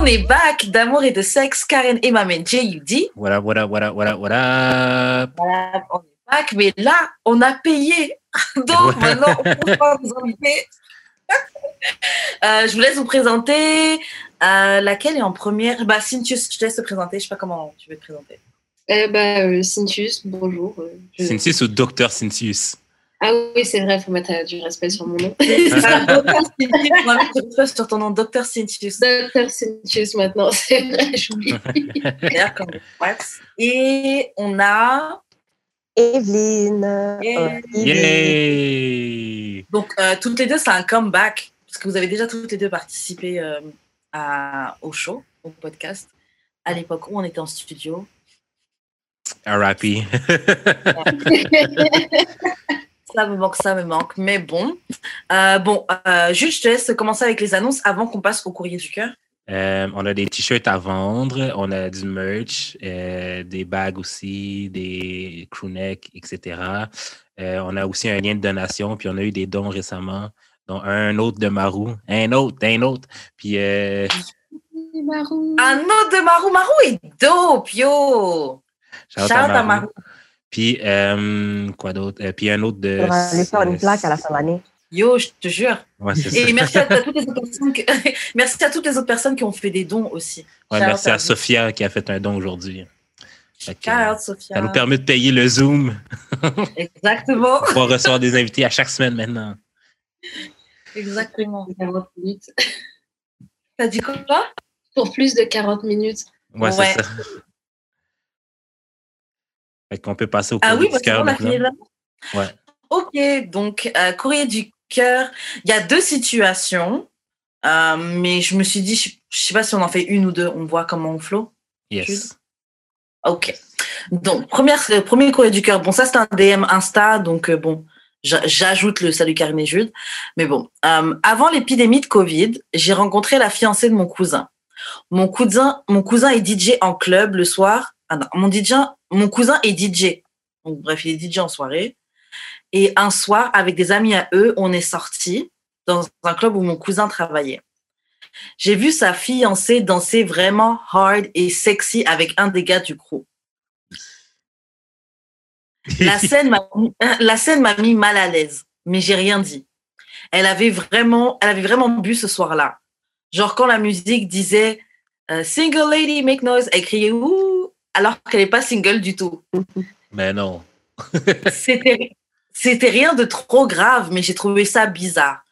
On est back d'amour et de sexe, Karen et Mamen J.U.D. Voilà, voilà, voilà, voilà, voilà. Voilà, on est back, mais là, on a payé. Donc maintenant, on peut pas vous inviter. Euh, je vous laisse vous présenter. Euh, laquelle est en première? Bah, Cynthius, je te laisse te présenter. Je sais pas comment tu veux te présenter. Eh bah, euh, Cynthius, bonjour. je- Cynthius ou Docteur Cynthius? Ah oui, c'est vrai, il faut mettre euh, du respect sur mon nom. Docteur sur ton nom, Docteur Cynthius. Docteur Cynthius maintenant, c'est vrai, j'oublie. D'ailleurs, comme ouais. Et on a. Evelyne. Yeah. Yves. Yay! Donc, euh, toutes les deux, c'est un comeback, parce que vous avez déjà toutes les deux participé euh, à, au show, au podcast, à l'époque où on était en studio. R.I.P. Ça me manque, ça me manque, mais bon. Euh, bon, euh, Jules, je te laisse commencer avec les annonces avant qu'on passe au courrier du cœur. Euh, on a des t-shirts à vendre, on a du merch, euh, des bagues aussi, des crewnecks, etc. Euh, on a aussi un lien de donation, puis on a eu des dons récemment, dont un autre de Marou, un autre, un autre. Puis euh, Marou. Un autre de Marou. Marou est dope, yo! shout out Shout out à Marou. Puis euh, quoi d'autre? Euh, puis un autre de. On va aller faire une plaque à la fin de l'année. Yo, je te jure. Ouais, Et ça. merci à, à toutes les autres personnes que- merci à toutes les autres personnes qui ont fait des dons aussi. Ouais, merci à. Sophia qui a fait un don aujourd'hui. Ça nous permet de payer le Zoom Exactement. pour recevoir des invités à chaque semaine maintenant. Exactement. 40 minutes. T'as dit quoi? Pour plus de 40 minutes. Ouais, Ouais. c'est ça. Fait qu'on peut passer au Ah courrier oui, du parce cœur qu'on a fini maintenant. là. Ouais. Ok, donc euh, courrier du cœur. Il y a deux situations, euh, mais je me suis dit, je, je sais pas si on en fait une ou deux, on voit comment on flow. Yes. Ok. Donc, première, euh, premier courrier du cœur. Bon, ça, c'est un DM Insta, donc euh, bon, j'a- j'ajoute le salut Karine et Jude. Mais bon, avant l'épidémie de Covid, j'ai rencontré la fiancée de mon cousin. Mon cousin, mon cousin est DJ en club le soir. Ah non, mon DJ, mon cousin est DJ. Donc, bref, il est DJ en soirée. Et un soir, avec des amis à eux, on est sortis dans un club où mon cousin travaillait. J'ai vu sa fiancée danser vraiment hard et sexy avec un des gars du crew. La scène m'a la scène m'a mis mal à l'aise, mais j'ai rien dit. Elle avait vraiment, elle avait vraiment bu ce soir-là. Genre quand la musique disait euh, single lady make noise, elle criait ouh, alors qu'elle n'est pas single du tout. Mais non. C'était c'était rien de trop grave, mais j'ai trouvé ça bizarre.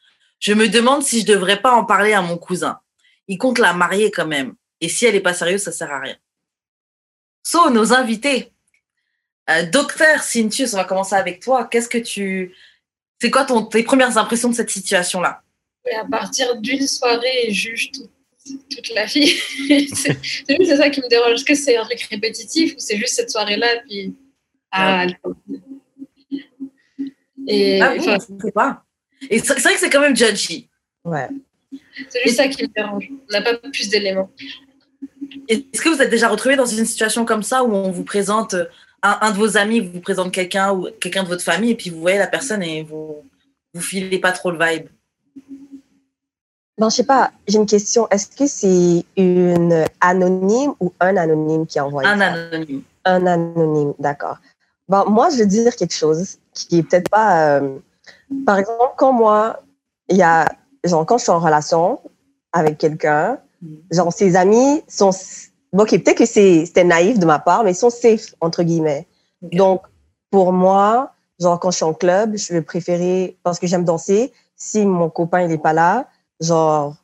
Je me demande si je devrais pas en parler à mon cousin. Il compte la marier quand même. Et si elle est pas sérieuse, ça sert à rien. So, nos invités. Euh, Docteur Cynthius, on va commencer avec toi. Qu'est-ce que tu... C'est quoi ton, tes premières impressions de cette situation-là? Et à partir d'une soirée, juge tout- toute la vie. c'est juste ça qui me dérange. Est-ce que c'est un truc répétitif ou c'est juste cette soirée-là, puis. Ah, elle- Et Ah enfin, je sais pas. Et c'est vrai que c'est quand même judgy. Ouais. c'est juste ça qui me dérange. On n'a pas plus d'éléments. Est-ce que vous êtes déjà retrouvé dans une situation comme ça où on vous présente, un, un de vos amis vous présente quelqu'un ou quelqu'un de votre famille et puis vous voyez la personne et vous vous filez pas trop le vibe? Bon, je sais pas, j'ai une question. Est-ce que c'est une anonyme ou un anonyme qui a envoyé Un ça? anonyme. Un anonyme, d'accord. Bon, moi, je veux dire quelque chose qui est peut-être pas. euh, par exemple, quand moi, il y a. Genre, quand je suis en relation avec quelqu'un, Mm. genre, ses amis sont. Bon, ok, peut-être que c'était naïf de ma part, mais ils sont safe, entre guillemets. Donc, pour moi, genre, quand je suis en club, je vais préférer. Parce que j'aime danser, si mon copain, il est pas là, genre,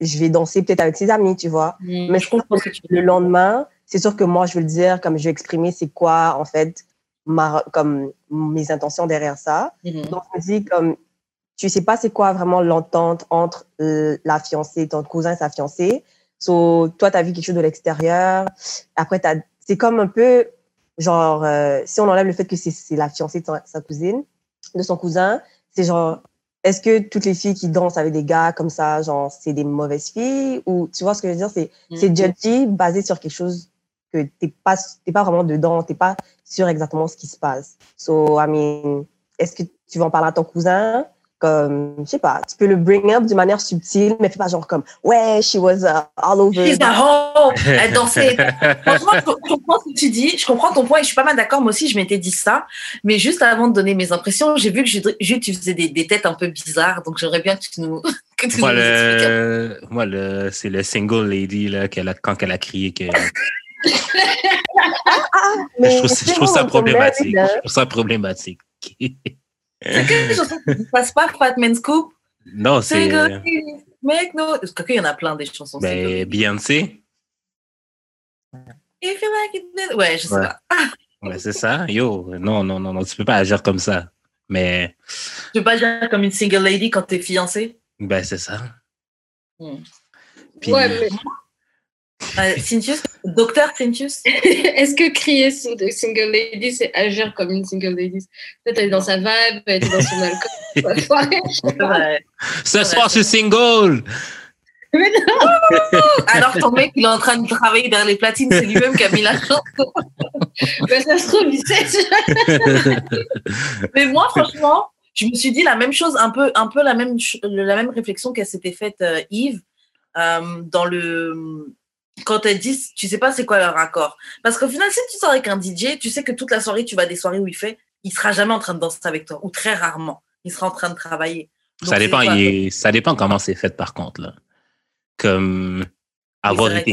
je vais danser peut-être avec ses amis, tu vois. Mm, Mais je comprends que Le lendemain, c'est sûr que moi, je veux le dire, comme je vais exprimer c'est quoi, en fait, ma, comme mes intentions derrière ça. Mhm. Donc, je me dis, comme, tu sais pas c'est quoi vraiment l'entente entre euh, la fiancée, ton cousin et sa fiancée. So, toi, tu as vu quelque chose de l'extérieur. Après, c'est comme un peu, genre, euh, si on enlève le fait que c'est c'est la fiancée de sa, sa cousine, de son cousin, c'est genre, est-ce que toutes les filles qui dansent avec des gars comme ça, genre, c'est des mauvaises filles? Ou, tu vois ce que je veux dire? C'est c'est Mhm. judgy basé sur quelque chose que t'es pas, t'es pas vraiment dedans, t'es pas sûr exactement ce qui se passe. So, I mean, est-ce que tu vas en parler à ton cousin? Comme, je sais pas, tu peux le bring up d'une manière subtile, mais fais pas genre comme, ouais, she was uh, all over. She's at home. Elle dansait. Franchement, je comprends ce que tu dis. Je comprends ton point et je suis pas mal d'accord. Moi aussi, je m'étais dit ça. Mais juste avant de donner mes impressions, j'ai vu que Jude, tu faisais des, des têtes un peu bizarres. Donc, j'aimerais bien que tu nous, que tu Moi, nous expliques. le, moi le, c'est le single lady là, a, quand elle a crié que. Ah, mais je, trouve, je trouve ça problématique. problème, Je trouve ça problématique. C'est que qui ne passent pas Fat Man Scoop. non, c'est Make no. Parce qu'il y en a plein des chansons. ben. Beyoncé. If you like it, Ouais, je sais Ouais. pas. Ouais, c'est ça. Yo, non, non, non, non, tu peux pas agir comme ça. Mais, Tu peux pas dire comme une single lady quand t'es fiancée. ben, c'est ça. Hmm. Puis, Ouais, mais Euh, Cynthius Docteur Cynthius est-ce que crier sing- single lady, c'est agir comme une single lady Peut-être elle est dans sa vibe, elle est dans son alcool. ce soir, je suis single! Mais non, Alors ton mec, il est en train de travailler vers les platines, c'est lui-même qui a mis la chanson. mais ça se trouve, il sait. Mais moi, franchement, je me suis dit la même chose, un peu, un peu la, même, la même réflexion qu'elle s'était faite, euh, Yves, euh, dans le. Quand elle dit, tu sais pas c'est quoi leur accord. Parce qu'au final, si tu sors avec un DJ, tu sais que toute la soirée, tu vas à des soirées où il fait, il sera jamais en train de danser avec toi, ou très rarement. Il sera en train de travailler. Donc, ça dépend, quoi il est- ça dépend comment c'est fait, par contre, là. Comme avoir, été,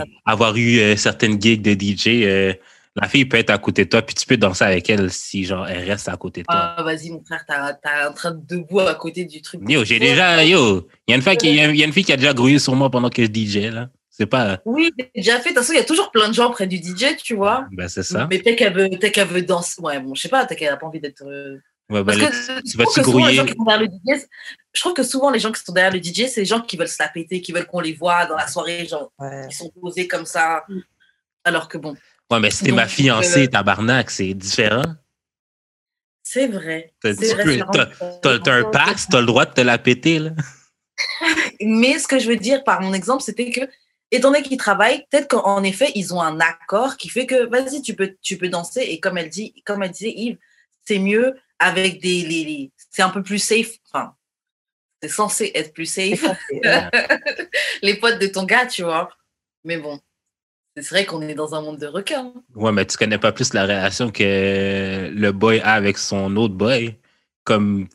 eu euh, certaines gigs de DJ, euh, la fille peut être à côté de toi, puis tu peux danser avec elle si, genre, elle reste à côté de toi. Ah, vas-y, mon frère, t'as en train de debout à côté du truc. Yo, j'ai déjà, yo, il y a une fille qui a déjà grouillé sur moi pendant que je DJ, là. C'est pas, Oui, j'ai déjà fait. De toute façon, il y a toujours plein de gens près du DJ, tu vois. ben, c'est ça. Mais peut-être qu'elle veut, peut qu'elle veut danser. Ouais, bon, je sais pas, peut-être qu'elle a pas envie d'être. euh, Ouais, ben, Parce que tu je vas-tu trouve que souvent, les grouiller? gens qui sont derrière le DJ, je trouve que souvent les gens qui sont derrière le DJ, c'est les gens qui veulent se la péter, qui veulent qu'on les voit dans la soirée, genre Ouais. ils sont posés comme ça. Alors que bon, Ouais, mais si t'es Donc, ma fiancée, euh, tabarnak, c'est différent. c'est vrai. T'as- un pass, t'as le droit de te la péter, là. Mais ce que je veux dire par mon exemple, c'était que, étant donné qu'ils travaillent, peut-être qu'en effet, ils ont un accord qui fait que, vas-y, tu peux, tu peux danser. Et comme elle dit, comme elle disait, Yves, c'est mieux avec des, les, les- c'est un peu plus safe. Enfin, c'est censé être plus safe. Les potes de ton gars, tu vois. Mais bon, c'est vrai qu'on est dans un monde de requins. Ouais, mais tu connais pas plus la relation que le boy a avec son autre boy? Comme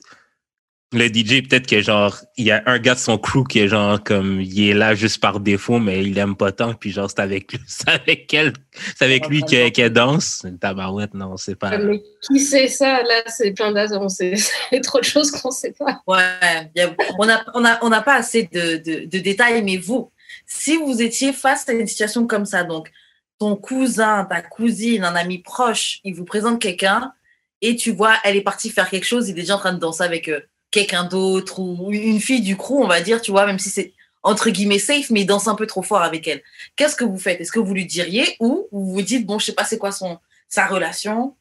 le DJ, peut-être que genre, il y a un gars de son crew qui est genre comme il est là juste par défaut, mais il aime pas tant, puis genre c'est avec lui, c'est avec elle, c'est avec lui qu'elle qu'elle danse. Une Tabarouette, non, c'est pas. Mais qui sait ça? Là, c'est plein sait c'est trop de choses qu'on sait pas. Ouais, a- on n'a on a, on n'a pas assez de, de, de détails, mais vous, si vous étiez face à une situation comme ça, donc ton cousin, ta cousine, un ami proche, il vous présente quelqu'un et tu vois, elle est partie faire quelque chose, il est déjà en train de danser avec euh, quelqu'un d'autre ou une fille du crew, on va dire, tu vois, même si c'est entre guillemets safe, mais il danse un peu trop fort avec elle. Qu'est-ce que vous faites? Est-ce que vous lui diriez ou vous vous dites, bon, je sais pas c'est quoi son, sa relation,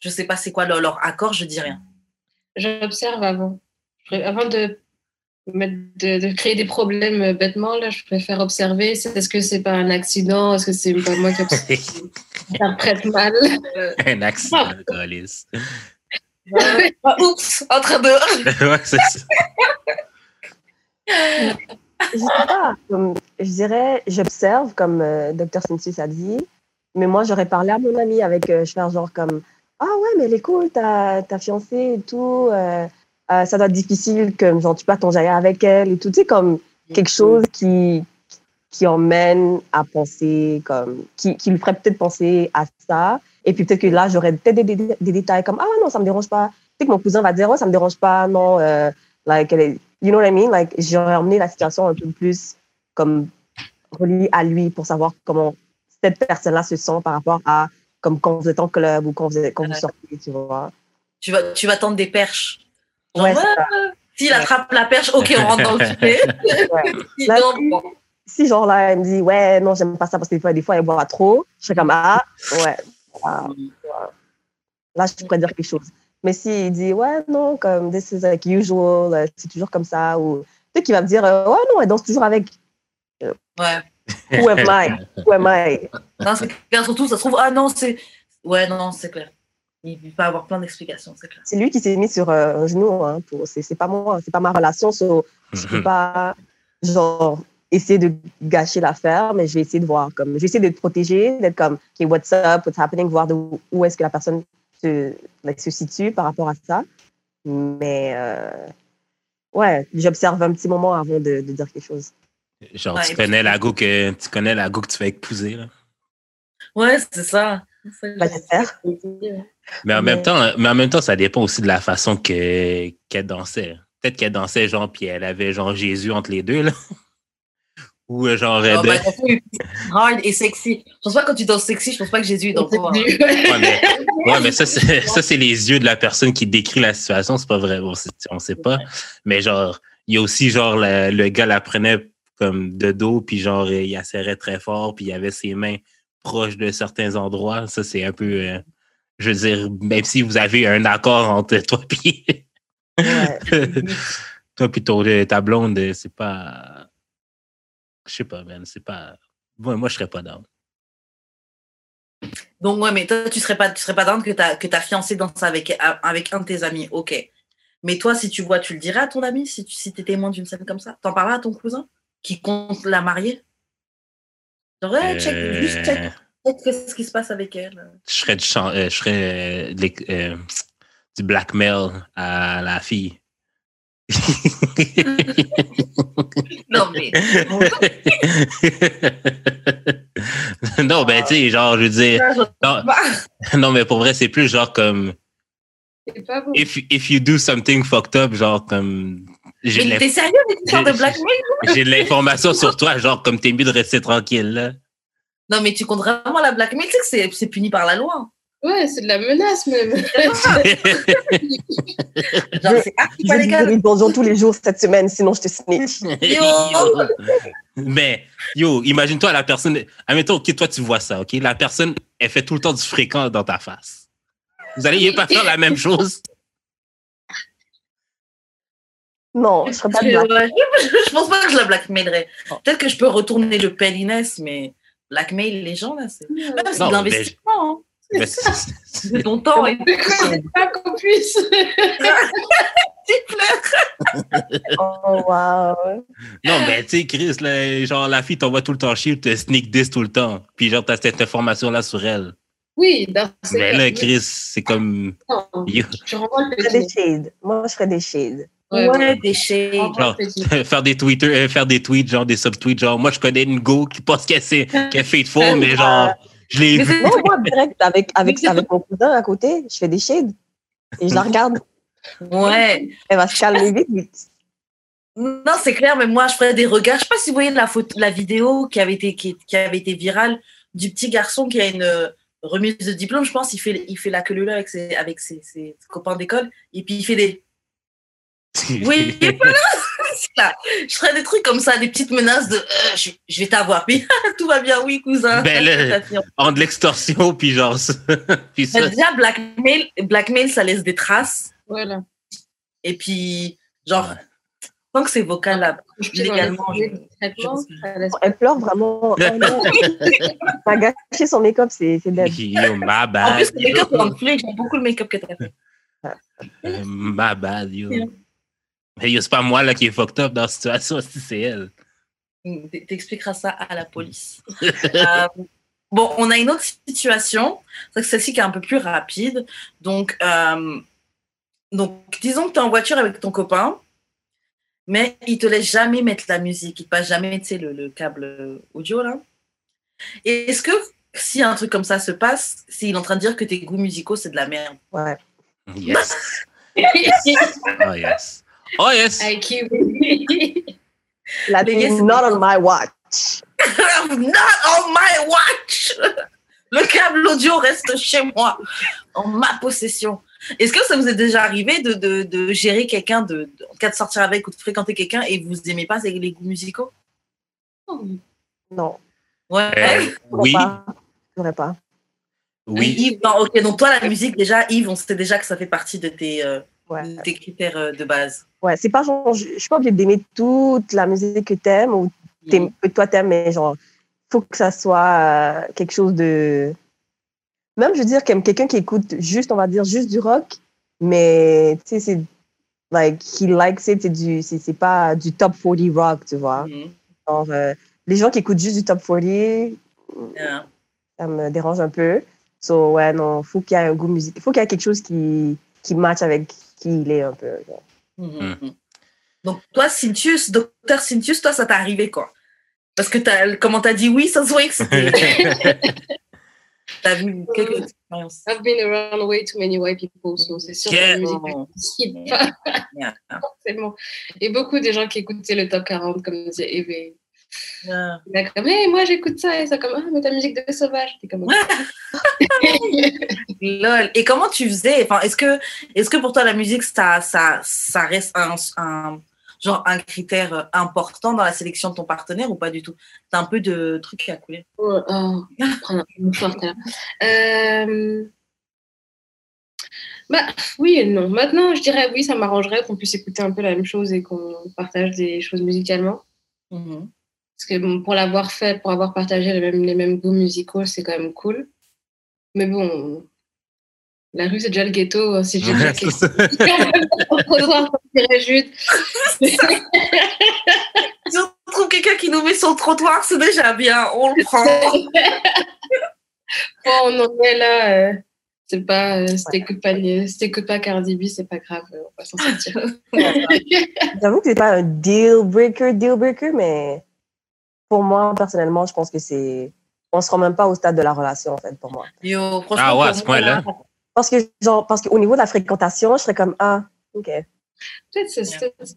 je sais pas c'est quoi leur, leur accord, je dis rien? J'observe avant. Avant de, de, de créer des problèmes euh, bêtement, là, je préfère observer. C'est- Est-ce que c'est pas un accident Est-ce que c'est pas moi qui interprète mal un accident, Gaulis. Ah, oups, en train de... ouais, c'est ça. Je sais pas. comme- je dirais, j'observe, comme euh, Dr. Cynthia a dit, mais moi, j'aurais parlé à mon ami avec, euh, je fais un genre comme, ah ouais, mais elle est cool, ta, ta fiancée et tout, euh, euh, ça doit être difficile, que genre, tu peux ton avec elle et tout, tu sais, comme quelque chose qui, qui emmène à penser, comme, qui, qui lui ferait peut-être penser à ça. Et puis peut-être que là, j'aurais peut-être des, des- des détails comme, ah non, ça me dérange pas. Sais que mon cousin va dire, oh, ça me dérange pas, non, euh, like, elle est- you know what I mean? Like, j'aurais emmené la situation un peu plus comme reliée à lui pour savoir comment cette personne-là se sent par rapport à comme quand vous êtes en club ou quand vous, êtes, quand vous sortez, tu vois? tu vas, tu vas tendre des perches. Genre, Ouais. S'il attrape la perche, ok, on rentre dans le. Ouais. Là, bon. Si genre là, elle me dit, ouais, non, j'aime pas ça parce que des fois, des fois elle boit trop, je serais comme, ah, ouais. Là, je pourrais dire quelque chose. Mais s'il dit, ouais, non, comme this is like usual, euh, c'est toujours comme ça, ou peut-être qu'il va me dire, euh, ouais, non, elle danse toujours avec. Ouais. Who am I? Who am I? Non, c'est clair, surtout, ça se trouve, ah non, c'est. Ouais, non, c'est clair. il va avoir plein d'explications, c'est clair. C'est lui qui s'est mis sur euh, un genou. Hein, pour, c'est, c'est pas moi, c'est pas ma relation. So, je peux pas, genre, essayer de gâcher l'affaire, mais je vais essayer de voir. Comme, je vais essayer de te protéger, d'être comme, OK, what's up, what's happening, voir de où, où est-ce que la personne se, like, se situe par rapport à ça. Mais, euh, ouais, j'observe un petit moment avant de, de dire quelque chose. Genre, Ouais, tu connais puis- la go que tu connais la go que tu vas épouser, là. Ouais, c'est ça. Bah. Mais en Mais- même temps, mais en même temps, ça dépend aussi de la façon que qu'elle dansait. Peut-être qu'elle dansait genre puis elle avait genre Jésus entre les deux là. Ou euh, genre Alors, elle- bah, de toute façon, il est hard et sexy. Je pense pas que quand tu danses sexy, je pense pas que Jésus est dans le coin. Ouais, mais, ouais, mais ça, c'est, ça, c'est les yeux de la personne qui décrit la situation. C'est pas vrai. On sait, on sait pas. Mais genre, il y a aussi, genre, la- le gars la prenait comme de dos, puis genre, il la serrait très fort, puis il avait ses mains proches de certains endroits. Ça, c'est un peu. euh, je veux dire, même si vous avez un accord entre toi puis Ouais. toi puis ton, euh, ta blonde, c'est pas. Je sais pas, man. C'est pas. Moi, moi je serais pas down. Donc, ouais, mais toi, tu serais pas, tu serais pas down que ta, que ta fiancée danse avec, avec un de tes amis. Ok. Mais toi, si tu vois, tu le dirais à ton ami si tu si es témoin d'une scène comme ça? T'en parleras à ton cousin qui compte la marier? Genre, ouais, check, juste check, Euh, check qu'est-ce qui se passe avec elle. je serais du, euh, je serais euh, euh, du blackmail à la fille. Non, mais. non, ben, tu sais, genre, je veux dire, non, Bah, non, mais pour vrai, c'est plus genre comme, C'est pas bon. if, if you do something fucked up, genre comme, j'ai de mais l'inf- t'es sérieux avec l'histoire de j'ai- blackmail j'ai de l'information sur toi, genre, comme t'es mieux de rester tranquille, là. Non, mais tu comptes vraiment la blackmail, tu sais que c'est- c'est puni par la loi. Ouais, c'est de la menace même. Genre, c'est pas légal. donjon tous les jours cette semaine, sinon je te snitch. Yo. Mais, yo, imagine-toi la personne. Admettons, ok, toi, tu vois ça, ok? La personne, elle fait tout le temps du fréquent dans ta face. Vous allez pas faire la même chose? Non, je serais pas de Je, pense pas que je la blackmailerais. Peut-être que je peux retourner le pélinès, mais blackmail les gens, là, c'est Même c'est Non, de mais- l'investissement. C'est- de ton temps. et- C'est pas qu'on puisse. Oh, wow. non, mais tu sais, Chris, là, genre, la fille t'envoie tout le temps chier, te sneak this tout le temps. Puis, genre, t'as cette information-là sur elle. Oui, dans ces Mais cas- là, Chris, c'est comme. Non, Je renvoie le Je ferais des petit. shades. Moi, je ferais des shades. Ouais, Ouais, ouais. des shades. Faire des Twitter, euh, faire des tweets, genre des subtweets, genre, moi, je connais une go qui pense qu'elle c'est- qu'elle est faithful, mais genre, je l'ai vu. moi, direct, avec, avec, avec mon cousin à côté, je fais des shades. Et je la regarde. Ouais. Elle va se calmer vite, vite. Non, c'est clair, mais moi, je ferais des regards. Je sais pas si vous voyez la, photo, la vidéo qui avait, été, qui, qui avait été virale du petit garçon qui a une euh, remise de diplôme. Je pense il fait, il fait la queue leu avec, ses, avec ses, ses copains d'école. Et puis, il fait des. Oui, voilà. C'est là. Je ferais des trucs comme ça, des petites menaces de euh, je, je vais t'avoir. Puis tout va bien, oui, cousin. Ben en de l'extorsion, puis genre, ça. puis ça. Mais déjà, blackmail, blackmail, ça laisse des traces. Voilà. Et puis, genre, tant que c'est vocal là, légalement. Elle pleure vraiment. A gâché son make-up, c'est dead. En plus, le make-up. J'aime beaucoup le make-up que tu as fait. My bad, yo. Mais c'est pas moi là qui est fucked up dans la situation, si c'est elle. Mm, T'expliqueras ça à la police. Euh, bon, on a une autre situation. C'est celle-ci qui est un peu plus rapide. Donc, euh, donc disons que tu es en voiture avec ton copain, mais il te laisse jamais mettre la musique. Il te passe jamais, tu sais, le, le câble audio là. Et est-ce que si un truc comme ça se passe, s'il est en train de dire que tes goûts musicaux c'est de la merde? Ouais. Yes. Oh yes. Oh yes. IQ. La Les gars, dit, c'est not on my watch. Not on my watch. Le câble audio reste chez moi, en ma possession. Est-ce que ça vous est déjà arrivé de, de, de gérer quelqu'un, de, de- en cas de sortir avec ou de fréquenter quelqu'un et vous aimez pas les goûts musicaux? Non, Ouais. Euh, oui, pas. Je pourrais pas. oui. Yves, non, ok, donc toi, la musique, déjà, Yves, on sait déjà que ça fait partie de tes, euh, Ouais. tes critères euh, de base? Ouais, c'est pas genre, je, je suis pas obligée d'aimer toute la musique que t'aimes ou que toi t'aimes, mais genre, faut que ça soit euh, quelque chose de. même, je veux dire, comme quelqu'un qui écoute juste, on va dire, juste du rock, mais, tu sais, c'est, like, he likes it, c'est du, c'est, c'est pas du top 40 rock, tu vois. Mhm. Genre, euh, les gens qui écoutent juste du top 40, Yeah. ça me dérange un peu. So, ouais, non, faut qu'il y ait un goût musical. faut qu'il y ait quelque chose qui, qui match avec qui il est un peu. genre. Mhm, mhm. Donc, toi, Cynthius, docteur Cynthius, toi, ça t'est arrivé quoi? Parce que, t'as, comment t'as dit oui, ça se voit que c'était- t'as vu quelques expériences. I've been around way too many white people, so c'est sûr que la musique ne pas Yeah. forcément. Et beaucoup des gens qui écoutaient le top 40, comme disait Eve. Yeah. Il a comme, hey, moi j'écoute ça, et ça comme, ah, mais ta musique de sauvage. T'es comme, Lol. Et comment tu faisais? Enfin, Est-ce que, est que pour toi, la musique, ça, ça, ça reste un, un- genre un critère important dans la sélection de ton partenaire ou pas du tout? T'as un peu de trucs à couler. oh, oh. Euh, Bah, oui et non. Maintenant, je dirais oui, ça m'arrangerait qu'on puisse écouter un peu la même chose et qu'on partage des choses musicalement. Mhm. Parce que bon, pour l'avoir fait, pour avoir partagé les mêmes, les mêmes goûts musicaux, c'est quand même cool. Mais bon, la rue, c'est déjà le ghetto. hein, Si j'ai Ouais. Si on trouve quelqu'un qui nous met sur le trottoir, c'est déjà bien. On le prend. Bon, on en est là. euh, c'est pas, euh, si t'écoutes pas, Cardi B, c'est pas grave, on va s'en sortir. J'avoue que c'est pas un deal breaker, deal breaker, mais pour moi, personnellement, je pense que c'est. On se rend même pas au stade de la relation, en fait, pour moi. Yo, franchement, Ah ouais, à ce point-là. Parce que, genre, parce qu'au niveau de la fréquentation, je serais comme, ah, OK. Peut-être c'est c'est- c'est-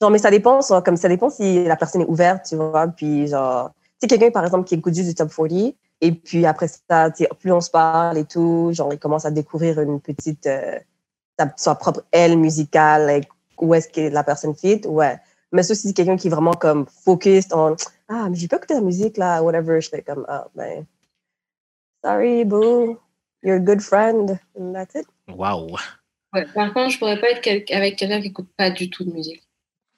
Genre, mais ça dépend, ça, comme ça dépend si la personne est ouverte, tu vois. Puis, genre, tu sais, quelqu'un, par exemple, qui écoute juste du top 40, et puis après ça, tu sais, plus on se parle et tout, genre, il commence à découvrir une petite, euh, sa, sa propre aile musicale, like, où est-ce que la personne fit, ouais. Mais ça, c'est quelqu'un qui est vraiment comme focused en, ah, mais j'ai pas écouté la musique, là, whatever, je fais comme, ah, ben, sorry, boo, you're a good friend, and that's it. Wow. ouais. Par contre, je pourrais pas être quel- avec quelqu'un qui écoute pas du tout de musique.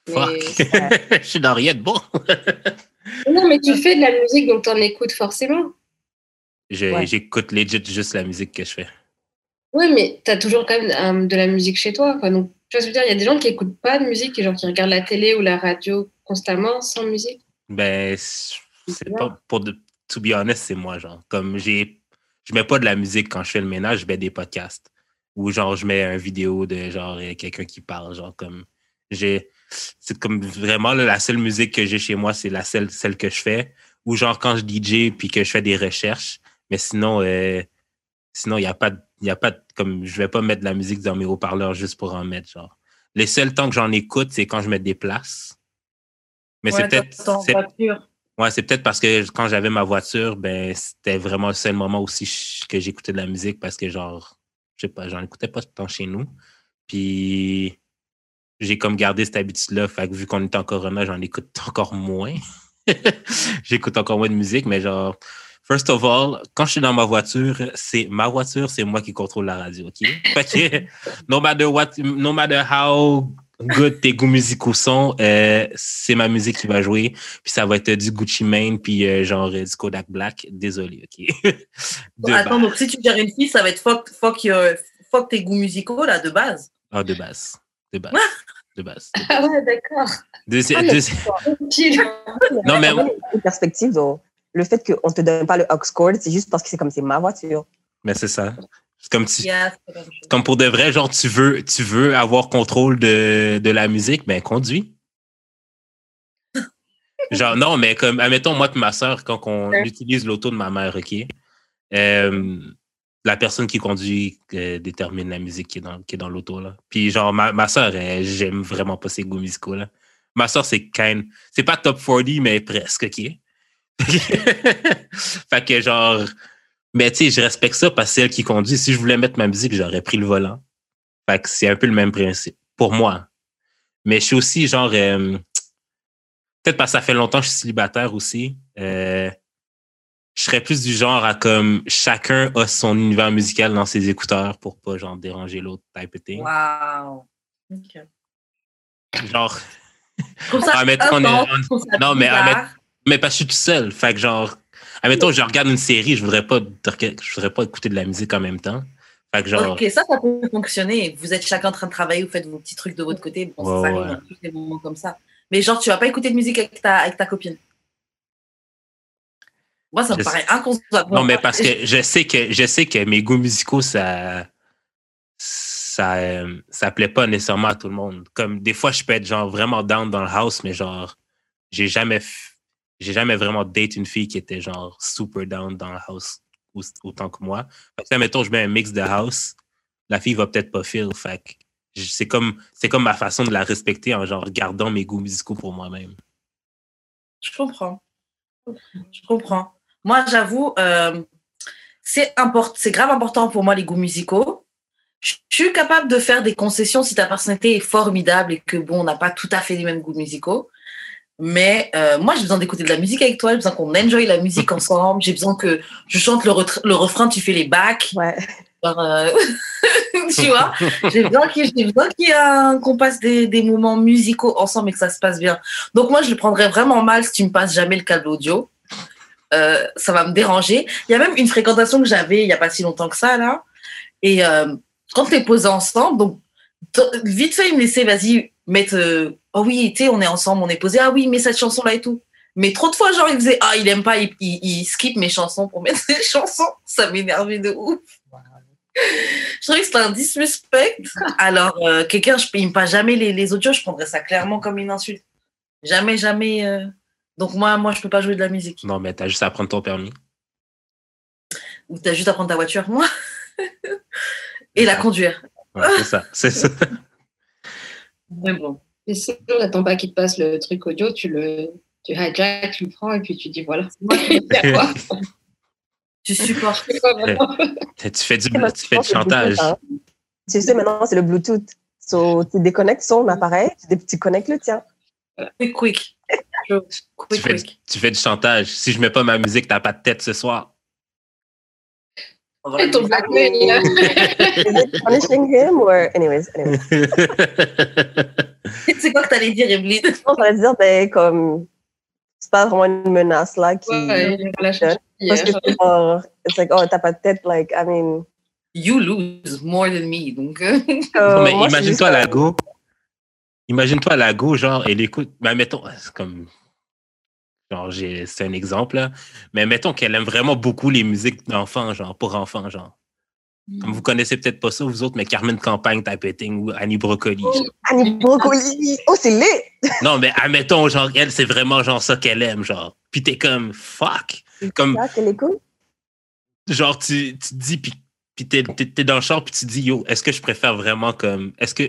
Fuck. Je suis dans rien de bon. Non, mais tu fais de la musique, donc t'en écoutes forcément. Ouais. J'écoute legit juste la musique que je fais. Ouais, mais t'as toujours quand même euh, de la musique chez toi. Quoi. Donc, tu vois ce que je veux dire, il y a des gens qui écoutent pas de musique et genre qui regardent la télé ou la radio constamment sans musique. Ben, c'est pas pour de. To be honest, c'est moi, genre. Comme j'ai. Je mets pas de la musique quand je fais le ménage, je mets des podcasts. Ou genre, je mets une vidéo de genre euh, quelqu'un qui parle. Genre, comme. J'ai. C'est comme vraiment là, la seule musique que j'ai chez moi, c'est la seule, celle que je fais. Ou genre quand je DJ puis que je fais des recherches. Mais sinon, euh, sinon, il n'y a pas y a pas comme je vais pas mettre de la musique dans mes haut-parleurs juste pour en mettre, genre. Les seuls temps que j'en écoute, c'est quand je me déplace. Mais c'est Ouais, peut-être. c'est-. Ouais, c'est peut-être parce que quand j'avais ma voiture, ben c'était vraiment le seul moment aussi que j'écoutais de la musique parce que genre, je sais pas, j'en écoutais pas tant chez nous. Puis j'ai comme gardé cette habitude-là, fait que vu qu'on est en corona, j'en écoute encore moins. J'écoute encore moins de musique, mais genre, first of all, quand je suis dans ma voiture, c'est ma voiture, c'est moi qui contrôle la radio, ok? Fait que no matter what, no matter how good tes goûts musicaux sont, euh, c'est ma musique qui va jouer. Puis ça va être du Gucci Mane, puis euh, genre du Kodak Black. Désolé, OK? de Attends, base. donc si tu gères une fille, ça va être fuck, fuck, your- fuck tes goûts musicaux, là, de base. Ah, de base. De base. De base. Ah ouais, d'accord. Deuxi- Ah, deuxi-. Non, mais Une perspective, donc, le fait qu'on te donne pas le aux cord, c'est juste parce que c'est comme c'est ma voiture. mais c'est ça. C'est comme, tu, Yeah, comme pour de vrai, genre, tu veux, tu veux avoir contrôle de, de la musique, ben conduis. Genre, non, mais comme, admettons, moi et ma soeur, quand on Ouais. utilise l'auto de ma mère, OK? euh, la personne qui conduit euh, détermine la musique qui est dans, qui est dans l'auto, là. Puis, genre, ma, ma soeur, elle, j'aime vraiment pas ses goûts musicaux, là. Ma soeur, c'est kind. C'est pas top 40, mais presque, OK? fait que, genre, mais tu sais, je respecte ça parce que c'est elle qui conduit. Si je voulais mettre ma musique, j'aurais pris le volant. Fait que c'est un peu le même principe pour moi. Mais je suis aussi genre euh, peut-être parce que ça fait longtemps que je suis célibataire aussi. euh, je serais plus du genre à comme chacun a son univers musical dans ses écouteurs pour pas genre déranger l'autre type of thing. Wow. Ok. Genre Je ça Ah, on est- non, mais- ah, bizarre. Mais parce que je suis tout seul. Fait que genre admettons, je regarde une série, je voudrais pas, je voudrais pas écouter de la musique en même temps. Fait que genre, Ok, ça, ça peut fonctionner. Vous êtes chacun en train de travailler, vous faites vos petits trucs de votre côté. Bon, ça arrive ouais. dans tous les moments comme ça. Mais genre, tu vas pas écouter de musique avec ta, avec ta copine? Moi, ça me Je paraît inconcevable. Non, mais parce que je sais que je sais que mes goûts musicaux, ça ça, ça plaît pas nécessairement à tout le monde. Comme des fois, je peux être genre vraiment down dans le house, mais genre, j'ai jamais j'ai jamais vraiment date une fille qui était genre super down dans le house au- autant que moi. Fait que, mettons, je mets un mix de house, la fille va peut-être pas feel. C'est comme c'est comme ma façon de la respecter en genre gardant mes goûts musicaux pour moi-même. Je comprends. Je comprends. Moi, j'avoue, euh, c'est grave important pour moi les goûts musicaux. Je suis capable de faire des concessions si ta personnalité est formidable et que bon, on n'a pas tout à fait les mêmes goûts musicaux. Mais euh, moi, j'ai besoin d'écouter de la musique avec toi. J'ai besoin qu'on enjoy la musique ensemble. J'ai besoin que je chante le, refrain, tu fais les bacs. Ouais. Euh, tu vois, j'ai besoin qu'il y qu'on passe des, des moments musicaux ensemble et que ça se passe bien. Donc moi, je le prendrais vraiment mal si tu me passes jamais le câble audio. Euh, ça va me déranger. Il y a même une fréquentation que j'avais il n'y a pas si longtemps que ça, là. Et euh, quand tu es posé ensemble, donc vite fait, il me laissait, vas-y, mettre... oh oui, tu sais, on est ensemble, on est posé. Ah oui, mais cette chanson-là et tout. Mais trop de fois, genre, il faisait, ah, il aime pas, il, il, il skip mes chansons pour mettre ses chansons. Ça m'énervait de ouf. Je trouvais que c'était un disrespect. Alors, euh, quelqu'un, je il me passe jamais les, les audios, je prendrais ça clairement comme une insulte. Jamais, jamais. euh. Donc, moi, moi, je peux pas jouer de la musique. Non, mais t'as juste à prendre ton permis. Ou t'as juste à prendre ta voiture, moi. Et la conduire. Ouais, c'est ça. C'est ça. Mais bon. Et si on n'attend pas qu'il te passe le truc audio, tu le tu hijack, tu le prends et puis tu dis voilà. Moi, C'est quoi tu supportes. Tu fais du, tu fais du chantage. Hein. Tu sais, maintenant, c'est le Bluetooth. So, tu déconnectes son appareil, tu, connectes le tien. Quick, quick. Tu fais, quick. tu fais du chantage. Si je mets pas ma musique, t'as pas de tête ce soir. On va Et ton blackmail, là. Is it punishing him or anyways, anyways. C'est quoi que t'allais dire, Evelyne? Non, j'allais dire, ben, comme, c'est pas vraiment une menace là qui. Ouais, il va la chercher Parce que hier. c'est genre, it's like, oh, t'as pas de tête, like, I mean. You lose more than me. Donc, euh, euh, mais moi, c'est imagine-toi juste, la euh, go. Imagine-toi la go, genre, elle écoute. Ben, mettons, c'est comme. Genre, j'ai- c'est un exemple, là. Mais mettons qu'elle aime vraiment beaucoup les musiques d'enfants, genre, pour enfants, genre. Comme vous connaissez peut-être pas ça, vous autres, mais Carmen Campagne, Typetting ou Annie Brocoli. genre. Annie Brocoli. Oh, c'est laid! Non, mais admettons, genre, elle, c'est vraiment genre ça qu'elle aime, genre. Puis t'es comme, fuck. Comme, Ça, qu'elle écoute? genre, tu, tu te dis, puis, puis t'es, t'es, t'es dans le char, puis tu te dis, yo, est-ce que je préfère vraiment comme. Est-ce que,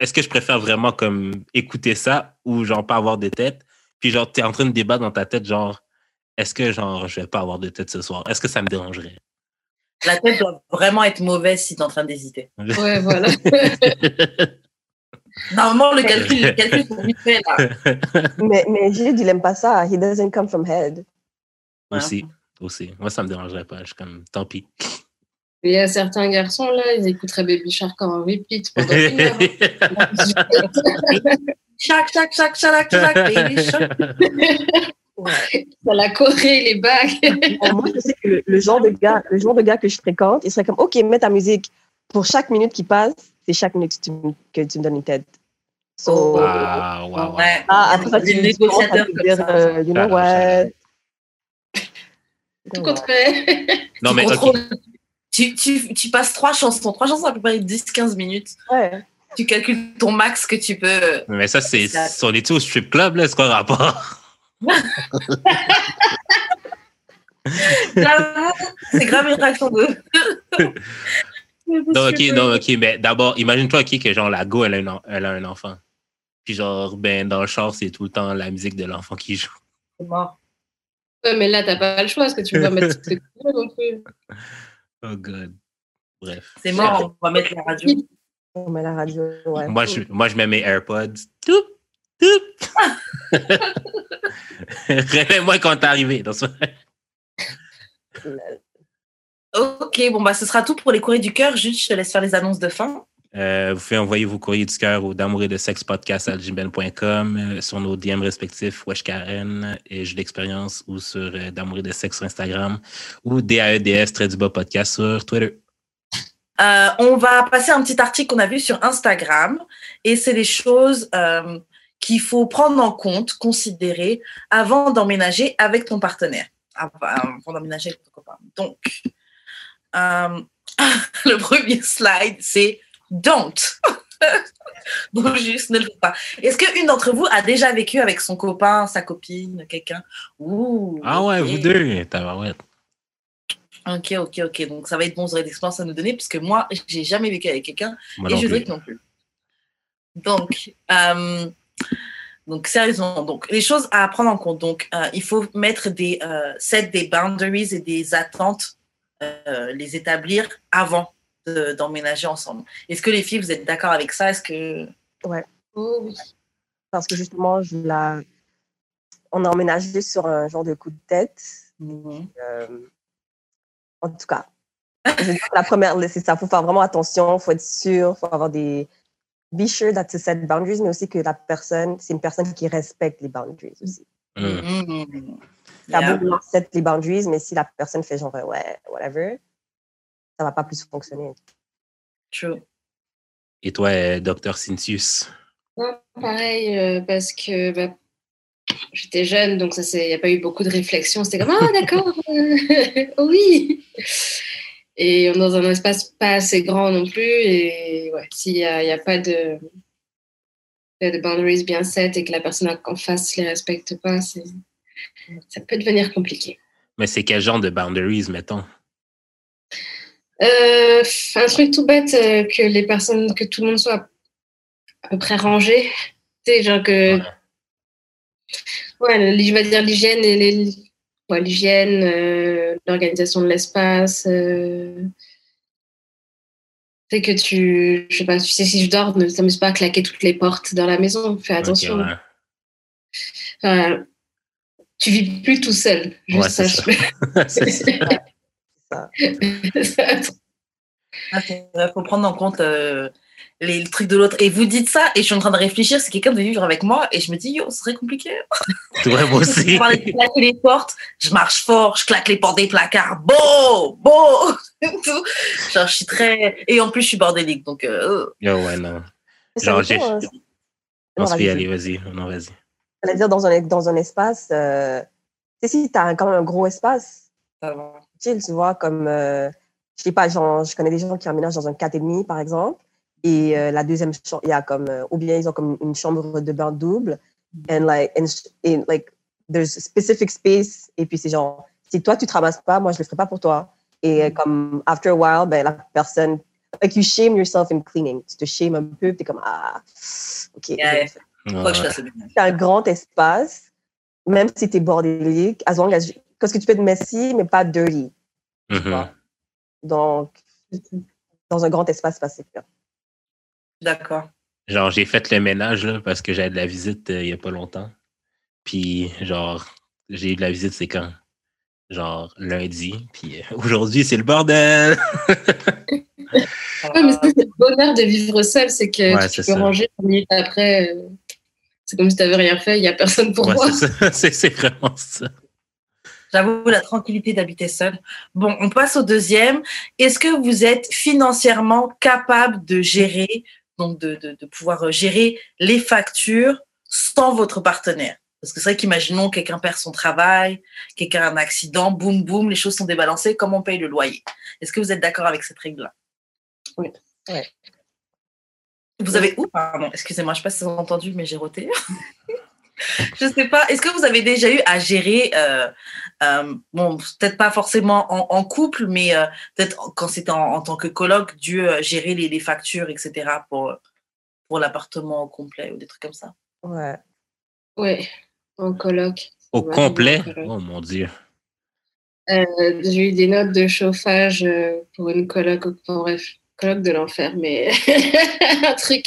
est-ce que je préfère vraiment comme écouter ça ou genre pas avoir de tête? Puis genre, t'es en train de débattre dans ta tête, genre, est-ce que genre, je vais pas avoir de tête ce soir? Est-ce que ça me dérangerait? La tête doit vraiment être mauvaise si t'es en train d'hésiter. Ouais, voilà. Normalement, le calcul, le calcul, c'est vite fait, là. Mais, mais Jude, il aime pas ça. He doesn't come from head. aussi, aussi. Moi, ça me dérangerait pas. Je suis comme, tant pis. Il y a certains garçons, là, ils écouteraient Baby Shark en repeat pendant une heure. Chac, chac, chac, chac, chac, baby, Dans la Corée, les bagues. Bon, moi, je sais que le, le genre de gars, le genre de gars que je fréquente, il serait comme, OK, mets ta musique. Pour chaque minute qui passe, c'est chaque minute que tu, me- que tu me donnes une tête. So. Wow, wow, wow. Ouais. ah, après, ça, tu comme dire, euh, you know out, what? Tout contraire. Non, Tu mais Tu, tu, tu passes trois chansons, trois chansons à peu près 10-15 minutes. Ouais. Tu calcules ton max que tu peux. Mais ça, c'est. On est au strip club, là, c'est quoi le rapport? J'avoue, C'est grave une réaction de. Non, ok, non, ok, mais d'abord, imagine-toi, ok, que genre la go, elle a, un en- elle a un enfant. Puis genre, ben, dans le char, c'est tout le temps la musique de l'enfant qui joue. C'est mort. Ouais, mais là, t'as pas le choix, parce que tu peux pas mettre ce que tu veux non plus. Oh god. Bref. C'est mort, on va mettre la radio. On met la radio, ouais. Moi, je, moi, je mets mes AirPods. Toup, Réveille-moi quand t'es arrivé. dans ce- Ok, bon, bah, ce sera tout pour les courriers du cœur. Juste, je te laisse faire les annonces de fin. Euh, vous pouvez envoyer vos courriers du cœur au d'amour et de sexe podcast à gmail.com euh, sur nos DM respectifs Wesh Karen et Jeux d'expérience ou sur euh, d'amour et de sexe sur Instagram ou DAEDS trait du bas podcast sur Twitter. Euh, on va passer à un petit article qu'on a vu sur Instagram et c'est des choses qu'il faut prendre en compte, considérer avant d'emménager avec ton partenaire, avant avant d'emménager avec ton copain. Donc, euh, le premier slide, c'est don't. Donc, juste ne le faites pas. Est-ce qu'une d'entre vous a déjà vécu avec son copain, sa copine, quelqu'un? Ah ouais, vous deux, tabarouette. Ok, ok, ok. Donc, ça va être bon, vous aurez des expériences à nous donner, puisque moi, j'ai jamais vécu avec quelqu'un et non Judric plus. non plus. Donc, euh, donc sérieusement, donc les choses à prendre en compte. Donc, euh, il faut mettre des euh, set des boundaries et des attentes, euh, les établir avant de- d'emménager ensemble. Est-ce que les filles, vous êtes d'accord avec ça? Est-ce que Oh, oui. Parce que justement, je la... on a emménagé sur un genre de coup de tête. Euh, en tout cas, je la première, c'est ça. Il faut faire vraiment attention. Il faut être sûr. Il faut avoir des. Be sure that to set boundaries, mais aussi que la personne, c'est une personne qui respecte les boundaries aussi. Mm. Mhm. T'as Yeah. beau vouloir set les boundaries, mais si la personne fait genre, ouais, whatever, ça va pas plus fonctionner. True. Et toi, euh, Dr. Cynthius? Non, pareil, euh, parce que bah, j'étais jeune, donc ça, il n'y a pas eu beaucoup de réflexion. C'était comme, ah, d'accord, euh, oui. Et dans un espace pas assez grand non plus. Et ouais, s'il n'y a, pas de, de boundaries bien set et que la personne en face les respecte pas, c'est, ça peut devenir compliqué. Mais c'est quel genre de boundaries, mettons? Euh, un truc tout bête, euh, que les personnes, que tout le monde soit à peu près rangé. Tu sais, genre que. Ouais. Je vais dire l'hygiène et les. Ouais, l'hygiène, euh, l'organisation de l'espace. Euh... Tu sais que tu. Je sais pas, tu sais, si je dors, ne t'amuse pas à claquer toutes les portes dans la maison. Fais attention. Ok, ouais. Enfin, tu vis plus tout seul. Juste Ouais, c'est. C'est ça. Ah, c'est vrai, faut prendre en compte euh, les, le truc de l'autre. Et vous dites ça, et je suis en train de réfléchir, si quelqu'un veut vivre avec moi, et je me dis, yo, ce serait compliqué. Ouais, moi aussi. Je parlais de claquer les portes, je marche fort, je claque les portes des placards, beau, beau, tout. Genre, je suis très. Et en plus, je suis bordélique, donc. euh, Yo, ouais, non. Genre, j'ai-. On Non, y vas-y. aller, vas-y. Non, vas-y. J'allais dire dans un, dans un espace, euh, tu sais, si tu as quand même un gros espace, chill, tu vois, comme, euh, je sais pas, genre, je connais des gens qui emménagent dans un 4,5 par exemple, et euh, la deuxième chambre, il y a comme, euh, ou bien ils ont comme une chambre de bain double, and like, and, and like, there's a specific space, et puis c'est genre, si toi tu te ramasses pas, moi je le ferai pas pour toi. Et euh, comme, after a while, ben la personne, like you shame yourself in cleaning, tu te shames un peu, tu es comme, ah, ok. Yeah. Ouais, c'est un grand espace, même si tu es bordélique, as long as, parce que tu peux être messy, mais pas dirty. Mhm. Donc, dans un grand espace, c'est pas super. D'accord. Genre, j'ai fait le ménage là, parce que j'avais de la visite euh, il y a pas longtemps. Puis, genre, j'ai eu de la visite, c'est quand? Genre, lundi. Puis, euh, aujourd'hui, c'est le bordel! Ouais, mais ça, c'est le bonheur de vivre seul, c'est que Ouais, tu peux ça. ranger une minute après. euh, c'est comme si tu n'avais rien fait, il n'y a personne pour Ouais, moi. c'est ça. C'est c'est vraiment ça. J'avoue la tranquillité d'habiter seul. Bon, on passe au deuxième. Est-ce que vous êtes financièrement capable de gérer, donc de, de, de pouvoir euh, gérer les factures sans votre partenaire Parce que c'est vrai qu'imaginons quelqu'un perd son travail, quelqu'un a un accident, boum boum, les choses sont débalancées. Comment on paye le loyer? Est-ce que vous êtes d'accord avec cette règle-là? Oui. Ouais. Vous avez où Pardon, excusez-moi, je ne sais pas si vous avez entendu, mais j'ai roté. Je sais pas. Est-ce que vous avez déjà eu à gérer, euh, euh, bon, peut-être pas forcément en, en couple, mais euh, peut-être quand c'était en, en tant que coloc, dû euh, gérer les, les factures, etc. pour, pour l'appartement au complet ou des trucs comme ça? Ouais. Oui, en coloc. Au Ouais, complet? en. Oh mon Dieu. Euh, J'ai eu des notes de chauffage pour une coloc, enfin, bref, coloc de l'enfer, mais un truc.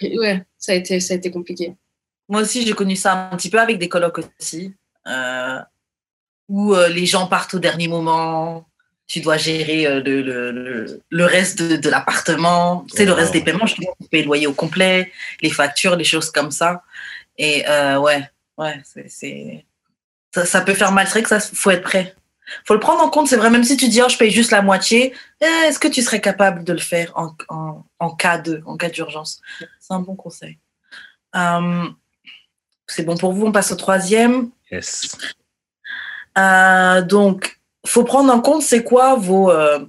ouais, ça a été, ça a été compliqué. Moi aussi, j'ai connu ça un petit peu avec des colocs aussi, euh, où euh, les gens partent au dernier moment. tu dois gérer euh, le, le, le reste de, de l'appartement, c'est le reste des paiements, je tu payes le loyer au complet, les factures, les choses comme ça. Et ouais, ouais, c'est, ça, ça, peut faire mal. C'est vrai que ça, faut être prêt. Faut le prendre en compte. C'est vrai, même si tu dis, oh, je paye juste la moitié, eh, est-ce que tu serais capable de le faire en, en, en cas de, en cas d'urgence? C'est un bon conseil. C'est bon pour vous. On passe au troisième. Yes. Euh, donc, faut prendre en compte c'est quoi vos, euh,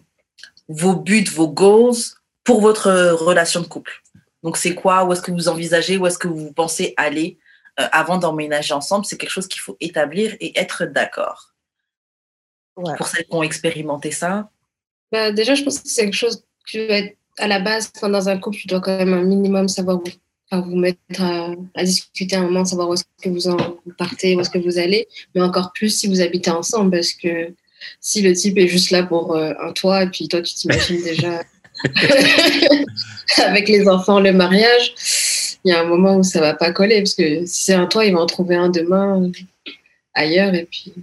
vos buts, vos goals pour votre relation de couple? Donc, c'est quoi, où est-ce que vous envisagez, où est-ce que vous pensez aller euh, avant d'emménager ensemble? C'est quelque chose qu'il faut établir et être d'accord. Ouais. Pour celles qui ont expérimenté ça. Bah, déjà, je pense que c'est quelque chose être à la base, quand dans un couple, tu dois quand même un minimum savoir où enfin, vous mettre à, à, discuter un moment, savoir où est-ce que vous en partez, où est-ce que vous allez, mais encore plus si vous habitez ensemble, parce que si le type est juste là pour euh, un toit et puis toi tu t'imagines déjà avec les enfants le mariage, il y a un moment où ça va pas coller parce que si c'est un toit, il va en trouver un demain ailleurs et puis.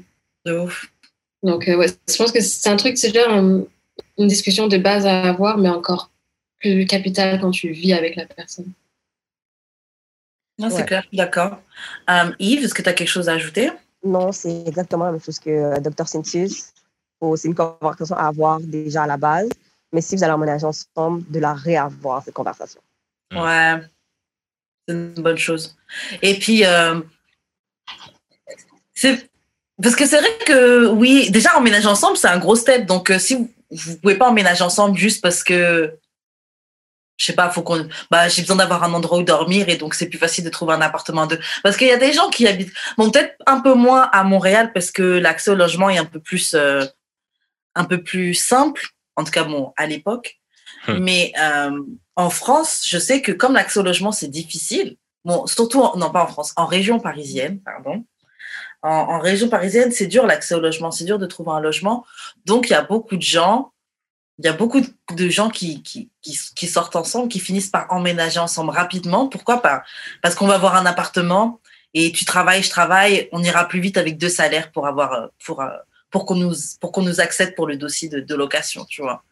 Donc euh, ouais, je pense que c'est un truc, c'est déjà un, une discussion de base à avoir, mais encore plus capital quand tu vis avec la personne. Non, c'est ouais. clair, d'accord. Um, Yves, est-ce que tu as quelque chose à ajouter? Non, c'est exactement la même chose que euh, Dr. Cynthius. C'est une conversation à avoir déjà à la base, mais si vous allez emménager ensemble, de la réavoir, cette conversation. Ouais, c'est une bonne chose. Et puis, euh, c'est parce que c'est vrai que, oui, déjà emménager ensemble, c'est un gros step. Donc, euh, si vous ne pouvez pas emménager ensemble juste parce que je sais pas, faut qu'on, bah, j'ai besoin d'avoir un endroit où dormir et donc c'est plus facile de trouver un appartement de. Parce qu'il y a des gens qui habitent, bon, peut-être un peu moins à Montréal parce que l'accès au logement est un peu plus, euh, un peu plus simple, en tout cas, bon, à l'époque. Hum. Mais euh, en France, je sais que comme l'accès au logement c'est difficile, bon, surtout, en, non pas en France, en région parisienne, pardon. En, en région parisienne, c'est dur l'accès au logement, c'est dur de trouver un logement. Donc il y a beaucoup de gens il y a beaucoup de gens qui, qui, qui, qui, sortent ensemble, qui finissent par emménager ensemble rapidement. Pourquoi pas? Parce qu'on va avoir un appartement et tu travailles, je travaille, on ira plus vite avec deux salaires pour avoir pour pour qu'on nous pour qu'on nous accède pour le dossier de, de location, tu vois.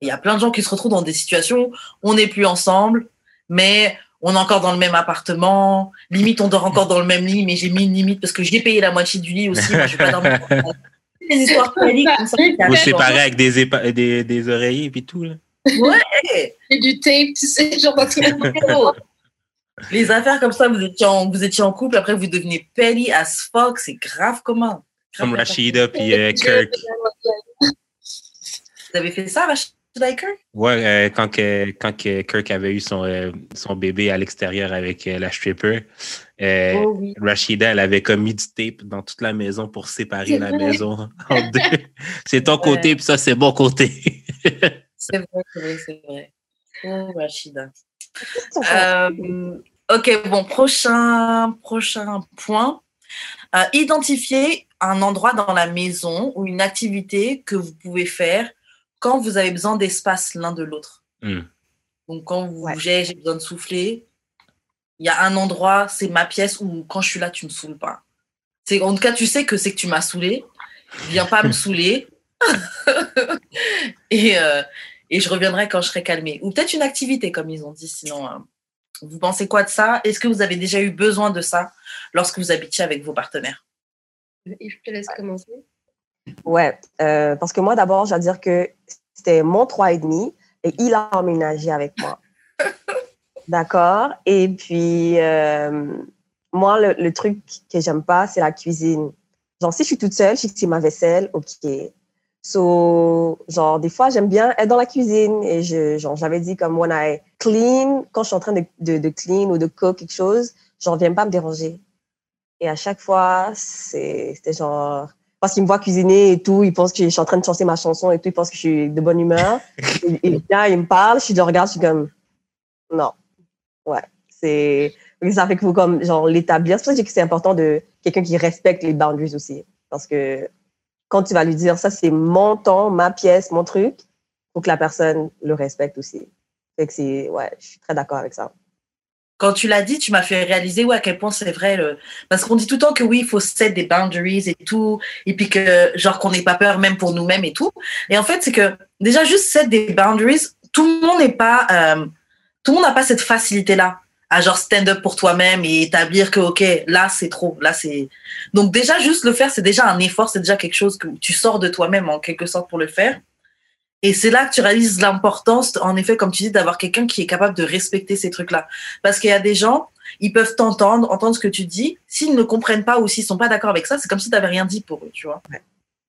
Il y a plein de gens qui se retrouvent dans des situations où on n'est plus ensemble, mais on est encore dans le même appartement. Limite, on dort encore dans le même lit, mais j'ai mis une limite parce que j'ai payé la moitié du lit aussi. Moi, je vais pas dormir des histoires ça. Vous séparez avec des, des, des oreillers et puis tout, là. Ouais! Et du tape, tu sais, genre dans tout Les affaires comme ça, vous étiez, en, vous étiez en couple, après vous devenez petty as fuck, c'est grave comment? Comme Rashida puis euh, Kirk. Vous avez fait ça, Rashida Kirk? Ouais, euh, quand, que, quand que Kirk avait eu son, euh, son bébé à l'extérieur avec euh, la stripper, oh, oui. Rashida, elle avait comme mis du tape dans toute la maison pour séparer la maison en deux. C'est ton ouais. côté, puis ça, c'est mon côté. c'est vrai, c'est vrai, c'est vrai. Oh, Rashida. Euh, ok, bon, prochain, prochain point. Euh, identifier un endroit dans la maison ou une activité que vous pouvez faire quand vous avez besoin d'espace l'un de l'autre. Mm. Donc, quand vous ouais. bougez, j'ai besoin de souffler. Il y a un endroit, c'est ma pièce où quand je suis là, tu me saoules pas. C'est, en tout cas, tu sais que c'est que tu m'as saoulé. Viens pas me saouler. et, euh, et je reviendrai quand je serai calmée. Ou peut-être une activité, comme ils ont dit. Sinon, euh, vous pensez quoi de ça? Est-ce que vous avez déjà eu besoin de ça lorsque vous habitiez avec vos partenaires? Je te laisse commencer. Ouais, euh, parce que moi, d'abord, je dois dire que c'était mon 3,5 et il a emménagé avec moi. D'accord? Et puis, euh, moi, le, le, truc que j'aime pas, c'est la cuisine. Genre, si je suis toute seule, je c'est ma vaisselle, OK. So, genre, des fois, j'aime bien être dans la cuisine et je, genre, j'avais dit comme when I clean, quand je suis en train de, de, de clean ou de cook quelque chose, genre, viens pas me déranger. Et à chaque fois, c'était genre, parce qu'il me voit cuisiner et tout, il pense que je suis en train de chanter ma chanson et tout, il pense que je suis de bonne humeur. et, et là, il me parle, je le regarde, je suis comme, non. Ouais. C'est, ça fait qu'il faut comme, genre, l'établir. C'est pour ça que c'est important de quelqu'un qui respecte les boundaries aussi. Parce que quand tu vas lui dire, ça, c'est mon temps, ma pièce, mon truc, faut que la personne le respecte aussi. Fait que c'est, ouais, je suis très d'accord avec ça. Quand tu l'as dit, tu m'as fait réaliser ouais, à quel point c'est vrai. Parce qu'on dit tout le temps que oui, il faut set des boundaries et tout, et puis que, genre, qu'on n'ait pas peur même pour nous-mêmes et tout. Et en fait, c'est que déjà, juste set des boundaries, tout le monde n'est pas, euh, tout le monde n'a pas cette facilité-là à genre stand up pour toi-même et établir que, OK, là, c'est trop, là, c'est. Donc, déjà, juste le faire, c'est déjà un effort, c'est déjà quelque chose que tu sors de toi-même en quelque sorte pour le faire. Et c'est là que tu réalises l'importance, en effet, comme tu dis, d'avoir quelqu'un qui est capable de respecter ces trucs-là. Parce qu'il y a des gens, ils peuvent t'entendre, entendre ce que tu dis. S'ils ne comprennent pas ou s'ils sont pas d'accord avec ça, c'est comme si tu n'avais rien dit pour eux, tu vois.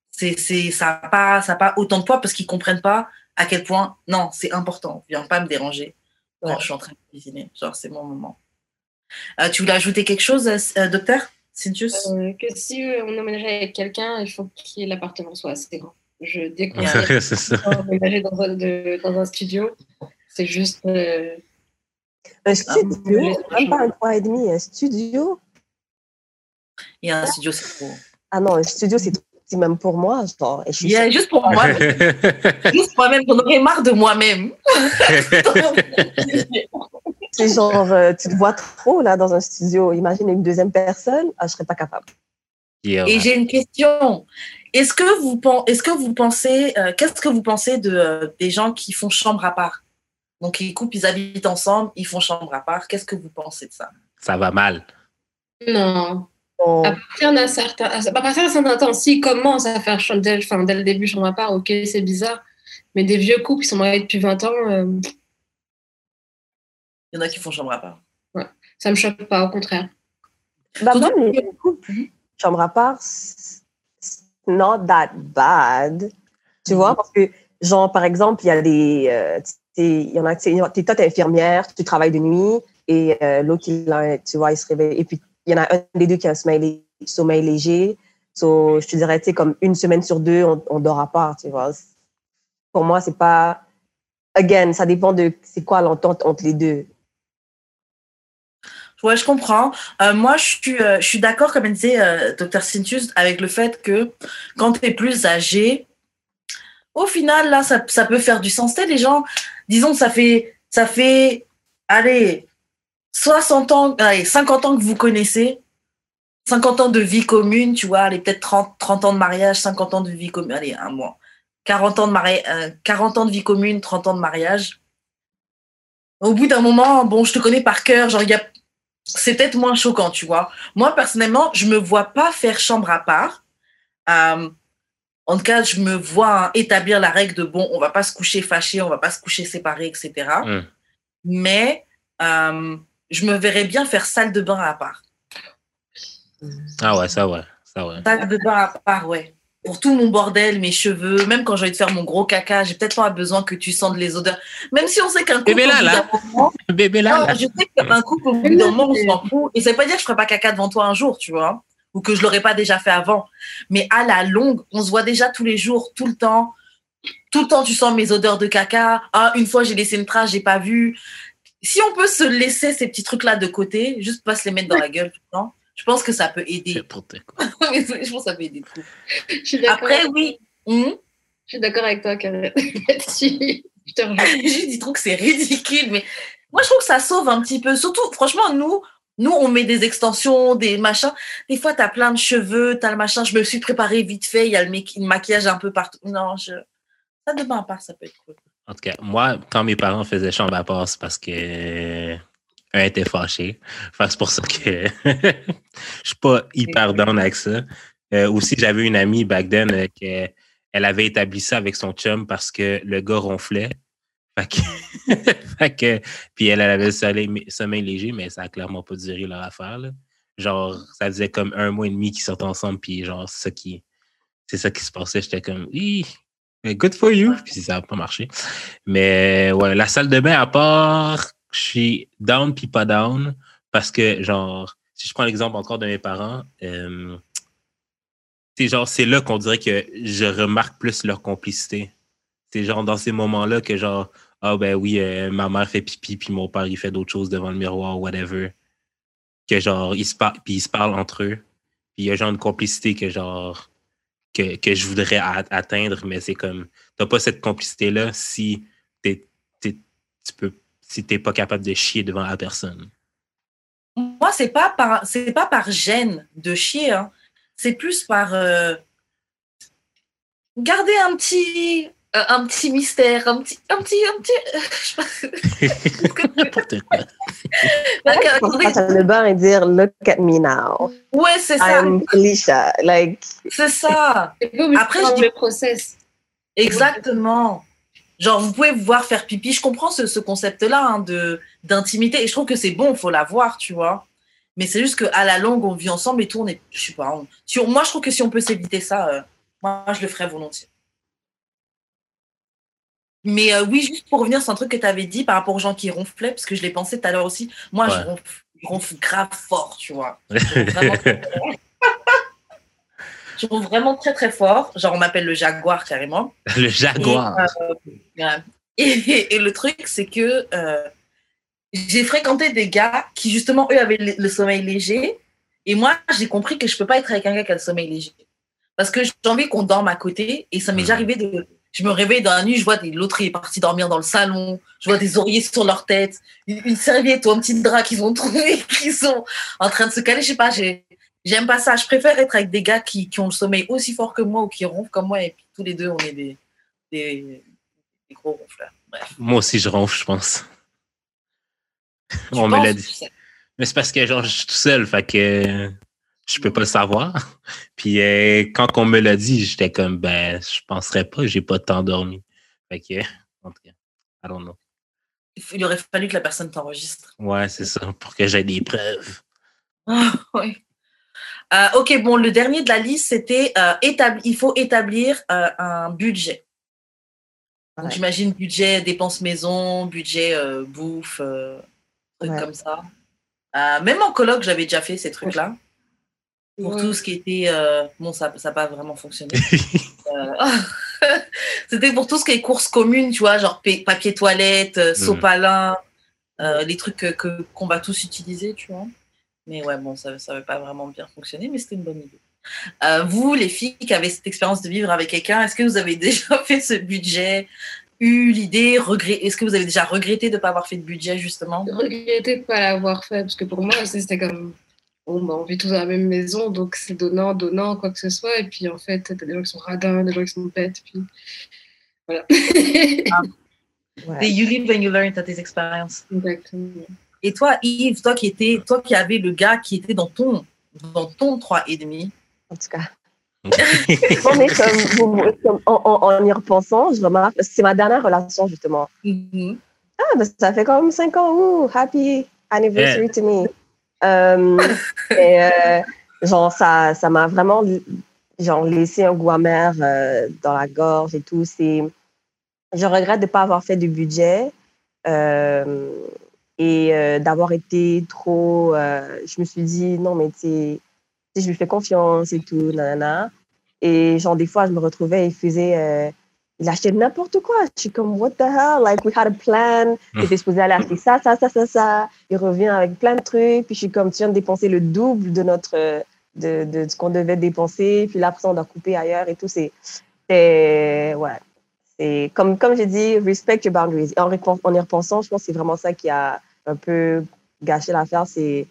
C'est, c'est, ça n'a pas, ça pas autant de poids parce qu'ils comprennent pas à quel point, non, c'est important. Viens pas me déranger quand je suis en train de cuisiner. Genre, c'est mon moment. Euh, tu voulais ajouter quelque chose, euh, docteur? Cynthius euh, Que si on emménageait avec quelqu'un, il faut que l'appartement soit assez grand je découvre dans, un, dans un studio. C'est juste. Euh, un studio, même pas un 3,5, un studio? Il y a un studio, c'est trop. Ah non, un studio, c'est même pour moi. Genre, je suis juste pour moi. juste moi-même. J'en aurais marre de moi-même. c'est genre, euh, tu te vois trop là dans un studio. Imagine une deuxième personne, ah, je serais pas capable. Et j'ai une question. Est-ce que vous, est-ce que vous pensez, euh, qu'est-ce que vous pensez de, euh, des gens qui font chambre à part? Donc, ils coupent, ils habitent ensemble, ils font chambre à part. Qu'est-ce que vous pensez de ça? Ça va mal. Non. À partir d'un certain, à partir d'un certain temps, s'ils commencent à faire chambre, dès, enfin, dès le début chambre à part, ok, c'est bizarre. Mais des vieux couples qui sont mariés depuis 20 ans. Euh, Il y en a qui font chambre à part. Ouais. Ça me choque pas, au contraire. Bah, les couples, chambre à part, not that bad. Tu vois, mm-hmm. parce que, genre, par exemple, il y a des. Euh, il y en a, tu toi, t'es infirmière, tu travailles de nuit, et euh, l'autre, tu vois, il se réveille. Et puis, il y en a un des deux qui a un sommeil, sommeil léger. So, je te dirais, tu sais, comme une semaine sur deux, on, on dort à part, tu vois. Pour moi, c'est pas. Again, ça dépend de c'est quoi l'entente entre les deux. Ouais, je comprends. Euh, moi, je suis, euh, je suis d'accord, comme disait euh, Dr. Cintus, avec le fait que quand tu es plus âgé, au final, là, ça, peut faire du sens. les gens, disons, ça fait, ça fait, allez, 60 ans, allez, 50 ans que vous connaissez, 50 ans de vie commune, tu vois, allez, peut-être 30, 30 ans de mariage, 50 ans de vie commune, allez, un mois. 40 ans de mariage, 40 ans de vie commune, 30 ans de mariage. Au bout d'un moment, bon, je te connais par cœur, genre, il y a c'est peut-être moins choquant, tu vois. Moi, personnellement, je me vois pas faire chambre à part. Euh, en tout cas, je me vois établir la règle de bon, on va pas se coucher fâché, on va pas se coucher séparé, etc. Mm. Mais euh, je me verrais bien faire salle de bain à part. Ah ouais, ça ouais, ça ouais. Salle de bain à part, ouais pour tout mon bordel, mes cheveux, même quand j'ai envie de faire mon gros caca, j'ai peut-être pas besoin que tu sentes les odeurs. Même si on sait qu'un couple. Bébé là, là. Bébé là, Je sais qu'un couple, au bout d'un moment, on s'en fout. Et ça veut pas dire que je ferai pas caca devant toi un jour, tu vois. Ou que je l'aurais pas déjà fait avant. Mais à la longue, on se voit déjà tous les jours, tout le temps. Tout le temps, tu sens mes odeurs de caca. Ah, une fois, j'ai laissé une trace, j'ai pas vu. Si on peut se laisser ces petits trucs-là de côté, juste pas se les mettre dans la gueule tout le temps, je pense que ça peut aider. je pense que ça peut aider Après, oui. Hmm? Je suis d'accord avec toi, Karen. je te je dis trop que c'est ridicule, mais moi, je trouve que ça sauve un petit peu. Surtout, franchement, nous, nous, on met des extensions, des machins. Des fois, tu as plein de cheveux, tu as le machin. Je me suis préparée vite fait. Il y a le, maquillage un peu partout. Non, je... ça demain à part, ça peut être cool. En tout cas, moi, quand mes parents faisaient chambre à part, c'est parce que un était fâché. c'est pour ça que je suis pas hyper down avec ça. Euh, aussi, j'avais une amie back then euh, qui elle avait établi ça avec son chum parce que le gars ronflait. Fait que, puis elle, elle avait le sommeil, léger, mais ça a clairement pas duré leur affaire. Genre, ça faisait comme un mois et demi qu'ils sortaient ensemble, puis genre, c'est ça qui, c'est ça qui se passait. J'étais comme, oui, good for you. Puis ça n'a pas marché. Mais voilà, la salle de bain à part, je suis down puis pas down parce que, genre, si je prends l'exemple encore de mes parents, euh, c'est genre, c'est là qu'on dirait que je remarque plus leur complicité. C'est genre dans ces moments-là que, genre, ah ben oui, euh, ma mère fait pipi puis mon père il fait d'autres choses devant le miroir, whatever. Que genre, ils se, parlent, puis ils se parlent entre eux. Puis il y a genre une complicité que, genre, que, que je voudrais atteindre, mais c'est comme, t'as pas cette complicité-là si t'es, tu peux si t'es pas capable de chier devant la personne. moi, c'est pas par, c'est pas par gêne de chier, hein. c'est plus par euh, garder un petit, euh, un petit mystère, un petit, un petit, un petit. N'importe quoi. Dans le bar et dire Look at me now. Ouais, c'est ça. I'm Felicia. Like, C'est ça. Après, je dis- le process. Exactement. Genre, vous pouvez vous voir faire pipi. Je comprends ce, ce concept-là hein, de d'intimité et je trouve que c'est bon, il faut l'avoir, tu vois. Mais c'est juste qu'à la longue, on vit ensemble et tout, on est, je sais pas. on- si on- moi, je trouve que si on peut s'éviter ça, euh, moi, je le ferais volontiers. Mais euh, oui, juste pour revenir sur un truc que tu avais dit par rapport aux gens qui ronflaient, parce que je l'ai pensé tout à l'heure aussi. Moi, je ronfle, je ronfle grave fort, tu vois. Je vraiment très, très fort. Genre, on m'appelle le jaguar carrément. Le jaguar. Ouais. Et, et le truc, c'est que euh, j'ai fréquenté des gars qui, justement, eux, avaient le, le sommeil léger. Et moi, j'ai compris que je peux pas être avec un gars qui a le sommeil léger. Parce que j'ai envie qu'on dorme à côté. Et ça m'est déjà Mhm. arrivé de. Je me réveille dans la nuit, je vois des- l'autre est parti dormir dans le salon, je vois des oreillers sur leur tête, une, une serviette ou un petit drap qu'ils ont trouvé, qui sont en train de se caler. Je sais pas, j'ai- j'aime pas ça. Je préfère être avec des gars qui, qui ont le sommeil aussi fort que moi ou qui ronflent comme moi. Et puis tous les deux, on est des, des, des gros ronfleurs. Bref. Moi aussi, je ronfle, je pense. On me l'a dit. Mais c'est parce que genre, je suis tout seul, fait que je peux pas le savoir. Puis euh, quand on me l'a dit, j'étais comme, ben, je penserais pas, j'ai pas tant dormi. Fait que, en tout cas, I don't know. Il aurait fallu que la personne t'enregistre. Ouais, c'est ça, pour que j'aie des preuves. Ah, oui. Euh, ok, bon, le dernier de la liste, c'était euh, établi- il faut établir euh, un budget. Donc, Ouais. J'imagine budget dépenses maison, budget euh, bouffe, euh, trucs Ouais. comme ça. Euh, même en coloc, j'avais déjà fait ces trucs-là. Pour Ouais. tout ce qui était. euh, bon, ça n'a pas vraiment fonctionné. Euh, C'était pour tout ce qui est courses communes, tu vois, genre pa- papier toilette, Mhm. sopalin, euh, les trucs qu'on va tous utiliser, tu vois. Mais ouais, bon, ça n'avait pas vraiment bien fonctionné, mais c'était une bonne idée. Euh, vous, les filles qui avez cette expérience de vivre avec quelqu'un, est-ce que vous avez déjà fait ce budget, eu l'idée, regret... est-ce que vous avez déjà regretté de ne pas avoir fait de budget, justement? Regretter de pas l'avoir fait parce que pour moi c'était comme bon bah, on vit tous dans la même maison donc c'est donnant donnant quoi que ce soit et puis en fait t'as des gens qui sont radins des gens qui sont bêtes puis voilà ouais. Et you live and you learn, t'as tes expériences. exactement Et toi, Yves, toi qui, étais, toi qui avais le gars qui était dans ton, dans ton 3,5, En tout cas. Non, mais comme, vous- comme en, en- en y repensant, je remarque, c'est ma dernière relation, justement. Mhm. Ah, ben, ça fait comme cinq ans. Ouh, happy anniversary to me. Euh, et, euh, genre, ça, ça m'a vraiment genre, laissé un goût amer euh, dans la gorge et tout. C'est, je regrette de ne pas avoir fait du budget euh, et euh, d'avoir été trop. euh, je me suis dit, non, mais tu je lui fais confiance et tout, nanana. Et genre, des fois, je me retrouvais, il faisait. euh, il achetait n'importe quoi. Je suis comme, what the hell? Like, we had a plan. J'étais supposé aller acheter ça, ça, ça, ça, ça. Il revient avec plein de trucs. Puis je suis comme, tu viens de dépenser le double de notre. de, de ce qu'on devait dépenser. Puis là, après, ça, on doit couper ailleurs et tout. C'est- Ouais. C'est comme, comme j'ai dit, respect your boundaries. En, y repensant, je pense que c'est vraiment ça qui a un peu gâché l'affaire. C'est.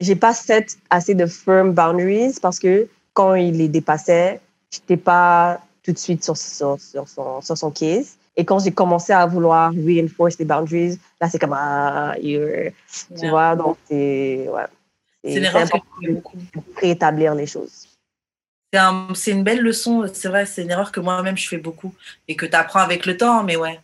J'ai pas set assez de firm boundaries parce que quand il les dépassait, j'étais pas tout de suite sur, sur, sur, son, sur son case. Et quand j'ai commencé à vouloir reinforce les boundaries, là, c'est comme, ah, you're- tu Yeah. vois, donc c'est, ouais. C'est une erreur que beaucoup. de réétablir les choses. C'est un- c'est une belle leçon, c'est vrai, c'est une erreur que moi-même je fais beaucoup et que tu apprends avec le temps, mais ouais,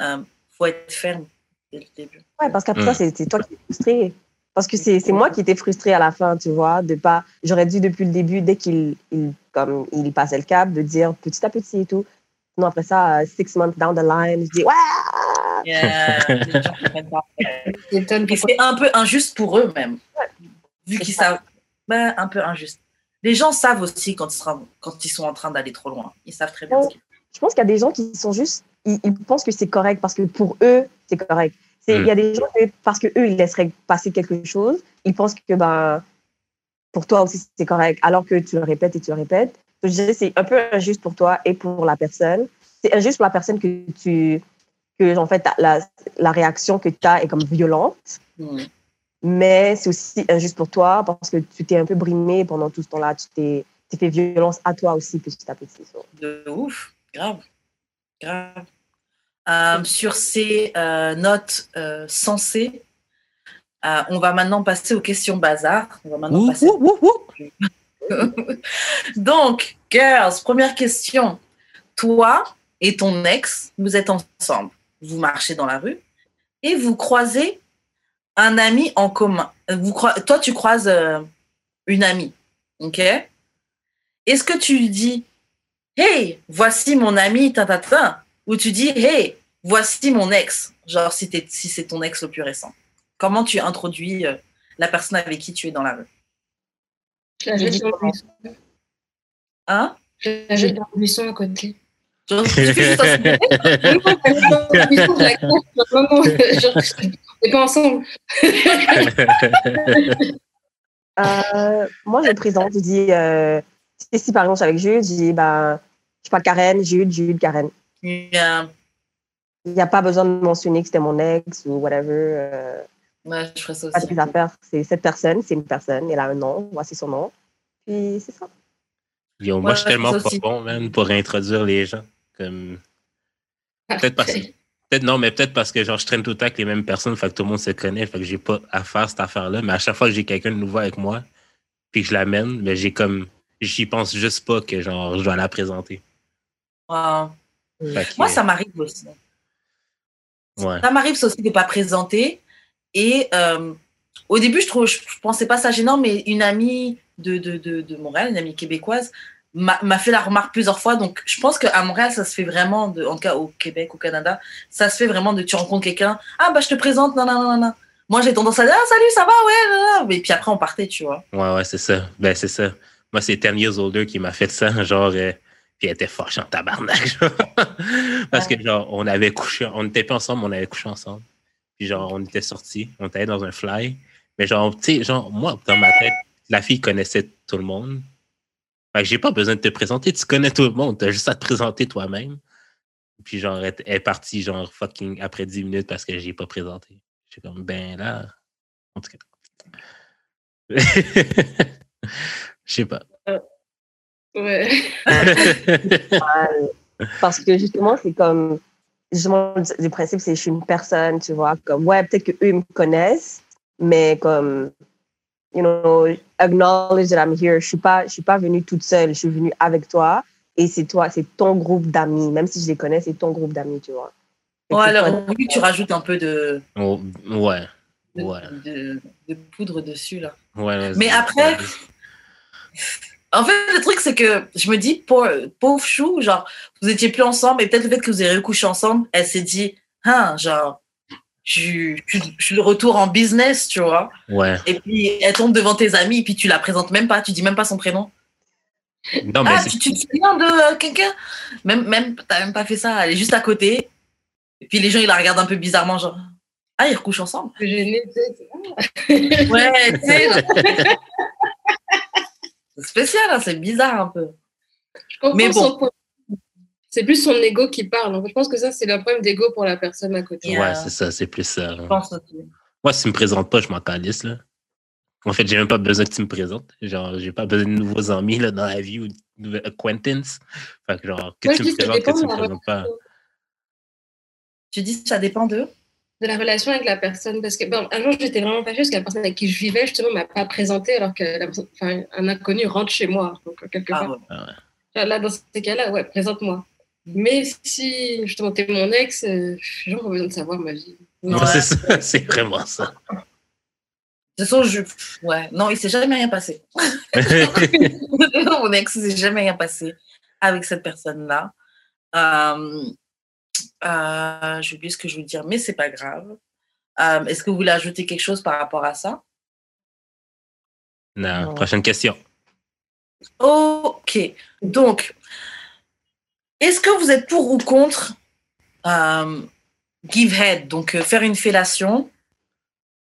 euh, faut être ferme dès le début. Ouais, parce qu'après Mm. ça, c'est c'est toi qui es frustré. Parce que c'est moi qui étais frustrée à la fin, tu vois, de pas. J'aurais dû depuis le début, dès qu'il il, comme il passait le cap, de dire petit à petit et tout. Sinon, après ça, euh, six months down the line, je dis, ouais! Yeah, c'est un peu injuste pour eux même, vu C'est qu'ils savent. Ben, un peu injuste. Les gens savent aussi quand ils, seront- quand ils sont en train d'aller trop loin. Ils savent très bien. ce qu'ils Je pense qu'il y a des gens qui sont juste, ils, ils pensent que c'est correct parce que pour eux, c'est correct. C'est- Il y a des gens que, parce que eux, ils laisseraient passer quelque chose, ils pensent que ben, pour toi aussi, c'est correct, alors que tu le répètes et tu le répètes. Donc, je dirais que c'est un peu injuste pour toi et pour la personne. C'est injuste pour la personne que tu, que en fait, la, la réaction que tu as est comme violente. Mm. Mais c'est aussi injuste pour toi parce que tu t'es un peu brimé pendant tout ce temps-là. Tu t'es fait violence à toi aussi petit à petit. De ouf, grave, grave. Euh, sur ces euh, notes euh, sensées, on va maintenant passer aux questions bazar. On va maintenant passer... Donc, girls, première question. Toi et ton ex, vous êtes ensemble. Vous marchez dans la rue et vous croisez un ami en commun. Vous toi, tu croises une amie. OK? Est-ce que tu lui dis Hey, voici mon ami, ta, ou tu dis Hey, voici mon ex, genre si, si c'est ton ex le plus récent. Comment tu introduis euh, la personne avec qui tu es dans la rue? Je la jette dans le buisson. Hein? Je la jette dans le buisson à côté. Genre, tu fais juste un On n'est pas ensemble. euh, moi, je présente, je dis, euh, si par exemple je suis avec Jude, je dis, ben, je parle Karen, Jude, Jude, Karen. Yeah. Il n'y a pas besoin de mentionner que c'était mon ex ou whatever. Euh, ouais, je ferais ça pas aussi. affaires. C'est cette personne, c'est une personne, elle a un nom, voici son nom. Puis c'est ça. Yo, moi, Ouais, je suis tellement pas aussi. bon, man, pour introduire les gens. Comme... Peut-être parce que. Peut-être non, mais peut-être parce que genre je traîne tout le temps avec les mêmes personnes, fait que tout le monde se connaît, fait que j'ai pas à faire cette affaire-là. Mais à chaque fois que j'ai quelqu'un de nouveau avec moi, puis que je l'amène, mais j'ai comme j'y pense juste pas que genre je dois la présenter. Que, Moi, ça m'arrive aussi. ouais. Ça m'arrive aussi de ne pas présenter. Et euh, au début, je trouve, je, je pensais pas ça gênant, mais une amie de, de, de, de Montréal, une amie québécoise, m'a fait la remarque plusieurs fois. Donc, je pense qu'à Montréal, ça se fait vraiment, de, en tout cas au Québec, au Canada, ça se fait vraiment de tu rencontres quelqu'un, ah bah je te présente, non, non, non, non. Moi, j'ai tendance à dire, ah salut, ça va, ouais, non, non. Mais puis après, on partait, tu vois. Ouais, ouais, c'est ça. Ben, c'est ça. Moi, c'est 10 years older qui m'a fait ça. Genre, euh, puis elle était fâchée en tabarnak. genre. Parce que, genre, on avait couché, on n'était pas ensemble, on avait couché ensemble. Puis, genre, on était sortis, on était allés dans un fly. Mais, genre, tu sais, genre, moi, dans ma tête, la fille connaissait tout le monde. Fait que j'ai pas besoin de te présenter, tu connais tout le monde, t'as juste à te présenter toi-même. Puis, genre, elle est partie, genre, fucking après 10 minutes parce que j'ai pas présenté. J'ai comme, ben là, en tout cas. Je sais pas. Ouais. Mal. Parce que justement, c'est comme. Justement, le principe, c'est je suis une personne, tu vois. Comme, ouais, peut-être qu'eux, ils me connaissent, mais comme. You know, acknowledge that I'm here. Je suis pas, je suis pas venue toute seule. Je suis venue avec toi. Et c'est toi, c'est ton groupe d'amis. Même si je les connais, c'est ton groupe d'amis, tu vois. Que Ouais, alors, oui, tu rajoutes un peu de, Oh, ouais. de, Ouais. de- de poudre dessus, là. Ouais, Mais après, En fait, le truc, c'est que je me dis, pauvre, pauvre chou, genre, vous étiez plus ensemble, et peut-être le fait que vous ayez recouché ensemble, elle s'est dit, hein, genre, je, je, je suis de retour en business, tu vois. Ouais. Et puis, elle tombe devant tes amis, et puis tu la présentes même pas, tu dis même pas son prénom. Non, mais ah, c'est- tu, tu te souviens de euh, quelqu'un? Même, même, t'as même pas fait ça, elle est juste à côté. Et puis les gens, ils la regardent un peu bizarrement, genre, ah, ils recouchent ensemble. Tu. Ouais, tu sais. c'est spécial, hein, c'est bizarre un peu. Je comprends Mais bon. son point. C'est plus son ego qui parle. En fait, je pense que ça, c'est le problème d'ego pour la personne à côté. Ouais, c'est ça, c'est plus ça. Je pense aussi. Moi, si tu me présentes pas, je m'en calisse, là. En fait, j'ai même pas besoin que tu me présentes. Genre, j'ai pas besoin de nouveaux amis, là, dans la vie ou de nouvelles acquaintances. Fait que, genre, que Moi, tu me dis que ça présentes, que dépend tu de me présentes pas. Tu dis ça dépend d'eux? De la relation avec la personne. Parce que, bon, un jour, j'étais vraiment fâchée parce que la personne avec qui je vivais, justement, m'a pas présenté alors que la personne- enfin, un inconnu rentre chez moi. Donc, quelque Ah part. ouais. Genre, Là, dans ces cas-là, ouais, présente-moi. Mais si, justement, t'es mon ex, euh, les gens ont besoin de savoir ma vie. Non, Ouais. c'est ça, c'est vraiment ça. De toute façon, je... Ouais, non, il s'est jamais rien passé. Mon ex, il s'est jamais rien passé avec cette personne-là. Euh, euh, J'ai oublié ce que je veux dire, mais c'est pas grave. Euh, Est-ce que vous voulez ajouter quelque chose par rapport à ça? Non. prochaine question. Ok. Donc, est-ce que vous êtes pour ou contre euh, give head, donc euh, faire une fellation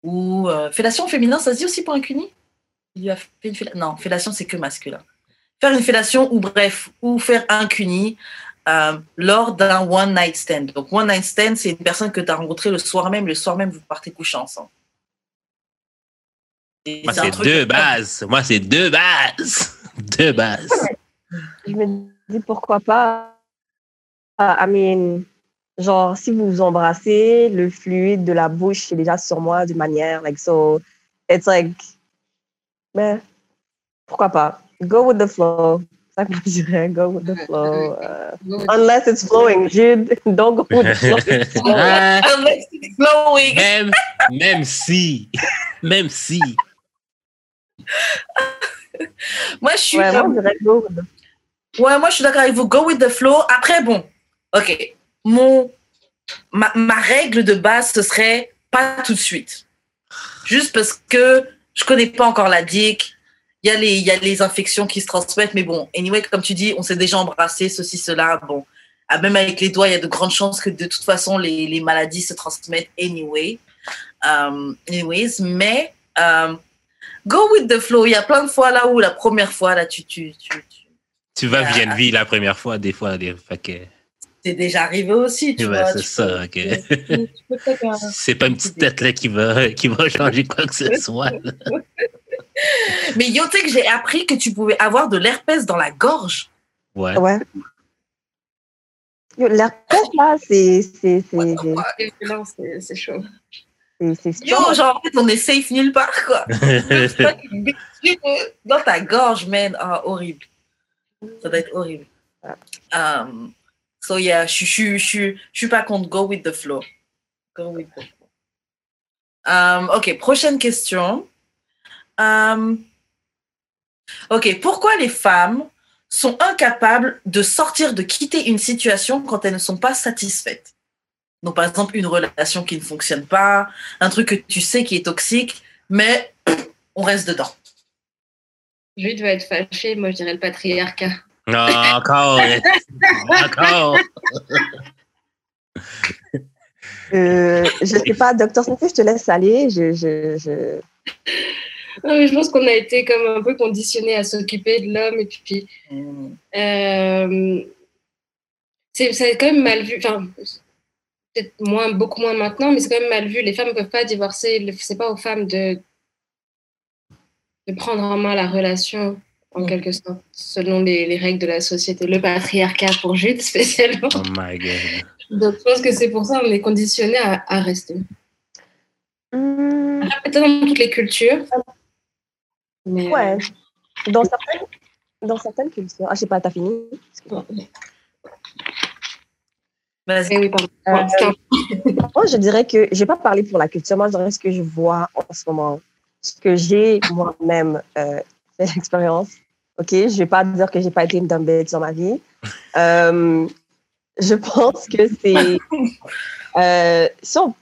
ou euh, fellation féminin, ça se dit aussi pour un cuni Il lui a fait une féla- Non, fellation c'est que masculin. Faire une fellation ou bref, ou faire un cuni euh, lors d'un one night stand. Donc one night stand, c'est une personne que tu as rencontrée le soir même, le soir même vous partez coucher ensemble. Et Moi, c'est deux bases. Moi, c'est deux bases. Deux bases. Je me dis pourquoi pas. Ah, I mean, genre, si vous vous embrassez, le fluide de la bouche est déjà sur moi d'une manière. Like, so, it's like. Mais pourquoi pas? Go with the flow. C'est ça que je dirais. Go with the flow. euh, unless it's flowing. Jude, don't go with the flow. Unless it's flowing. même, même si. Même si. Moi, je suis Ouais, moi, comme- je dirais go with the Ouais, moi, je suis d'accord avec vous. Go with the flow. Après, bon, ok. Mon, ma, ma règle de base, ce serait pas tout de suite. Juste parce que je connais pas encore la dick. Il y, a les- y a les infections qui se transmettent. Mais bon, anyway, comme tu dis, on s'est déjà embrassé, ceci, cela. Bon, Ah, même avec les doigts, il y a de grandes chances que de toute façon, les, les maladies se transmettent anyway. Um, anyways, mais um, go with the flow. Il y a plein de fois là où la première fois, là, tu, tu, tu, tu Tu vas bien vie la première fois, des fois. Des, fait c'est déjà arrivé aussi, tu ouais, vois. c'est ça. peux- ok. C'est pas une petite tête là qui va, qui va changer quoi que ce soit. Mais yo, tu sais que j'ai appris que tu pouvais avoir de l'herpès dans la gorge. Ouais. Ouais. Yo, L'herpès, là, c'est c'est- chaud. c'est- c'est Yo, strong. genre, en fait, on est safe nulle part, quoi. Dans ta gorge, man. Ah, horrible. Ça doit être horrible. Um, so, yeah, je je- je- je suis pas contre go with the flow. Go with the flow. Um, ok, prochaine question. Um, ok, pourquoi les femmes sont incapables de sortir, de quitter une situation quand elles ne sont pas satisfaites? Donc, par exemple, une relation qui ne fonctionne pas, un truc que tu sais qui est toxique, mais on reste dedans. Jude va être fâché, moi je dirais le patriarcat. Non, encore. encore. Euh, je sais pas, docteur Cynthia, je te laisse aller. Je, je, je... Non, mais je pense qu'on a été comme un peu conditionné à s'occuper de l'homme et puis euh, c'est c'est quand même mal vu. Enfin, peut-être moins, beaucoup moins maintenant, mais c'est quand même mal vu. Les femmes ne peuvent pas divorcer. C'est pas aux femmes de, de prendre en main la relation, en Mm. quelque sorte, selon les, les règles de la société. Le patriarcat pour Jude, spécialement. Oh my god. Donc, je pense que c'est pour ça qu'on est conditionné à, à rester. Hmm, Peut-être dans toutes les cultures. Mais, ouais. Dans certaines, dans certaines cultures. Ah, je sais pas, t'as fini? euh, Vas-y. mais oui, pardon. Euh, Moi, je dirais que je vais pas parler pour la culture. Moi, je dirais ce que je vois en ce moment, ce que j'ai moi-même euh, fait l'expérience. Ok, je vais pas dire que j'ai pas été une dumb bitch dans ma vie. Euh, je pense que c'est euh, si on-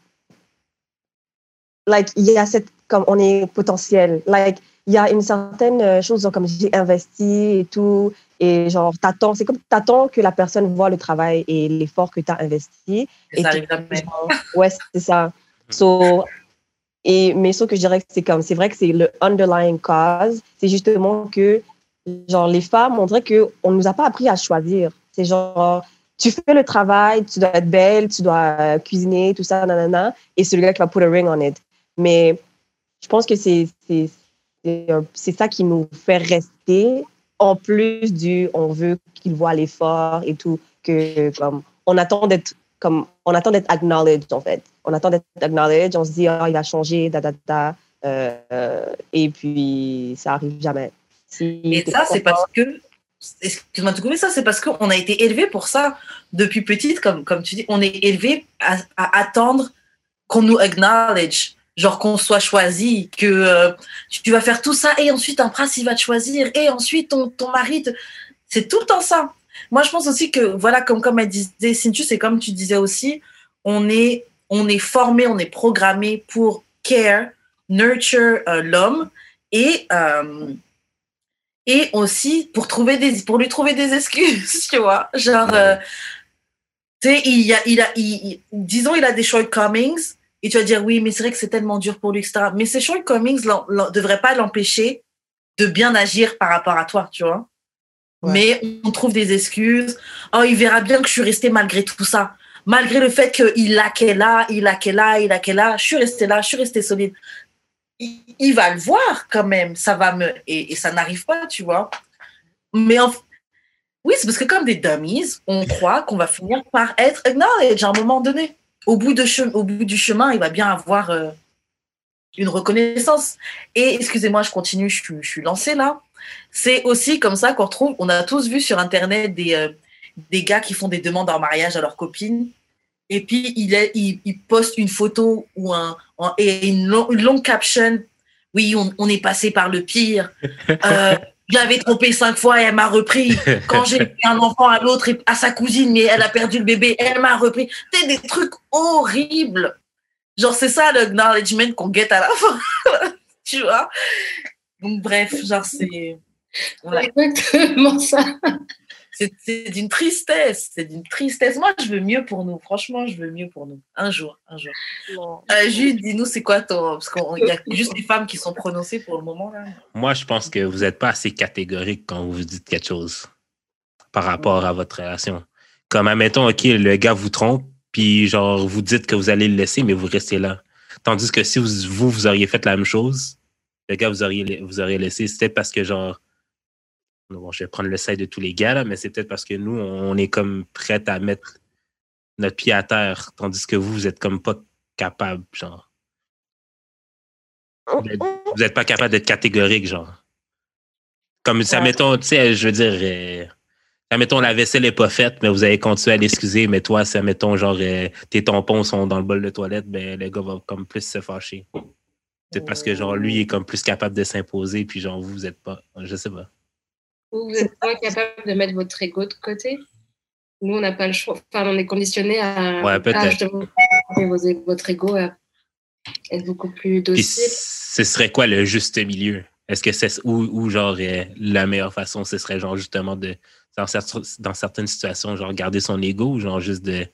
like il y a cette comme on est potentiel, like il y a une certaine euh, chose genre, comme j'ai investi et tout et genre t'attends, c'est comme t'attends que la personne voit le travail et l'effort que tu as investi Ça et arrive tu- jamais. genre, ouais, c'est ça. So, et, mais ce que je dirais que c'est comme, c'est vrai que c'est le underlying cause, c'est justement que, genre, les femmes, on dirait qu'on ne nous a pas appris à choisir. C'est genre, tu fais le travail, tu dois être belle, tu dois euh, cuisiner, tout ça, nanana, et c'est le gars qui va put a ring on it. Mais je pense que c'est, ça qui nous fait rester, en plus du, on veut qu'il voit l'effort et tout, que, comme, on attend d'être comme on attend d'être acknowledged en fait. On attend d'être acknowledged, on se dit ah il va changer, da da da, euh, et puis ça arrive jamais. Si Et ça, c'est parce que, excuse-moi de te couper, ça, c'est parce qu'on a été élevé pour ça. Depuis petite, comme, comme tu dis, on est élevé à, à attendre qu'on nous acknowledge, genre qu'on soit choisi, que euh, tu vas faire tout ça et ensuite un prince, il va te choisir et ensuite ton, ton mari, te... c'est tout le temps ça. Moi, je pense aussi que, voilà, comme, comme elle disait, Cynthia, c'est comme tu disais aussi, on est, on est formé, on est programmé pour care, nurture euh, l'homme et, euh, et aussi pour, trouver des, pour lui trouver des excuses, tu vois. Genre, euh, tu sais, il, a, il a, disons, il a des shortcomings et tu vas dire, oui, mais c'est vrai que c'est tellement dur pour lui, etc. Mais ces shortcomings ne devraient pas l'empêcher de bien agir par rapport à toi, tu vois. Mais on trouve des excuses. Oh, il verra bien que je suis restée malgré tout ça. Malgré le fait qu'il laquait là, il laquait là, il laquait là, je suis restée là, je suis restée solide. il, va le voir quand même. Ça va me. Et, ça n'arrive pas, tu vois. Mais oui, c'est parce que comme des dummies, on croit qu'on va finir par être acknowledged à un moment donné. Au bout, de au bout du chemin, il va bien avoir euh, une reconnaissance. Et excusez-moi, je continue, je, je suis lancée là. C'est aussi comme ça qu'on retrouve, on a tous vu sur Internet des, euh, des gars qui font des demandes en mariage à leurs copines. Et puis, il, est, il, il poste une photo ou un, et une, longue caption. Oui, on, on, est passé par le pire. Euh, J'avais trompé cinq fois et elle m'a repris. Quand j'ai fait un enfant à l'autre, à sa cousine, mais elle a perdu le bébé, elle m'a repris. C'est des trucs horribles. Genre, c'est ça l'acknowledgement qu'on guette à la fin. tu vois Donc, bref, genre, c'est. Exactement ça c'est d'une tristesse, c'est d'une tristesse. Moi, je veux mieux pour nous. Franchement, je veux mieux pour nous. Un jour, un jour. Euh, Jude, dis-nous, c'est quoi ton. Parce qu'il y a juste les femmes qui sont prononcées pour le moment. Là. Moi, je pense que vous n'êtes pas assez catégorique quand vous dites quelque chose par rapport à votre relation. Comme, admettons, OK, le gars vous trompe, puis genre, vous dites que vous allez le laisser, mais vous restez là. Tandis que si vous, vous, vous auriez fait la même chose, le gars vous auriez, vous auriez laissé, c'était parce que genre, Bon, je vais prendre le side de tous les gars, là, mais c'est peut-être parce que nous, on est comme prêts à mettre notre pied à terre, tandis que vous, vous êtes comme pas capable, genre. Vous n'êtes pas capable d'être catégorique, genre. Comme ça, mettons, tu sais, je veux dire, euh, ça, mettons, la vaisselle n'est pas faite, mais vous avez continué à l'excuser, mais toi, ça, mettons, genre, euh, tes tampons sont dans le bol de toilette, ben, le gars va comme plus se fâcher. C'est parce que, genre, lui est comme plus capable de s'imposer, puis genre, vous, vous n'êtes pas. Je sais pas vous n'êtes pas capable de mettre votre ego de côté? Nous, on n'a pas le choix. Enfin, on est conditionné à, ouais, votre ego à être beaucoup plus docile. ce serait quoi le juste milieu? Est-ce que c'est ou, genre euh, la meilleure façon, ce serait genre justement de dans, certaines situations, genre garder son ego ou genre juste de,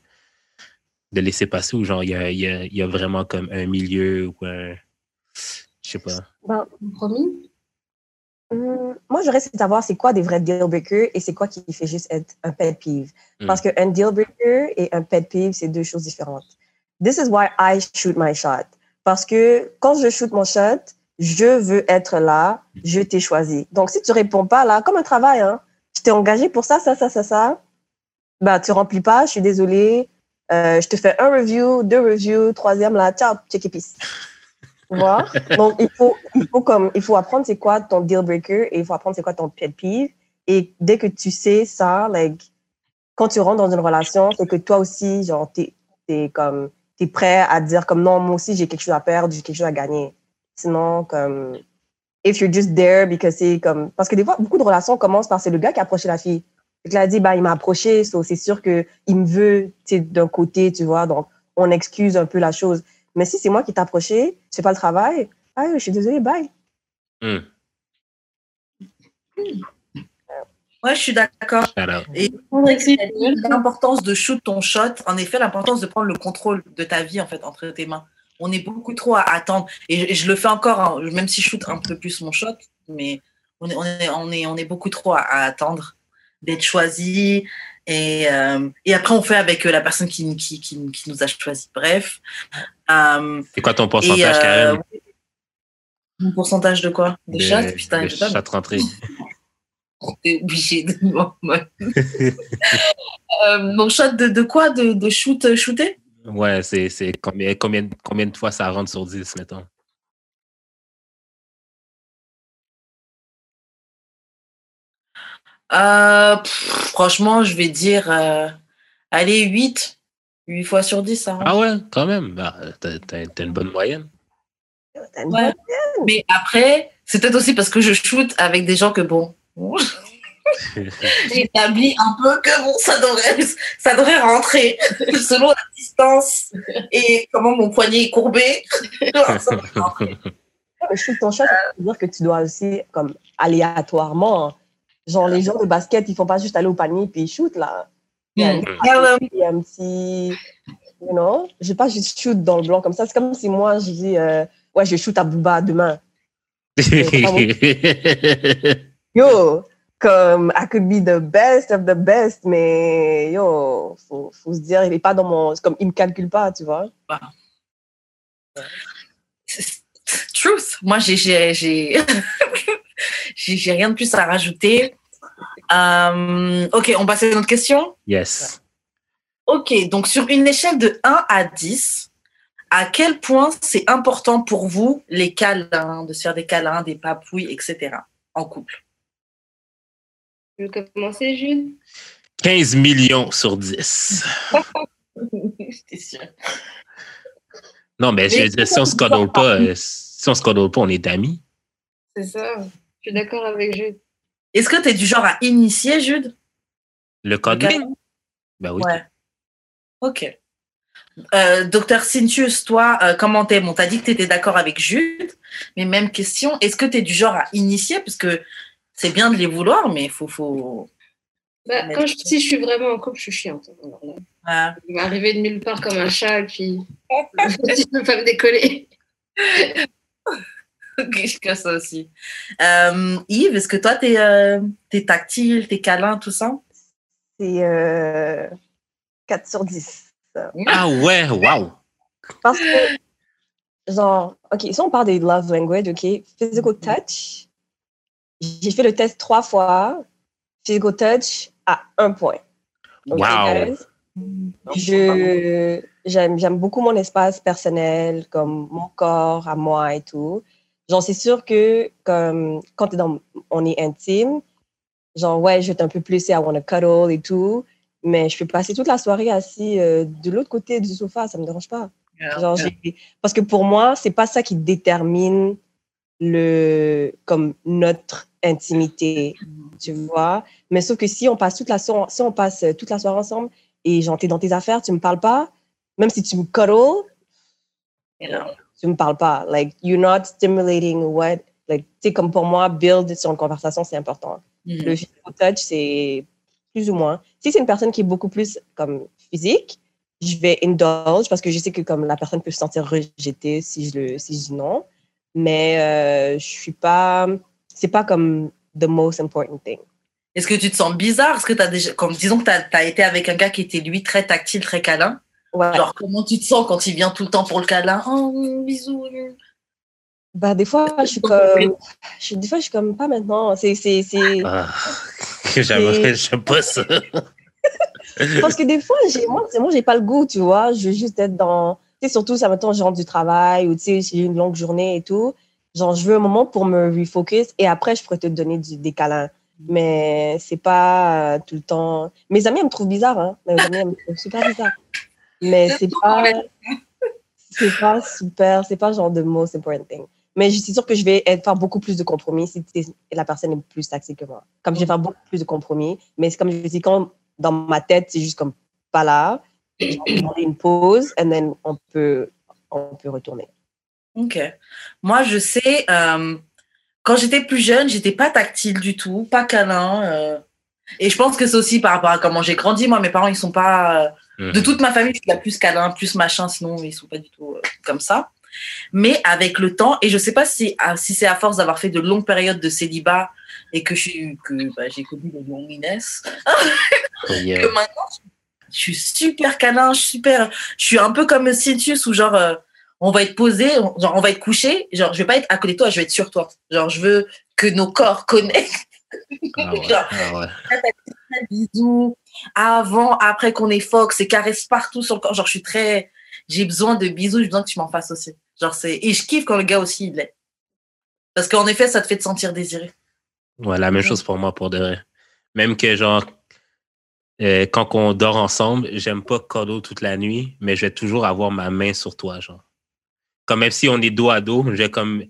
de laisser passer ou genre il y a, vraiment comme un milieu ou un. Je sais pas. Ben, promis Hum, moi, j'aurais de savoir c'est quoi des vrais deal breakers et c'est quoi qui fait juste être un pet peeve? Mm. Parce qu'un deal breaker et un pet peeve, c'est deux choses différentes. This is why I shoot my shot. Parce que quand je shoot mon shot, je veux être là, je t'ai choisi. Donc, si tu réponds pas là, comme un travail, hein, je t'ai engagé pour ça, ça, ça, ça, ça, bah, tu remplis pas, je suis désolée. Euh, je te fais un review, deux reviews, troisième là, ciao, check et peace. Donc, il faut, il, faut comme, il faut apprendre c'est quoi ton deal breaker et il faut apprendre c'est quoi ton pet peeve. Et dès que tu sais ça, like, quand tu rentres dans une relation, c'est que toi aussi, genre, t'es es comme, t'es prêt à dire comme non, moi aussi, j'ai quelque chose à perdre, j'ai quelque chose à gagner. Sinon, comme, if you're just there because c'est comme, parce que des fois, beaucoup de relations commencent par c'est le gars qui a approché la fille. Et a dit, bah, il m'a approché, c'est sûr qu'il me veut, d'un côté, tu vois, donc on excuse un peu la chose. Mais si c'est moi qui t'ai approché, tu fais pas le travail, ah, je suis désolée, bye. Hmm. Ouais, je suis d'accord. Et l'importance de shoot ton shot, en effet, l'importance de prendre le contrôle de ta vie en fait entre tes mains. On est beaucoup trop à attendre. Et je, le fais encore, hein, même si je shoot un peu plus mon shot, mais on est, on est, on est, on est beaucoup trop à, attendre d'être choisi. Et, euh, et, après, on fait avec la personne qui, qui, qui, qui nous a choisi. Bref. Euh, c'est quoi ton pourcentage, euh, Karen Mon pourcentage de quoi? De, de chatte Putain, de chatte rentrée. T'es obligé de euh, Mon shot de, de quoi? De, de, shoot shooter? Ouais, c'est combien, combien, combien de fois ça rentre sur 10, mettons? Euh, franchement, je vais dire, euh, allez, 8. 8 fois sur 10, ça. Ah ouais, quand même. Bah, t'as une bonne moyenne. Ouais. Mais après, c'est peut-être aussi parce que je shoot avec des gens que bon. J'établis un peu que bon, ça devrait, ça devrait rentrer selon la distance et comment mon poignet est courbé. shoot ton shot, ça veut dire que tu dois aussi, comme aléatoirement, genre les gens de basket, ils font pas juste aller au panier puis ils shootent là. Il y a, un mm. petit, you know, je vais pas juste shoot dans le blanc comme ça. C'est comme si moi, je dis, euh, ouais, je shoot à Booba demain. yo, comme, I could be the best of the best, mais yo, faut, faut se dire, il est pas dans mon, comme, il me calcule pas, tu vois. Truth. Moi, j'ai, j'ai j'ai rien de plus à rajouter. Euh, ok, on passe à une autre question. Yes. Ok, donc sur une échelle de 1 à 10, à quel point c'est important pour vous les câlins, de se faire des câlins, des papouilles, etc. en couple? Tu veux commencer, Jules 15 millions sur 10. J'étais sûre. Non, mais je veux dire, si on se cuddle pas, euh, si on se cuddle pas, on est amis. C'est ça. Je suis d'accord avec Jules. Est-ce que tu es du genre à initier, Jude? Le câlin Ben oui. Ouais. Ok. Euh, Docteur Cintius, toi, euh, comment t'es? Bon, t'as dit que t'étais d'accord avec Jude, mais même question, est-ce que t'es du genre à initier? Parce que c'est bien de les vouloir, mais il faut... faut... Bah, quand je, si je suis vraiment en couple, je suis chiante. Alors là, Ah. il va arriver de nulle part comme un chat, et puis tu peux pas me décoller. Ok, je casse ça aussi. Euh, Yves, est-ce que toi, t'es euh, t'es tactile, t'es câlin, tout ça? C'est euh, 4 sur 10. Ah ouais, wow. Parce que, genre, OK, si on parle des love language, OK, physical touch, j'ai fait le test trois fois. Physical touch à un point. OK, Wow. Je, j'aime, j'aime beaucoup mon espace personnel, comme mon corps à moi et tout. Genre, c'est sûr que comme, quand t'es dans, on est intime, genre, ouais, je vais être un peu plus, I want to cuddle et tout, mais je peux passer toute la soirée assis euh, de l'autre côté du sofa, ça me dérange pas. Genre, j'ai- parce que pour moi, c'est pas ça qui détermine le, comme notre intimité, tu vois. Mais sauf que si on passe toute la, so- si on passe euh, toute la soirée ensemble et genre, t'es dans tes affaires, tu me parles pas, même si tu me cuddle, tu me parles pas. Like, you're not stimulating what, like, tu sais, comme pour moi, build sur une conversation, c'est important. Mhm. Le physical touch, c'est plus ou moins. Si c'est une personne qui est beaucoup plus comme physique, je vais indulge parce que je sais que comme la personne peut se sentir rejetée si je le si je dis non. Mais euh, je suis pas c'est pas comme the most important thing. Est-ce que tu te sens bizarre? Est-ce que t'as déjà, comme disons que t'as as été avec un gars qui était lui très tactile, très câlin. Ouais. Genre comment tu te sens quand il vient tout le temps pour le câlin? Oh bisous. Bah des fois je suis comme je, des fois je suis comme pas maintenant. C'est c'est c'est Ah, J'aimerais, j'aime pas ça. parce que des fois j'ai moi c'est moi j'ai pas le goût, tu vois, je veux juste être dans tu sais surtout ça mettons je rentre du travail ou tu sais j'ai une longue journée et tout. Genre je veux un moment pour me refocus et après je pourrais te donner du, des câlins. Mais c'est pas euh, tout le temps. Mes amis elles me trouvent bizarre, hein. Mes amis elles me trouvent super bizarre. Mais C'est pas, c'est pas super, c'est pas genre the most important thing. Mais je suis sûre que je vais être- faire beaucoup plus de compromis si la personne est plus taxée que moi. Comme je vais faire beaucoup plus de compromis, mais c'est comme je dis, quand dans ma tête, c'est juste comme pas là, je vais demander une pause, et then on peut, on peut retourner. Ok. Moi, je sais, euh, quand j'étais plus jeune, j'étais pas tactile du tout, pas câlin. euh, et je pense que c'est aussi par rapport à comment j'ai grandi. Moi, mes parents, ils sont pas. euh, Mhm. de toute ma famille, c'est la plus câlin, plus machin, sinon ils sont pas du tout euh, comme ça. Mais avec le temps, et je sais pas si, ah, si c'est à force d'avoir fait de longues périodes de célibat et que je suis que bah, j'ai connu des loneliness, Yeah. que maintenant je suis super câlin, je suis super, je suis un peu comme Cintius où genre euh, on va être posé, on, genre on va être couché, genre je vais pas être à côté de toi, je vais être sur toi. Genre je veux que nos corps connectent. Ah ouais, Genre, ah ouais. bisous avant, après qu'on est fox et caresse partout sur le corps. Genre, je suis très. J'ai besoin de bisous, j'ai besoin que tu m'en fasses aussi. Genre, c'est. Et je kiffe quand le gars aussi, il l'est. Parce qu'en effet, ça te fait te sentir désiré. Ouais, la même chose pour moi, pour de vrai. Même que, genre, euh, quand on dort ensemble, j'aime pas cuddle toute la nuit, mais je vais toujours avoir ma main sur toi, genre. Comme même si on est dos à dos, je vais comme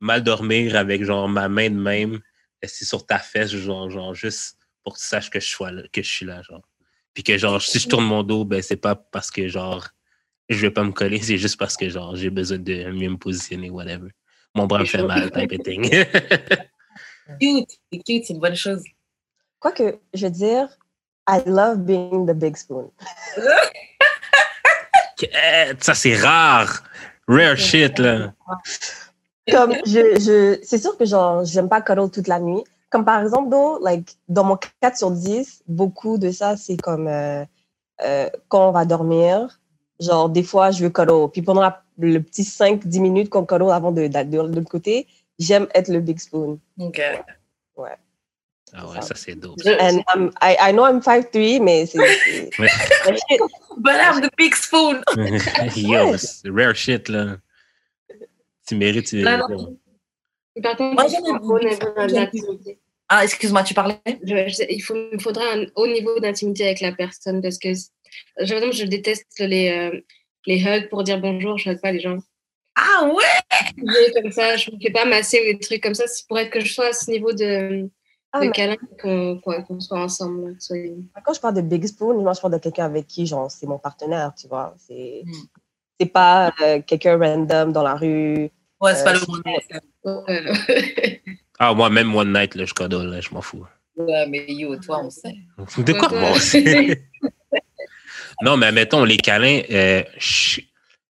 mal dormir avec, genre, ma main de même, c'est sur ta fesse, genre, genre, juste pour que tu saches que je, sois là, que je suis là, genre. Puis que, genre, si je tourne mon dos, ben, c'est pas parce que, genre, je vais pas me coller, c'est juste parce que, genre, j'ai besoin de mieux me positionner, whatever. Mon bras me fait mal, type of thing. Cute, c'est cute, c'est une bonne chose. Quoique, je veux dire, I love being the big spoon. Ça, c'est rare. Rare shit, là. Comme, je, je, c'est sûr que genre, j'aime pas cuddle toute la nuit. Comme par exemple, though, like, dans mon 4 sur 10, beaucoup de ça, c'est comme euh, euh, quand on va dormir, Genre, des fois, je veux cuddle. Puis pendant la- le petit 5-10 minutes qu'on cuddle avant de, de, de l'autre côté, j'aime être le big spoon. Ok. Ah ouais, ça c'est dope. Je- And I'm- I, I know I'm 5'3", mais c'est... Ouais. But I'm the big spoon. Yo, c'est rare shit, là. Tu mérites. tu Là, mérites. Non. Par contre, Moi, faut un haut niveau d'intimité. Ah, excuse-moi, tu parlais? Je- je- il faut, il faudra un haut niveau d'intimité avec la personne parce que, je, par exemple, je déteste les, euh, les hugs pour dire bonjour, je ne hug pas les gens. Ah ouais? Je- Comme ça, je ne me fais pas masser ou des trucs comme ça. C'est pour être que je sois à ce niveau de, Ah, de mais câlin qu'on qu'on soit ensemble. soyez- quand je parle de big spoon, moi, je parle de quelqu'un avec qui, genre, c'est mon partenaire, tu vois. C'est Hmm. c'est pas euh, quelqu'un random dans la rue. Ouais, c'est pas Euh, le bon Voilà. Ah, moi, même One Night, là, je cuddle, là, je m'en fous. Ouais, mais yo, toi, on sait. De quoi bon, ouais. c'est- Non, mais mettons, les câlins, euh, je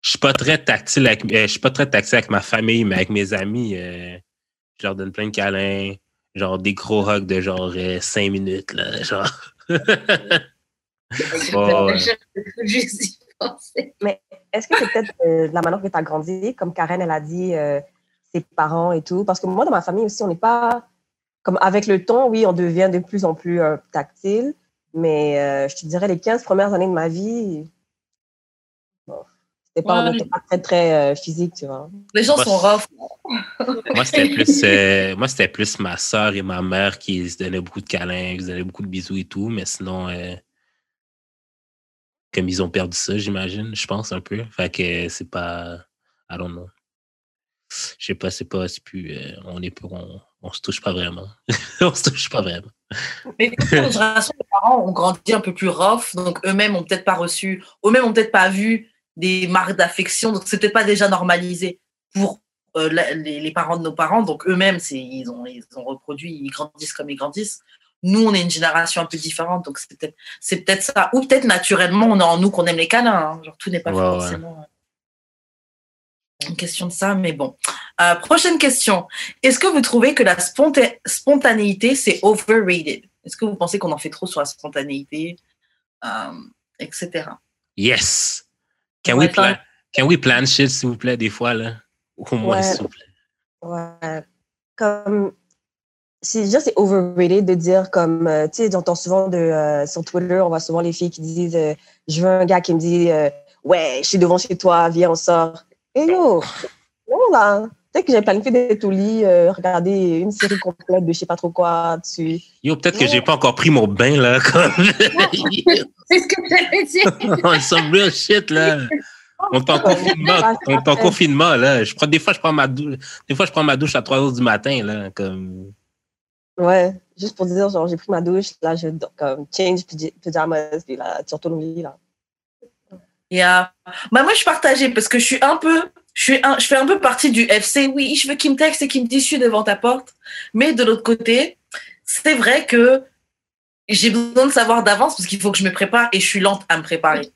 suis pas très tactile avec, euh, je suis pas très tactile avec ma famille, mais avec mes amis, euh, je leur donne plein de câlins, genre des gros hugs de genre 5 minutes, là, genre. Oh, ouais. Juste y penser. Est-ce que c'est peut-être euh, la manière que tu as grandi, comme Karen, elle a dit, ses parents et tout? Parce que moi, dans ma famille aussi, on n'est pas... Comme avec le temps, oui, on devient de plus en plus euh, tactile, mais euh, je te dirais, les 15 premières années de ma vie, bon, c'était pas, Ouais. très, très euh, physique, tu vois. Les gens Moi, sont rough. Moi, c'était plus, euh, moi, c'était plus ma soeur et ma mère qui se donnaient beaucoup de câlins, qui se donnaient beaucoup de bisous et tout, mais sinon, euh, comme ils ont perdu ça, j'imagine, je pense un peu. Fait que c'est pas. I don't know. Je sais pas, c'est pas, c'est plus. euh, on est on, on se touche pas vraiment. on se touche pas vraiment. Mais les parents ont grandi un peu plus rough, donc eux-mêmes ont peut-être pas reçu, eux-mêmes ont peut-être pas vu des marques d'affection, donc c'est peut-être pas déjà normalisé pour euh, la- les, les parents de nos parents, donc eux-mêmes, c'est, ils, ont, ils ont reproduit, ils grandissent comme ils grandissent. Nous, on est une génération un peu différente, donc c'est peut-être, c'est peut-être ça. Ou peut-être naturellement, on a en nous qu'on aime les câlins. hein. Genre, tout n'est pas forcément euh, une question de ça, mais bon. Euh, prochaine question. Est-ce que vous trouvez que la sponta- spontanéité, c'est overrated? Est-ce que vous pensez qu'on en fait trop sur la spontanéité, euh, etc. Yes! Can, Ouais, we plan, can we plan shit, s'il vous plaît, des fois, là? Au moins, Ouais. s'il vous plaît. Ouais. Comme, c'est déjà, c'est overrated de dire comme, euh, tu sais, j'entends souvent de, sur Twitter, on voit souvent les filles qui disent, je veux un gars qui me dit, ouais, je suis devant chez toi, viens, on sort. Et yo, non, là, peut-être que j'ai planifié d'être au lit, euh, regarder une série complète de je sais pas trop quoi dessus. Yo, peut-être que j'ai pas encore pris mon bain, là, comme. C'est ce que j'allais dire. on some real shit, là. On est en confinement, on est en confinement, là. Je prends, des fois, je prends ma douche, des fois, je prends ma douche à 3 heures du matin, là, comme. Ouais, juste pour dire, genre, j'ai pris ma douche, là, je comme change pyj- pyjamas, puis là, tu retournes au lit, là. Yeah. Bah, moi, je suis partagée parce que je suis un peu, je, suis un, je fais un peu partie du FC. Oui, je veux qu'il me texte et qu'il me dise je suis devant ta porte. Mais de l'autre côté, c'est vrai que j'ai besoin de savoir d'avance parce qu'il faut que je me prépare et je suis lente à me préparer.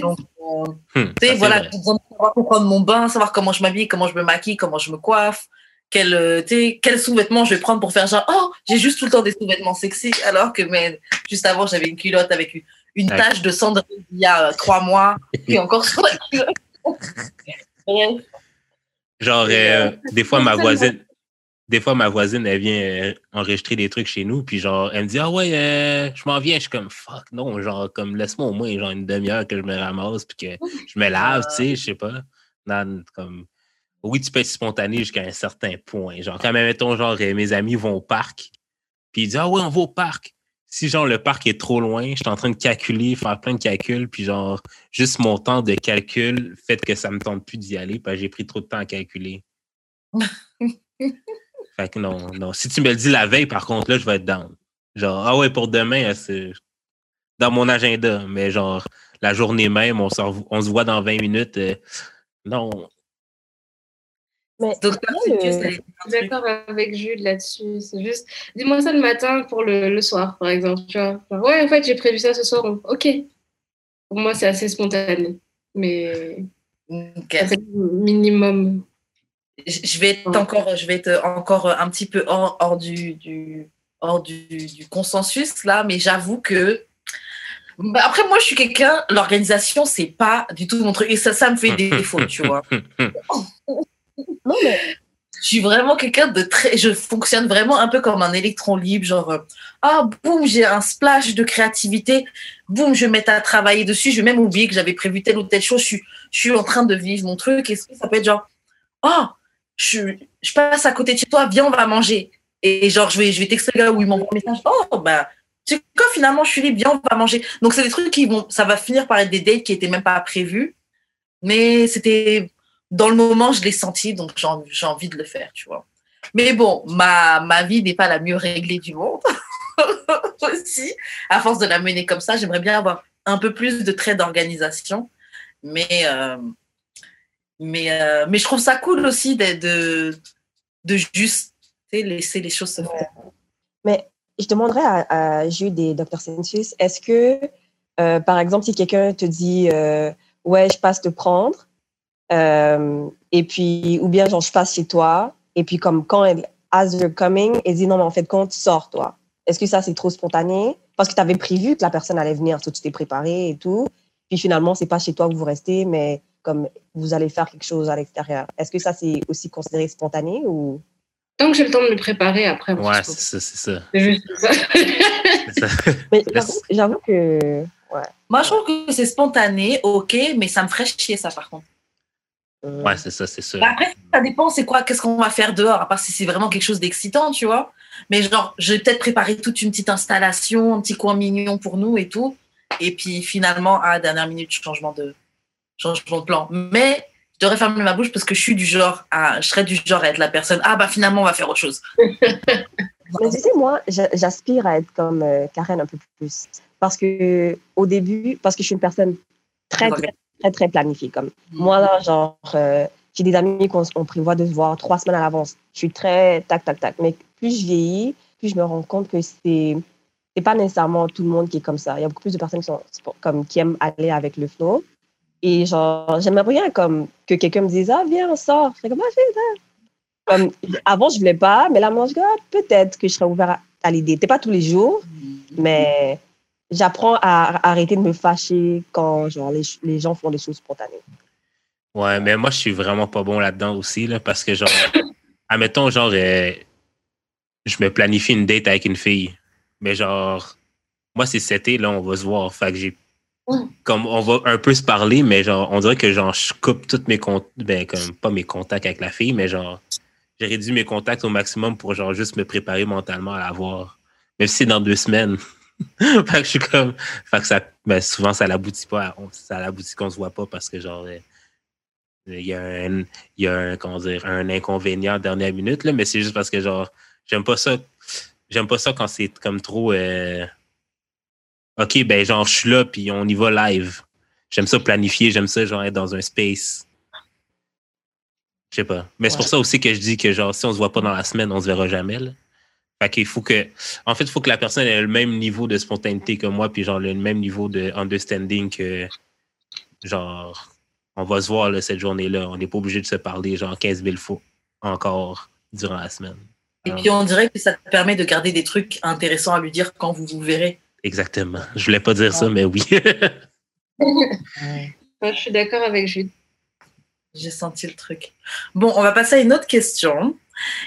Donc, euh, Hmm, tu sais, voilà, j'ai besoin de savoir pour prendre mon bain, savoir comment je m'habille, comment je me maquille, comment je me coiffe, quel, euh, quels sous-vêtements je vais prendre pour faire genre, oh, j'ai juste tout le temps des sous-vêtements sexy, alors que mais, juste avant, j'avais une culotte avec une, une Ouais. tache de cendrier il y a euh, trois mois, et encore sur la. Genre, Et, euh, des fois, ma voisine, des fois, ma voisine, elle vient euh, enregistrer des trucs chez nous, puis genre, elle me dit, ah ouais, euh, je m'en viens. Je suis comme, fuck, non, genre, comme, laisse-moi au moins, genre, une demi-heure que je me ramasse, puis que je me lave, tu sais, je sais pas. Non, comme, oui, tu peux être spontané jusqu'à un certain point. Genre, quand même, mettons, genre, euh, mes amis vont au parc, puis ils disent, ah ouais, on va au parc. Si, genre, le parc est trop loin, je suis en train de calculer, faire plein de calculs, puis genre, juste mon temps de calcul fait que ça me tente plus d'y aller, parce que j'ai pris trop de temps à calculer. Fait que non, non. Si tu me le dis la veille, par contre, là, je vais être down. Genre, ah ouais, pour demain, euh, c'est dans mon agenda. Mais genre, la journée même, on, se revo- on se voit dans 20 minutes. euh, non. Mais le- suis d'accord avec Jules là-dessus. C'est juste, dis-moi ça le matin pour le, le soir, par exemple. Tu vois. Genre, ouais, en fait, j'ai prévu ça ce soir. Ok. Pour moi, c'est assez spontané. Mais c'est minimum. je je vais être encore, je vais être encore un petit peu hors, hors du, du, hors du, du consensus là, mais j'avoue que Bah, après, moi, je suis quelqu'un, l'organisation, c'est pas du tout mon truc. Et ça, ça me fait des défauts, tu vois. Je suis vraiment quelqu'un de très. Je fonctionne vraiment un peu comme un électron libre, genre, euh, ah, boum, j'ai un splash de créativité, boum, je vais mettre à travailler dessus. Je vais même oublier que j'avais prévu telle ou telle chose. Je suis, en train de vivre mon truc. Et ça peut être genre, oh, je, passe à côté de chez toi, viens, on va manger. Et genre, je vais, je vais texter le gars où il m'envoie un message, oh, bah, tu sais quoi, finalement, je suis libre, viens, on va manger. Donc, c'est des trucs qui vont, ça va finir par être des dates qui étaient même pas prévus. Mais c'était, dans le moment, je l'ai senti, donc j'ai envie, de le faire, tu vois. Mais bon, ma, ma vie n'est pas la mieux réglée du monde. Aussi, à force de la mener comme ça, j'aimerais bien avoir un peu plus de traits d'organisation. Mais, euh, mais, euh, mais je trouve ça cool aussi de, de, juste laisser les choses se faire. Mais je demanderais à, Jude et Dr. Sensius, est-ce que, euh, par exemple, si quelqu'un te dit Ouais, je passe te prendre, euh, et puis, ou bien genre, je passe chez toi, et puis, comme quand elle, as you're coming, elle dit Non, mais en fait, compte, sors, toi. Est-ce que ça, c'est trop spontané? Parce que tu avais prévu que la personne allait venir, toi, tu t'es préparé et tout, puis finalement, c'est pas chez toi que vous restez, mais comme vous allez faire quelque chose à l'extérieur. Est-ce que ça, c'est aussi considéré spontané ou? Tant que j'ai le temps de me préparer après. Ouais, c'est ça, c'est ça. C'est juste ça. Mais j'avoue- j'avoue que. Ouais. Moi, je trouve que c'est spontané, ok, mais ça me ferait chier, ça, par contre. Euh, Ouais, c'est ça, c'est ça. Bah, après, ça dépend, c'est quoi, qu'est-ce qu'on va faire dehors, à part si c'est vraiment quelque chose d'excitant, tu vois. Mais genre, je vais peut-être préparer toute une petite installation, un petit coin mignon pour nous et tout. Et puis finalement, à la dernière minute, changement de, changement de plan. Mais je devrais fermer ma bouche parce que je suis du genre, à, je serais du genre à être la personne, ah bah finalement, on va faire autre chose. Mais tu sais, moi, j'a- j'aspire à être comme euh, Karen un peu plus. Parce que au début, parce que je suis une personne très, très, très, très planifiée. Comme moi, là, genre, euh, j'ai des amis qu'on on prévoit de se voir trois semaines à l'avance. Je suis très tac, tac, tac. Mais plus je vieillis, plus je me rends compte que c'est c'est pas nécessairement tout le monde qui est comme ça. Il y a beaucoup plus de personnes qui sont comme qui aiment aller avec le flow. Et genre, j'aimerais bien comme que quelqu'un me dise ah viens on sort. Je serais comme ah viens, viens. Comme avant je voulais pas, mais là moi je dis ah, peut-être que je serais ouvert à, à l'idée. Peut-être pas tous les jours, mais j'apprends à, à arrêter de me fâcher quand genre les, les gens font des choses spontanées. Ouais, mais moi, je suis vraiment pas bon là-dedans aussi, là, parce que, genre, admettons, genre, euh, je me planifie une date avec une fille, mais genre, moi, c'est cet été, là, on va se voir. Fait que j'ai. Comme on va un peu se parler, mais genre, on dirait que genre, je coupe tous mes contacts, ben, comme pas mes contacts avec la fille, mais genre, j'ai réduit mes contacts au maximum pour genre juste me préparer mentalement à la voir. Même si c'est dans deux semaines. fait que je suis comme. Fait que ça. Ben, souvent, ça l'aboutit pas. on- ça l'aboutit qu'on se voit pas parce que genre. euh, il y a un, il y a un, comment dire, un inconvénient dernière minute, là, mais c'est juste parce que genre, j'aime pas ça. J'aime pas ça quand c'est comme trop. euh, OK, ben genre, je suis là, puis on y va live. J'aime ça planifier, j'aime ça, genre, être dans un space. Je sais pas. Mais c'est pour ça aussi que je dis que, genre, si on se voit pas dans la semaine, on se verra jamais, là. Fait qu'il faut que. En fait, il faut que la personne ait le même niveau de spontanéité que moi, puis genre, le même niveau de understanding que. Genre, on va se voir là, cette journée-là. On n'est pas obligé de se parler, genre, 15 000 fois encore durant la semaine. Et puis on dirait que ça te permet de garder des trucs intéressants à lui dire quand vous vous verrez. Exactement. Je voulais pas dire ça, mais oui. Ouais, je suis d'accord avec Jude. J'ai senti le truc. Bon, on va passer à une autre question.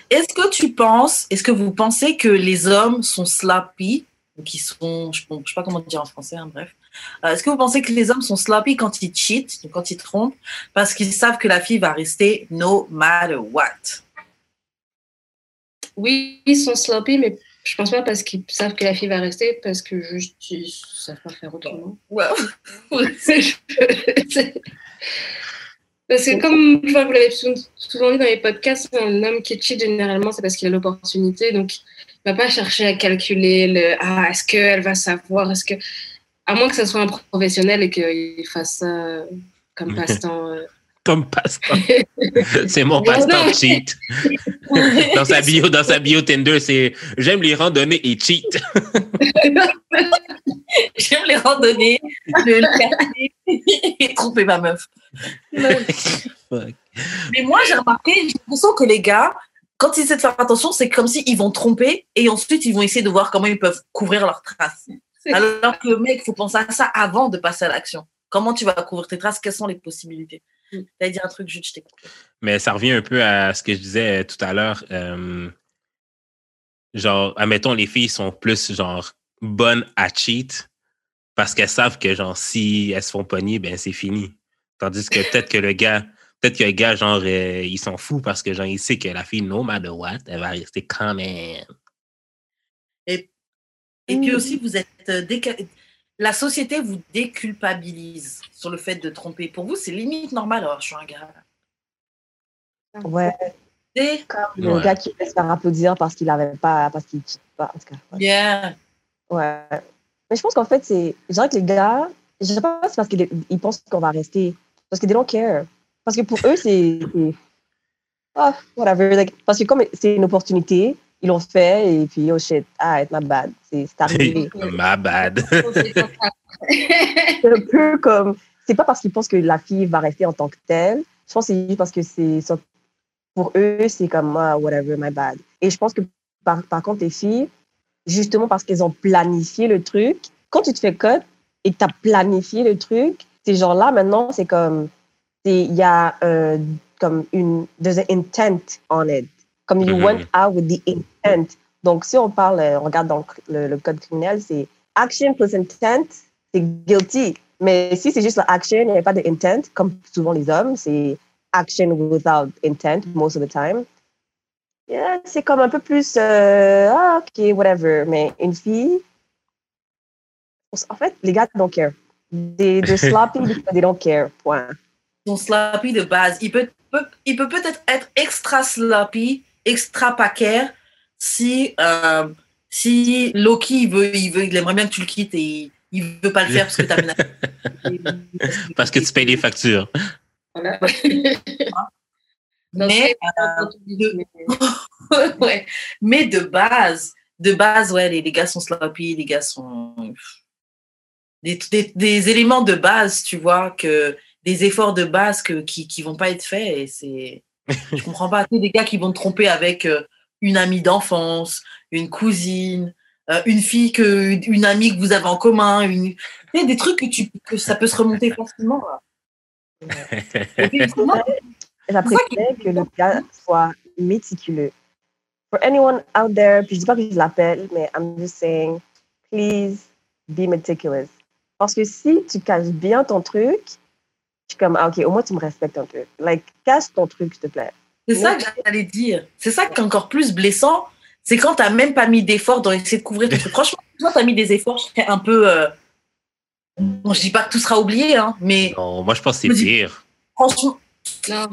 Est-ce que tu penses, est-ce que vous pensez que les hommes sont sloppy, qui sont, je ne sais pas comment dire en français, hein, bref. Euh, Est-ce que vous pensez que les hommes sont sloppy quand ils cheat, donc quand ils trompent, parce qu'ils savent que la fille va rester no matter what? Oui, ils sont sloppy, mais je pense pas parce qu'ils savent que la fille va rester, parce que juste ils savent pas faire autrement. Ouais. Parce que comme je vois, vous l'avez sou- souvent dit dans les podcasts, un homme qui cheat généralement, c'est parce qu'il a l'opportunité. Donc, il va pas chercher à calculer le ah est-ce qu'elle va savoir, est-ce que à moins que ce soit un professionnel et qu'il fasse ça comme passe-temps. Comme passe-temps. C'est mon passe-temps cheat. Dans sa bio, dans sa bio Tinder, c'est j'aime les randonnées et cheat. J'aime les randonnées, le et tromper ma meuf. Mais moi, j'ai remarqué, j'ai l'impression que les gars, quand ils essaient de faire attention, c'est comme s'ils vont tromper et ensuite ils vont essayer de voir comment ils peuvent couvrir leurs traces. Alors que, mec, il faut penser à ça avant de passer à l'action. Comment tu vas couvrir tes traces? Quelles sont les possibilités? Mm. Tu as dit un truc, juste, je t'ai coupé. Mais ça revient un peu à ce que je disais euh, tout à l'heure. euh, genre, admettons, les filles sont plus, genre, bonnes à cheat parce qu'elles savent que, genre, si elles se font pogner, ben, c'est fini. Tandis que peut-être que le gars, peut-être que le gars, genre, euh, il s'en fout parce que, genre, il sait que la fille, no matter what, elle va rester quand même. Et, et puis Mm. aussi, vous êtes euh, déca- la société vous déculpabilise sur le fait de tromper. Pour vous, c'est limite normal. Alors, je suis un gars. Ouais, C'est comme le Ouais. gars qui laisse faire applaudir parce qu'il avait pas, parce qu'il cheat pas. En tout cas, ouais. bien. Ouais. Mais je pense qu'en fait, c'est. Je dirais que les gars, je sais pas si c'est parce qu'ils ils pensent qu'on va rester. Parce que they don't care. Parce que pour eux, c'est. Ah, whatever. Like, parce que comme c'est une opportunité, ils l'ont fait et puis, oh shit, ah, it's my bad. C'est c'est arrivé. My bad. c'est un peu comme. C'est pas parce qu'ils pensent que la fille va rester en tant que telle. Je pense que c'est juste parce que c'est. Pour eux, c'est comme, ah, whatever, my bad. Et je pense que par, par contre, les filles, justement parce qu'elles ont planifié le truc, quand tu te fais cut et que tu as planifié le truc, ces gens-là, maintenant, c'est comme. c'est- Il y a euh, comme une. There's an intent on it. Comme you Mhm. went out with the intent. Donc, si on parle, euh, on regarde dans le, le code criminel, c'est action plus intent, c'est guilty. Mais si c'est juste l'action, il n'y a pas de intent, comme souvent les hommes, c'est action without intent most of the time. Yeah, c'est comme un peu plus, euh, ah, ok, whatever. Mais une fille, en fait, les gars don't care. They, they're sloppy because they don't care. Point. Son sloppy de base. Il peut, peut- il peut peut-être être extra sloppy, extra paquet si, euh, si Loki, il veut, il veut, il aimerait bien que tu le quittes et il veut pas le faire parce que t'as menacé. parce que tu payes les factures. Voilà. Mais, euh, de- ouais. Mais de base, de base, ouais, les, les gars sont sloppy, les gars sont. Des, des, des éléments de base, tu vois, que des efforts de base que, qui, qui vont pas être faits. Et c'est. Je comprends pas. Tu sais, des gars qui vont te tromper avec euh, une amie d'enfance, une cousine, euh, une fille, que, une amie que vous avez en commun, une... tu sais, des trucs que, tu, que ça peut se remonter facilement. J'apprécie que le gars soit méticuleux. For anyone out there, puis je dis pas que je l'appelle, mais I'm just saying, please be meticulous. Parce que si tu caches bien ton truc, je suis comme, ah, ok, au moins tu me respectes un peu. Like, cache ton truc, s'il te plaît. C'est ça que j'allais dire. C'est ça qui est encore plus blessant. C'est quand tu n'as même pas mis d'efforts dans essayer de couvrir ton truc. Franchement, toi, tu as mis des efforts, je serais un peu. euh, Bon, je dis pas que tout sera oublié, hein, mais Non, moi, je pense que c'est pire. franchement, Non,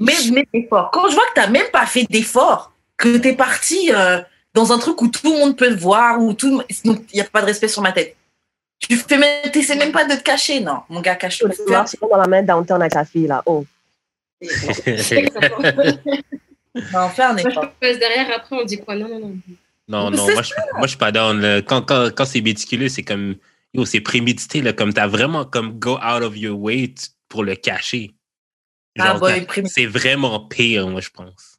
mets, mets d'efforts. Quand je vois que tu n'as même pas fait d'efforts, que tu es parti euh, dans un truc où tout le monde peut le voir, où tout. Donc, il n'y a pas de respect sur ma tête. Tu fais même, t'essaies même pas de te cacher, non. Mon gars, cache-toi. Tu marches dans la main downtown avec la fille, là. Oh. Non, fais un Moi, je effort. passe derrière, après, on dit quoi? Non, non, non. Non, non, moi je, moi, je suis pas down. là. Quand, quand, quand c'est méticuleux, c'est comme. Yo, c'est prémédité, là, comme t'as vraiment comme go out of your way pour le cacher. Ah, t'as- prém- c'est vraiment pire, moi, je pense.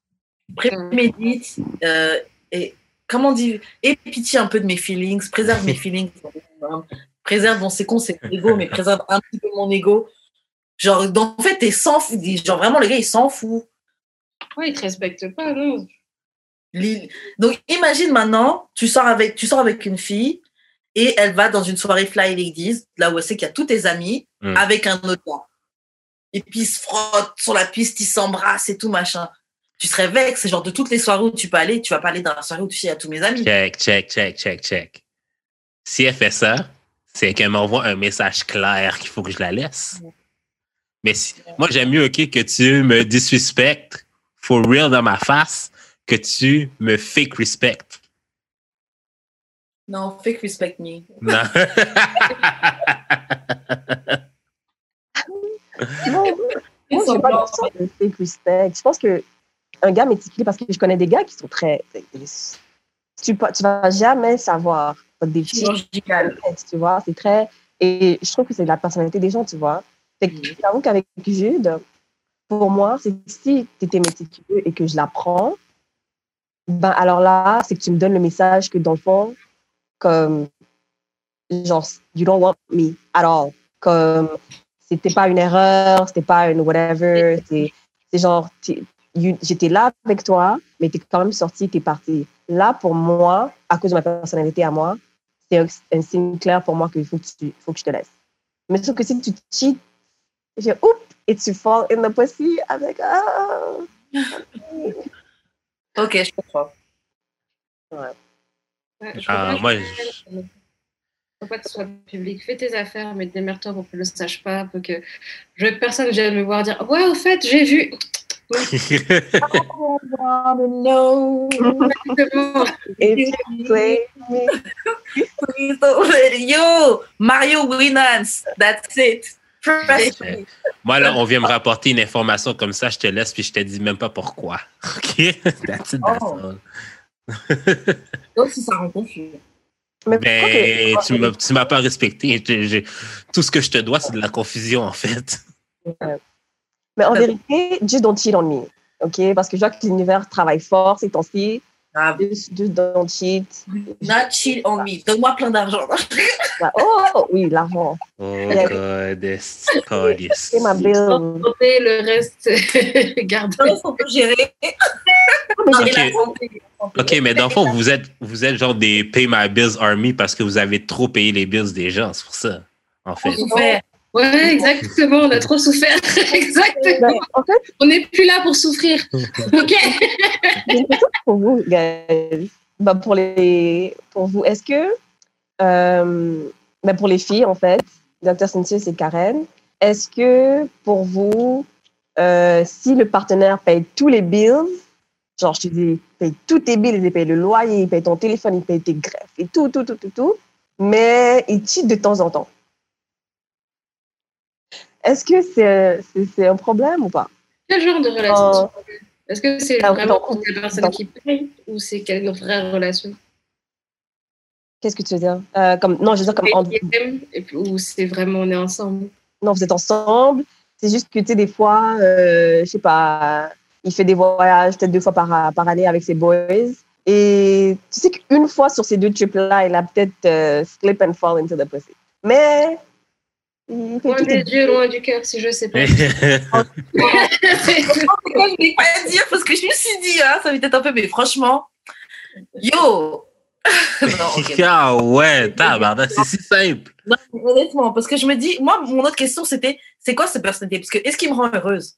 prémédite euh, et comment on dit aie pitié un peu de mes feelings préserve mes feelings préserve bon c'est con c'est mon ego mais préserve un petit peu mon ego. Genre dans- en fait t'es sans fou genre vraiment le gars il s'en fout Ouais, ils te respectent pas, non. Donc imagine maintenant tu sors avec tu sors avec une fille et elle va dans une soirée fly ladies là où elle sait qu'il y a tous tes amis Mm. avec un autre gars. Et puis ils se frottent sur la piste ils s'embrassent et tout machin. Tu serais vexé c'est genre de toutes les soirées où tu peux aller tu vas pas aller dans la soirée où tu sais il y a tous mes amis. Check, check, check, check, check. Si elle fait ça, c'est qu'elle m'envoie un message clair qu'il faut que je la laisse. Mais si- moi, j'aime mieux, OK, que tu me disrespectes for real dans ma face que tu me fake respect. Non, fake respect me. Non. Non, moi, je pas de fake respect. Je pense que un gars méticuleux, parce que je connais des gars qui sont très. Tu, pas- tu vas jamais savoir des Chirurgical. tu vois. C'est très. Et je trouve que c'est la personnalité des gens, tu vois. Fait que Mhm. j'avoue qu'avec Jude, pour moi, c'est si tu étais méticuleux et que je l'apprends, ben alors là, c'est que tu me donnes le message que dans le fond, comme genre, you don't want me at all. Comme, c'était pas une erreur, c'était pas une whatever. C'est c'est genre, j'étais là avec toi, mais t'es quand même sorti, t'es parti. Là, pour moi, à cause de ma personnalité à moi, c'est un, un signe clair pour moi qu'il faut, que tu- faut que je te laisse. Mais sauf que si tu cheats, j'ai oups, et tu fall in the pussy avec. Ah, Ok, je comprends. Ouais, je Ah, moi, Je- Faut pas que ce soit public. Fais tes affaires, mais démerde-toi pour que je ne le sache pas. Pour que je que personne vienne me voir dire Ouais, au fait, j'ai vu. No. Exactement. if you play me. Please don't let it- Yo, Mario Winans, that's it. Moi, là, on vient me rapporter une information comme ça, je te laisse, puis je te dis même pas pourquoi. OK? That's it, that's Oh. all. Donc, si ça rend confus. Mais Ben, tu m'as- tu m'as pas respecté. Je- je- tout ce que je te dois, c'est de la confusion, en fait. Mais en vérité, just don't cheat on me. OK? Parce que je vois que l'univers travaille fort ces temps-ci. Grave. Just, just don't cheat. Not cheat on me. Donne-moi plein d'argent. Oh, oui, l'argent. Oh, Yeah. God. this- God, yes. C'est ma bill. Le reste, garde. Non, faut pas gérer. Ok. Et la santé. OK, mais dans le fond, vous êtes, vous êtes genre des Pay My Bills Army parce que vous avez trop payé les bills des gens, c'est pour ça, en fait. Ouais, exactement. On a trop souffert. exactement. Ben, en fait, On n'est plus là pour souffrir. OK pour vous. Ben, pour, les, pour vous, est-ce que, euh, ben, pour les filles, en fait, Dr. Cynthia et Karen, est-ce que pour vous, euh, si le partenaire paye tous les bills, genre, je te dis, il paye tous tes bills, il paye le loyer, il paye ton téléphone, il paye tes greffes et tout, tout, tout, tout, tout, mais il cheat de temps en temps? Est-ce que c'est c'est un problème ou pas? Quel genre de relation? Oh. Est-ce que c'est vraiment la personne qui paye ou c'est quelle vraie relation? Qu'est-ce que tu veux dire? Euh, comme, non, je veux dire comme... en- Ou c'est vraiment on est ensemble? Non, vous êtes ensemble. C'est juste que, tu sais, des fois, euh, je sais pas, il fait des voyages peut-être deux fois par, par année avec ses boys. Et tu sais qu'une fois sur ces deux trips-là, il a peut-être euh, slip and fall into the pussy. Mais, Loin des yeux, loin du cœur, si je sais pas. Pourquoi je voulais pas dire parce que je me suis dit, hein, ça m'était un peu, mais franchement, yo. non, ok. ah ouais, tabarnak, c'est si simple. Non, honnêtement, parce que je me dis, moi, mon autre question, c'était, c'est quoi cette personnalité? Parce que est-ce qu'il me rend heureuse?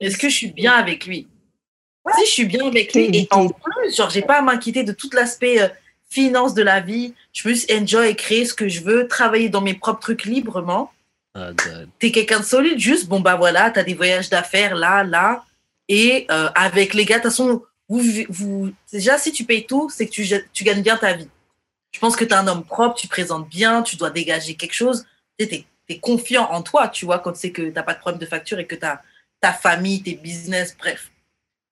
Est-ce que je suis bien avec lui? Si je suis bien avec lui, et en plus, genre, j'ai pas à m'inquiéter de tout l'aspect euh, finance de la vie, je peux juste enjoy et créer ce que je veux, travailler dans mes propres trucs librement. God. T'es quelqu'un de solide, juste, bon, bah voilà, t'as des voyages d'affaires là, là, et euh, avec les gars, de toute façon, vous, vous, déjà, si tu payes tout, c'est que tu, tu gagnes bien ta vie. Je pense que tu es un homme propre, tu présentes bien, tu dois dégager quelque chose. Tu es, es, confiant en toi, tu vois, quand tu sais que tu n'as pas de problème de facture et que tu as ta famille, tes business, bref.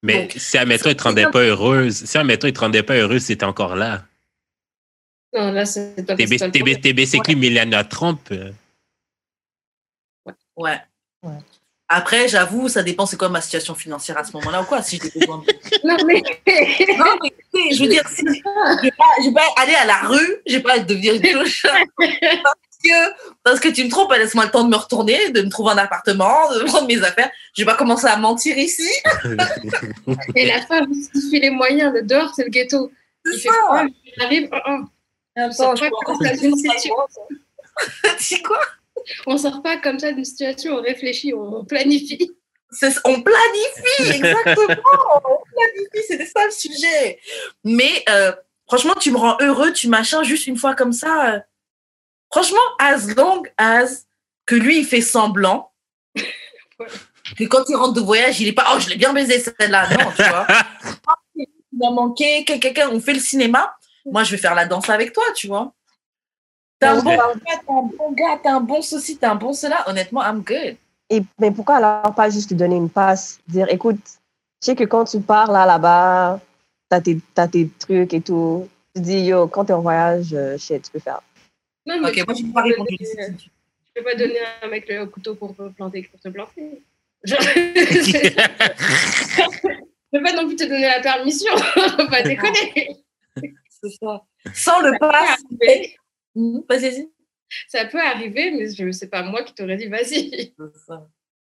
Mais Donc, si, admettons, il ne te rendait pas heureuse, si, admettons, il te rendait pas heureuse, c'était encore là. Non, là, c'est pas T'es basically ouais. Milena Trump. Ouais. Après, j'avoue, ça dépend c'est quoi ma situation financière à ce moment-là ou quoi. Si j'ai besoin de. non, mais. non, mais je veux dire, si je vais pas, pas aller à la rue, je vais pas devenir une cloche. parce, que, parce que tu me trompes, laisse-moi le temps de me retourner, de me trouver un appartement, de prendre mes affaires. Je vais pas commencer à mentir ici. Et la femme justifie les moyens. Le dehors, c'est le ghetto. Froid, j'arrive. Oh, oh. Attends, je Dis quoi? On sort pas comme ça d'une situation, on réfléchit, on planifie. On planifie, exactement. on planifie, c'était ça le sujet. Mais euh, franchement, tu me rends heureux, tu machin juste une fois comme ça. Euh, franchement, as long as que lui, il fait semblant. ouais. Que quand il rentre de voyage, il est pas, oh, je l'ai bien baisé celle-là. Non, tu vois. il m'a manqué, quelqu'un, on fait le cinéma. Moi, je vais faire la danse avec toi, tu vois. T'es un, bon, t'es un bon gars, t'es un bon ceci, t'es un bon cela. Honnêtement, I'm good. Et, mais pourquoi alors pas juste lui donner une passe Dire, écoute, je sais que quand tu pars là, là-bas, t'as tes, as tes trucs et tout. Tu dis, yo, quand t'es en voyage, euh, shit, tu peux faire. Non, mais ok, moi, je peux pas répondre. Tu peux pas donner à un mec le couteau pour te planter, pour te planter. Genre... je peux pas non plus te donner la permission. Faut pas déconner. C'est ça. Sans le pass, Mhm, Vas-y, vas-y. Ça peut arriver, mais je sais pas moi qui t'aurais dit vas-y.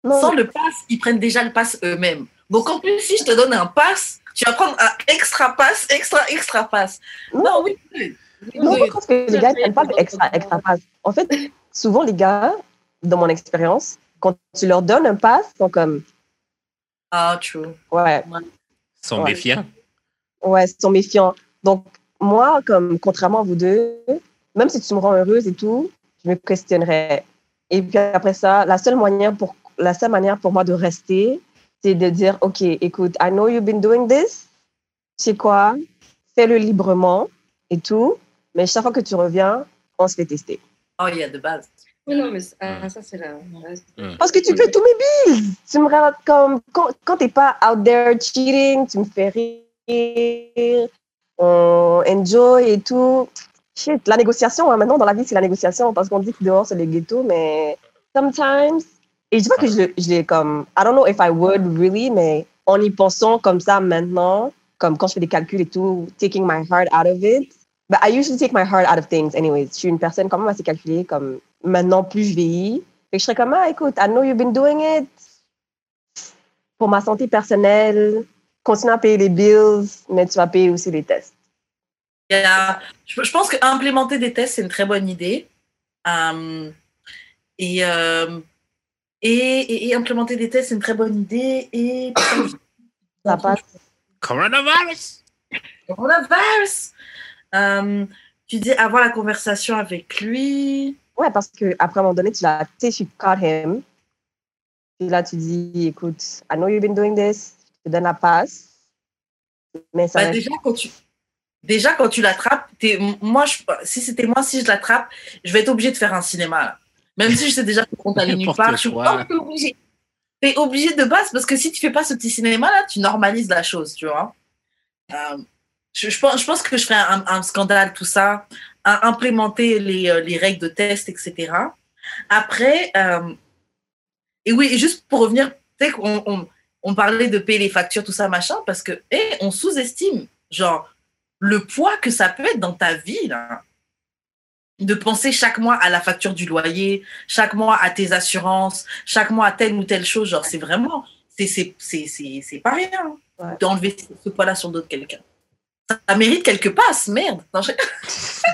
Sans le pass, ils prennent déjà le pass eux-mêmes. Donc en plus, si je te donne un pass, tu vas prendre un extra pass, extra, extra pass. Non, oui. oui, Non, oui. je pense que les gars n'aiment pas extra, extra pass. En fait, souvent, les gars, dans mon expérience, quand tu leur donnes un pass, ils sont comme, Ah, true. ouais, Ils sont Ouais. méfiants. ouais, ils sont méfiants. Donc, moi, comme contrairement à vous deux, même si tu me rends heureuse et tout, je me questionnerais. Et puis après ça, la seule manière pour, la seule manière pour moi de rester, c'est de dire, OK, écoute, I know you've been doing this. C'est quoi? Fais-le librement et tout. Mais chaque fois que tu reviens, on se fait tester. Oh, il y a de base. Oui, non, mais ah, ça, c'est la. Parce que tu payes tous mes bills. Tu me regardes comme quand, quand t'es pas out there cheating, tu me fais rire, on enjoy et tout. Shit, la négociation, hein, maintenant dans la vie, c'est la négociation parce qu'on dit que dehors c'est le ghetto, mais sometimes. Et je dis pas que je, l'ai- je l'ai comme. I don't know if I would really, mais en y pensant comme ça maintenant, comme quand je fais des calculs et tout, taking my heart out of it. But I usually take my heart out of things anyways. Je suis une personne quand même assez calculée, comme maintenant plus je vieillis. Fait que je serais comme, ah, écoute, I know you've been doing it. Pour ma santé personnelle, continue à payer les bills, mais tu vas payer aussi les tests. Il y a- je, je pense qu'implémenter des tests, c'est une très bonne idée. Euh, et, euh, et, et- et implémenter des tests, c'est une très bonne idée. Et Ça passe. Coronavirus! coronavirus. Euh, tu dis avoir la conversation avec lui. Ouais, parce qu'après, à un moment donné, tu l'as, tu sais, tu caught him. Puis là, tu dis, écoute, I know you've been doing this. Je te donne la passe. Mais ça Bah, reste- déjà, quand tu, déjà, quand tu l'attrapes, t'es- moi, je, si c'était moi, si je l'attrape, je vais être obligée de faire un cinéma. là. Même si je sais déjà qu'on t'allait nulle part, je suis obligée. T'es obligée de base parce que si tu fais pas ce petit cinéma-là, tu normalises la chose, tu vois. Euh, je, je pense, je pense que je ferais un, un scandale, tout ça, à implémenter les, euh, les règles de test, etc. Après, euh, et oui, et juste pour revenir, tu sais on parlait de payer les factures, tout ça, machin, parce que, eh, on sous-estime, genre, le poids que ça peut être dans ta vie, là. De penser chaque mois à la facture du loyer, chaque mois à tes assurances, chaque mois à telle ou telle chose, genre, c'est vraiment, c'est, c'est, c'est, c'est, c'est pas rien, hein, Ouais. d'enlever ce- poids-là sur d'autres quelqu'un. Ça, ça mérite quelques passes, merde.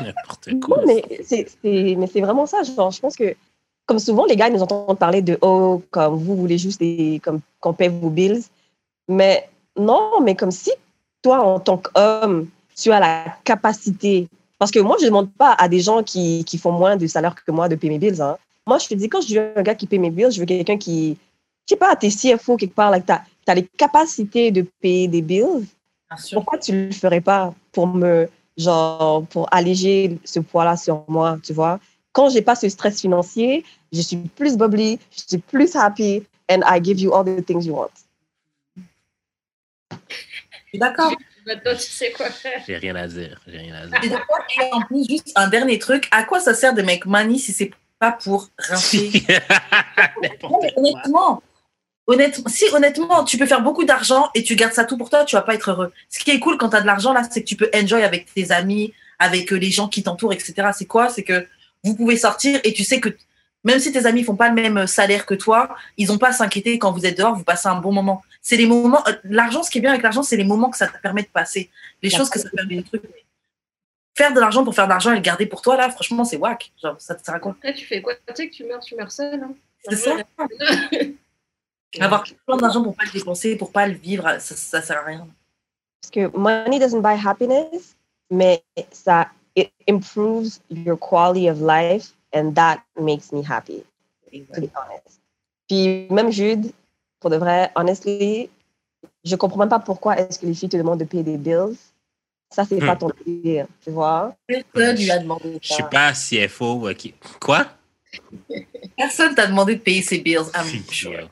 N'importe quoi. mais c'est, c'est- mais c'est vraiment ça. Genre, je pense que, comme souvent, les gars ils nous entendent parler de oh, comme vous voulez juste des, comme, qu'on paie vos bills. Mais non, mais comme si toi, en tant qu'homme, tu as la capacité. Parce que moi, je ne demande pas à des gens qui, qui font moins de salaire que moi de payer mes bills. Hein. Moi, je te dis, quand je veux un gars qui paye mes bills, je veux quelqu'un qui, je sais pas, t'es CFO quelque part, là, tu as, les capacités de payer des bills pourquoi tu le ferais pas pour me genre pour alléger ce poids-là sur moi, tu vois? Quand j'ai pas ce stress financier, je suis plus bubbly, je suis plus happy, and I give you all the things you want. D'accord. Maintenant, tu sais quoi faire. J'ai rien à dire. J'ai rien à dire. Et en plus, juste un dernier truc, à quoi ça sert de make money si c'est pas pour rincer? Honnêtement, honnêtement, si honnêtement, tu peux faire beaucoup d'argent et tu gardes ça tout pour toi, tu vas pas être heureux. Ce qui est cool quand tu as de l'argent, là, c'est que tu peux enjoy avec tes amis, avec euh, les gens qui t'entourent, etc. C'est quoi? C'est que vous pouvez sortir et tu sais que même si tes amis font pas le même euh, salaire que toi, ils ont pas à s'inquiéter quand vous êtes dehors, vous passez un bon moment. C'est les moments, euh, l'argent, ce qui est bien avec l'argent, c'est les moments que ça te permet de passer, les choses que ça te permet de trucs. Faire de l'argent pour faire de l'argent et le garder pour toi, là, franchement, c'est whack. Genre, ça te sert à quoi Après, tu fais quoi? Tu sais que tu meurs, tu meurs seul. Hein. C'est ça. Avoir plein d'argent pour pas le dépenser, pour pas le vivre, ça, ça sert à rien. Parce que money doesn't buy happiness, mais ça it improves your quality of life, and that makes me happy, to be honest. Puis même Jude, pour de vrai, honestly, je comprends même pas pourquoi est-ce que les filles te demandent de payer des bills. Ça, c'est Hmm. pas ton délire, tu vois? Personne lui a demandé Je suis ça. pas CFO. ok. Quoi? Personne t'a demandé de payer ses bills. I'm sure.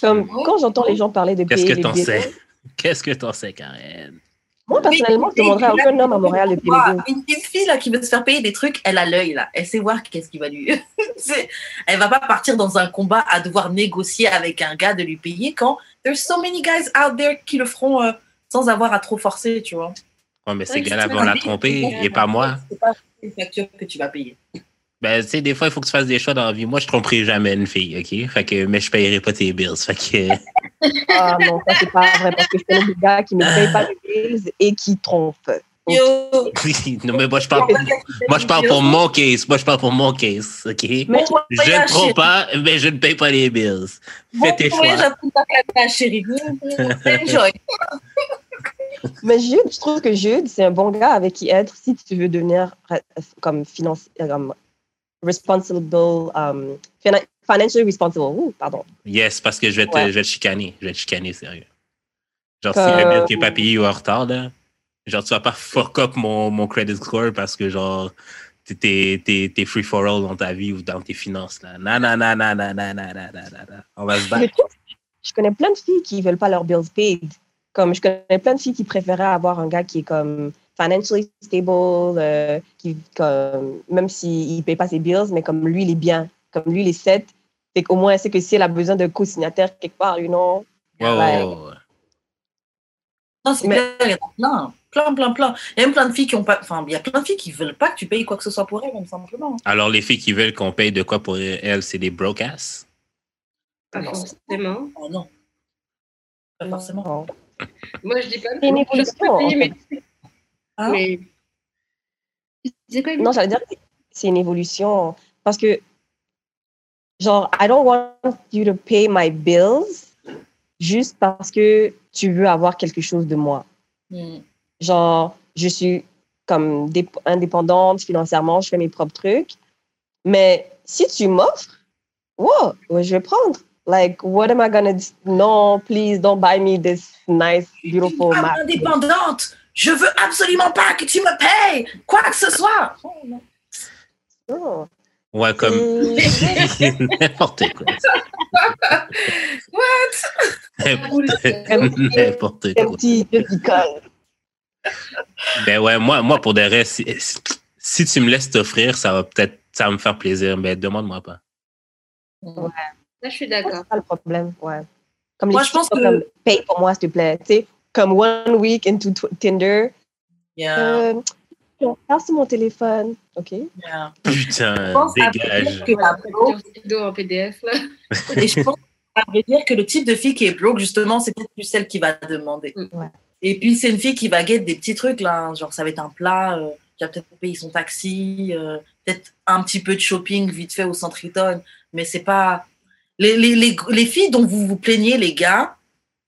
Comme quand j'entends les gens parler de Qu'est-ce payer que t'en bills, sais? Qu'est-ce que t'en sais, Karen? Moi, personnellement, je demanderais à aucun homme à Montréal de payer les Ouah, bills. Une, une fille là, qui veut se faire payer des trucs, elle a l'œil là. Elle sait voir qu'est-ce qui va lui. Elle va pas partir dans un combat à devoir négocier avec un gars de lui payer quand there's so many guys out there qui le feront euh, sans avoir à trop forcer, tu vois. Oh, mais ces gars-là vont la oui, tromper et pas moi. C'est pas- une facture que tu vas payer. Ben, tu sais, des fois, il faut que tu fasses des choix dans la vie. Moi, je tromperai jamais une fille, OK? Fait que, mais je payerai pas tes bills. Fait que. Ah non, ça c'est pas vrai parce que je connais des gars qui ne payent pas les bills et qui trompent. Yo! non, mais moi, je parle, moi, je parle pour mon case. Moi, je parle pour mon case, OK? Mais Je ne trompe pas, mais je ne paye pas les bills. Fais tes choix. ta chérie. Enjoy. Mais Jude, je trouve que Jude, c'est un bon gars avec qui être si tu veux devenir euh, comme financier, comme responsible, um, fina- financially responsible. Ouh, pardon. Yes, parce que je vais te, Ouais. je vais te chicaner. Je vais te chicaner, sérieux. Genre, Euh, si un bill qui est pas payé ou en retard, là, genre, tu vas pas fuck up mon, mon credit score parce que, genre, t'es- t'es t'es- free for all dans ta vie ou dans tes finances, là. Non, non, non, non, non, non, non, non, non. On va se battre. je connais plein de filles qui veulent pas leurs bills paid. Comme je connais plein de filles qui préféraient avoir un gars qui est comme financially stable, euh, qui comme même s'il ne paye pas ses bills, mais comme lui il est bien, comme lui il est set, fait qu'au moins sait que si elle a besoin de co-signataire quelque part, you know. Ouais, ouais, Ouais. ouais, ouais. Non, c'est Mais- clair, il y en a plein, plein, plein, plein. Il y a même plein de filles qui ont pas, enfin, il y a plein de filles qui veulent pas que tu payes quoi que ce soit pour elles, même simplement. Alors, les filles qui veulent qu'on paye de quoi pour elles, c'est des broke ass? Pas Non. forcément. Oh non. Pas forcément. Non. Moi, je dis pas C'est une je peux payer, mais- Hein mais. Quoi Non, j'allais dire que c'est une évolution parce que genre I don't want you to pay my bills juste parce que tu veux avoir quelque chose de moi. Hmm. genre, je suis comme dép- indépendante financièrement, je fais mes propres trucs. Mais si tu m'offres, wow, ouais, je vais prendre. Like, what am I gonna do? Non, please don't buy me this nice, beautiful Mac. indépendante, je veux absolument pas que tu me payes quoi que ce soit. Oh. Ouais, comme n'importe quoi. N'importe n'importe Un quoi. petit, petit col. Ben ouais, moi, moi pour de vrai, si, si tu me laisses t'offrir, ça va peut-être ça va me faire plaisir, mais demande-moi pas. Là, je suis C'est d'accord. pas le problème, ouais. Comme Moi, les je pense que- comme, paye pour moi, s'il te plaît. Tu sais, comme one week into Tinder, Yeah, euh, passe mon téléphone, OK? yeah. Putain, dégage. que la en PDF, là. et je pense à vrai dire que le type de fille qui est broke, justement, c'est peut-être plus celle qui va demander. Ouais. Et puis, c'est une fille qui va guetter des petits trucs, là. hein, Genre, ça va être un plat, euh, qui va peut-être payer son taxi, euh, peut-être un petit peu de shopping vite fait au Centriton. Mais c'est pas. Les, les, les, les filles dont vous vous plaignez, les gars,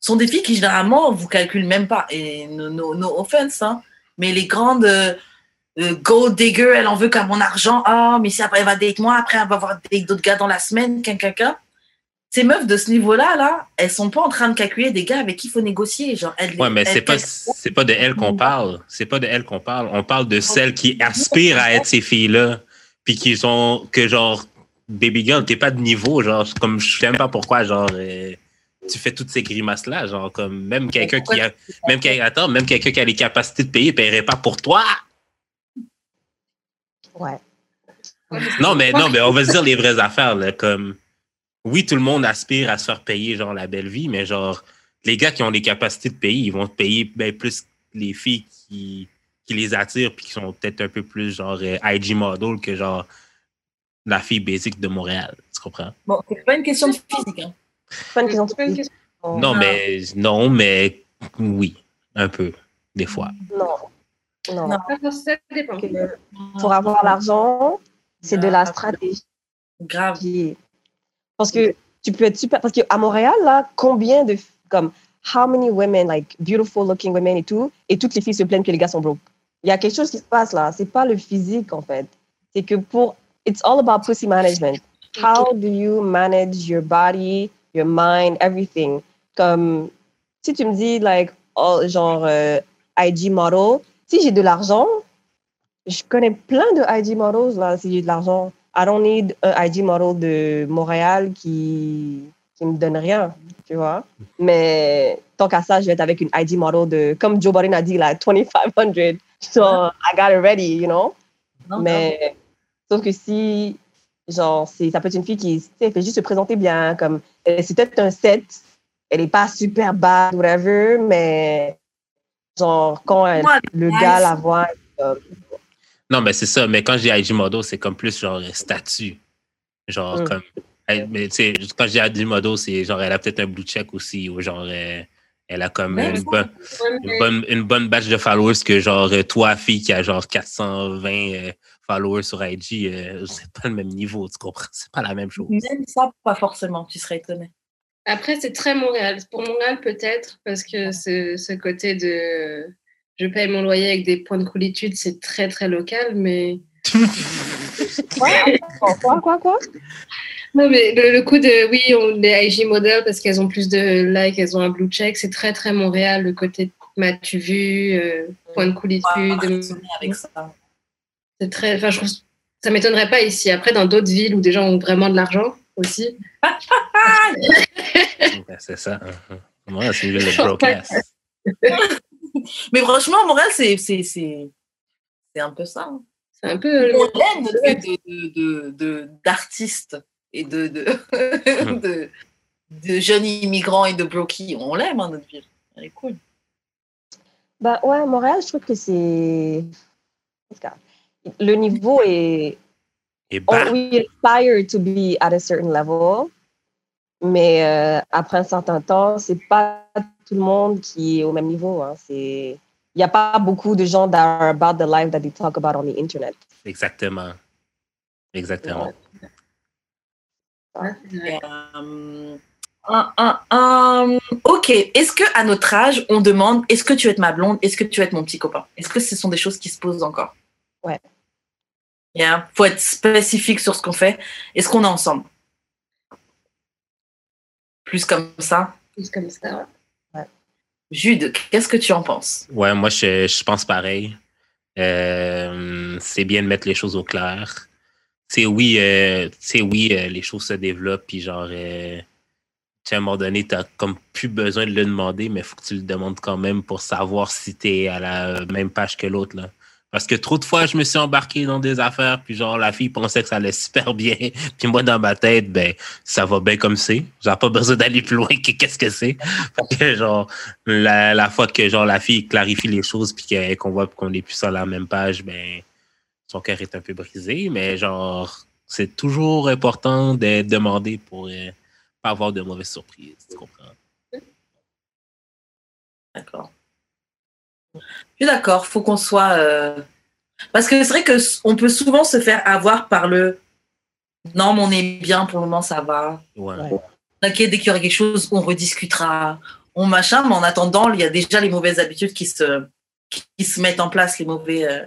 sont des filles qui, généralement, vous calculent même pas. Et no, no, no offense, hein. Mais les grandes. euh, euh, gold digger, elle en veut qu'à mon argent. Ah, mais si après elle va date moi, après elle va voir d'autres gars dans la semaine, quelqu'un. Ces meufs de ce niveau-là, là, elles sont pas en train de calculer des gars avec qui il faut négocier. Genre, elles, Ouais, mais elles- c'est pas, elles- c'est pas de elle qu'on parle. C'est pas de elle qu'on parle. On parle de celles qui aspirent à être ces filles-là. Puis qui sont, que genre, baby girl, t'es pas de niveau. Genre, comme je sais même pas pourquoi, genre, euh, tu fais toutes ces grimaces-là. Genre, comme même quelqu'un qui a, même quelqu'un, attends, même quelqu'un qui a les capacités de payer paierait pas pour toi. Ouais. Non, mais non, mais on va se dire les vraies affaires, là, comme oui, tout le monde aspire à se faire payer genre la belle vie, mais genre les gars qui ont les capacités de payer, ils vont payer ben, plus les filles qui, qui les attirent puis qui sont peut-être un peu plus genre euh, IG model que genre la fille basique de Montréal. Tu comprends? Bon, c'est pas une question de physique. Hein. Question Non, Ah. mais non, mais oui, un peu, des fois. Non. Non. Ça dépend. Pour avoir l'argent, c'est de la stratégie. Grave. Parce que tu peux être super. Parce qu'à Montréal, là, combien de. Comme, how many women, like, beautiful looking women et tout, et toutes les filles se plaignent que les gars sont broke? Il y a quelque chose qui se passe là. C'est pas le physique, en fait. C'est que pour. It's all about pussy management. How do you manage your body, your mind, everything? Comme, si tu me dis, like, oh, genre, euh, IG model, si j'ai de l'argent, je connais plein de IG models, là, si j'ai de l'argent. I don't need un IG model de Montréal qui, qui me donne rien, tu vois. Mais tant qu'à ça, je vais être avec une IG model de, comme Joe Biden a dit, là, 2500. So, I got it ready, you know. Non, Mais, sauf que si, genre, c'est, ça peut être une fille qui, tu sais, elle fait juste se présenter bien, comme, c'est peut-être un set, elle est pas super bad, whatever, mais, genre, quand elle- Moi, le nice. gars la voit, Non, mais c'est ça. Mais quand j'ai IG Modo, c'est comme plus genre statut. Genre Mm. comme. elle- Mais tu sais, quand j'ai IG Modo, c'est genre elle a peut-être un blue check aussi, ou genre elle a comme une, ça, bonne, une, bonne, une bonne batch de followers que genre toi, fille, qui a genre 420 euh, followers sur IG, euh, c'est pas le même niveau, tu comprends? C'est pas la même chose. Même ça, pas forcément, tu serais étonné. Après, c'est très Montréal. Pour Montréal, peut-être, parce que ce, ce côté de je paye mon loyer avec des points de coolitude, c'est très, très local. Mais Quoi? Quoi, quoi, quoi? non, mais le, le coup de oui, on les IG models parce qu'elles ont plus de likes, elles ont un blue check, c'est très, très Montréal. Le côté m'as-tu vu, euh, point de Pas coolitude. fonctionner avec ça. C'est très. Enfin, je trouve ça m'étonnerait pas ici. Après, dans d'autres villes où des gens ont vraiment de l'argent aussi. C'est ça. hein. Moi, c'est le broadcast. Mais franchement, Montréal, c'est c'est- c'est- c'est un peu ça. hein. C'est un peu. On l'aime, notre vie de- de- de- d'artistes et de, de, de, de jeunes immigrants et de brokies. On l'aime, hein, notre ville. Elle est cool. Ben ouais, Montréal, je trouve que c'est. Le niveau est. Et on- bah, we aspire to be at a certain level, mais euh, après un certain temps, c'est pas tout le monde qui est au même niveau. hein. C'est. Il n'y a pas beaucoup de gens that are about the life that they talk about on the internet. exactement. Exactement. Ouais. Euh, un, un. Ok, est-ce que à notre âge, on demande est-ce que tu veux être ma blonde? Est-ce que tu veux être mon petit copain? Est-ce que ce sont des choses qui se posent encore? Ouais. Il faut être spécifique sur ce qu'on fait. Est-ce qu'on est ensemble Plus comme ça. Plus comme ça. Jude, qu'est-ce que tu en penses? Ouais, moi, je, je pense pareil. Euh, c'est bien de mettre les choses au clair. C'est oui, euh, c'est oui, euh, les choses se développent, puis genre, euh, tu sais, à un moment donné, t'as comme plus besoin de le demander, mais il faut que tu le demandes quand même pour savoir si t'es à la même page que l'autre, là. Parce que trop de fois, je me suis embarqué dans des affaires, puis genre, la fille pensait que ça allait super bien, puis moi, dans ma tête, ben, ça va bien comme c'est. J'ai pas besoin d'aller plus loin que qu'est-ce que c'est. Que, genre, la, la fois que genre la fille clarifie les choses puis qu'on voit qu'on est plus sur la même page, ben son cœur est un peu brisé, mais genre c'est toujours important de demander pour euh, pas avoir de mauvaises surprises, tu comprends? D'accord. Je suis d'accord, faut qu'on soit. euh, Parce que c'est vrai que on peut souvent se faire avoir par le non, mais on est bien pour le moment, ça va. Ouais. T'inquiète, dès qu'il y aura quelque chose, on rediscutera, on machin. Mais en attendant, il y a déjà les mauvaises habitudes qui se, qui se mettent en place, les mauvais. euh,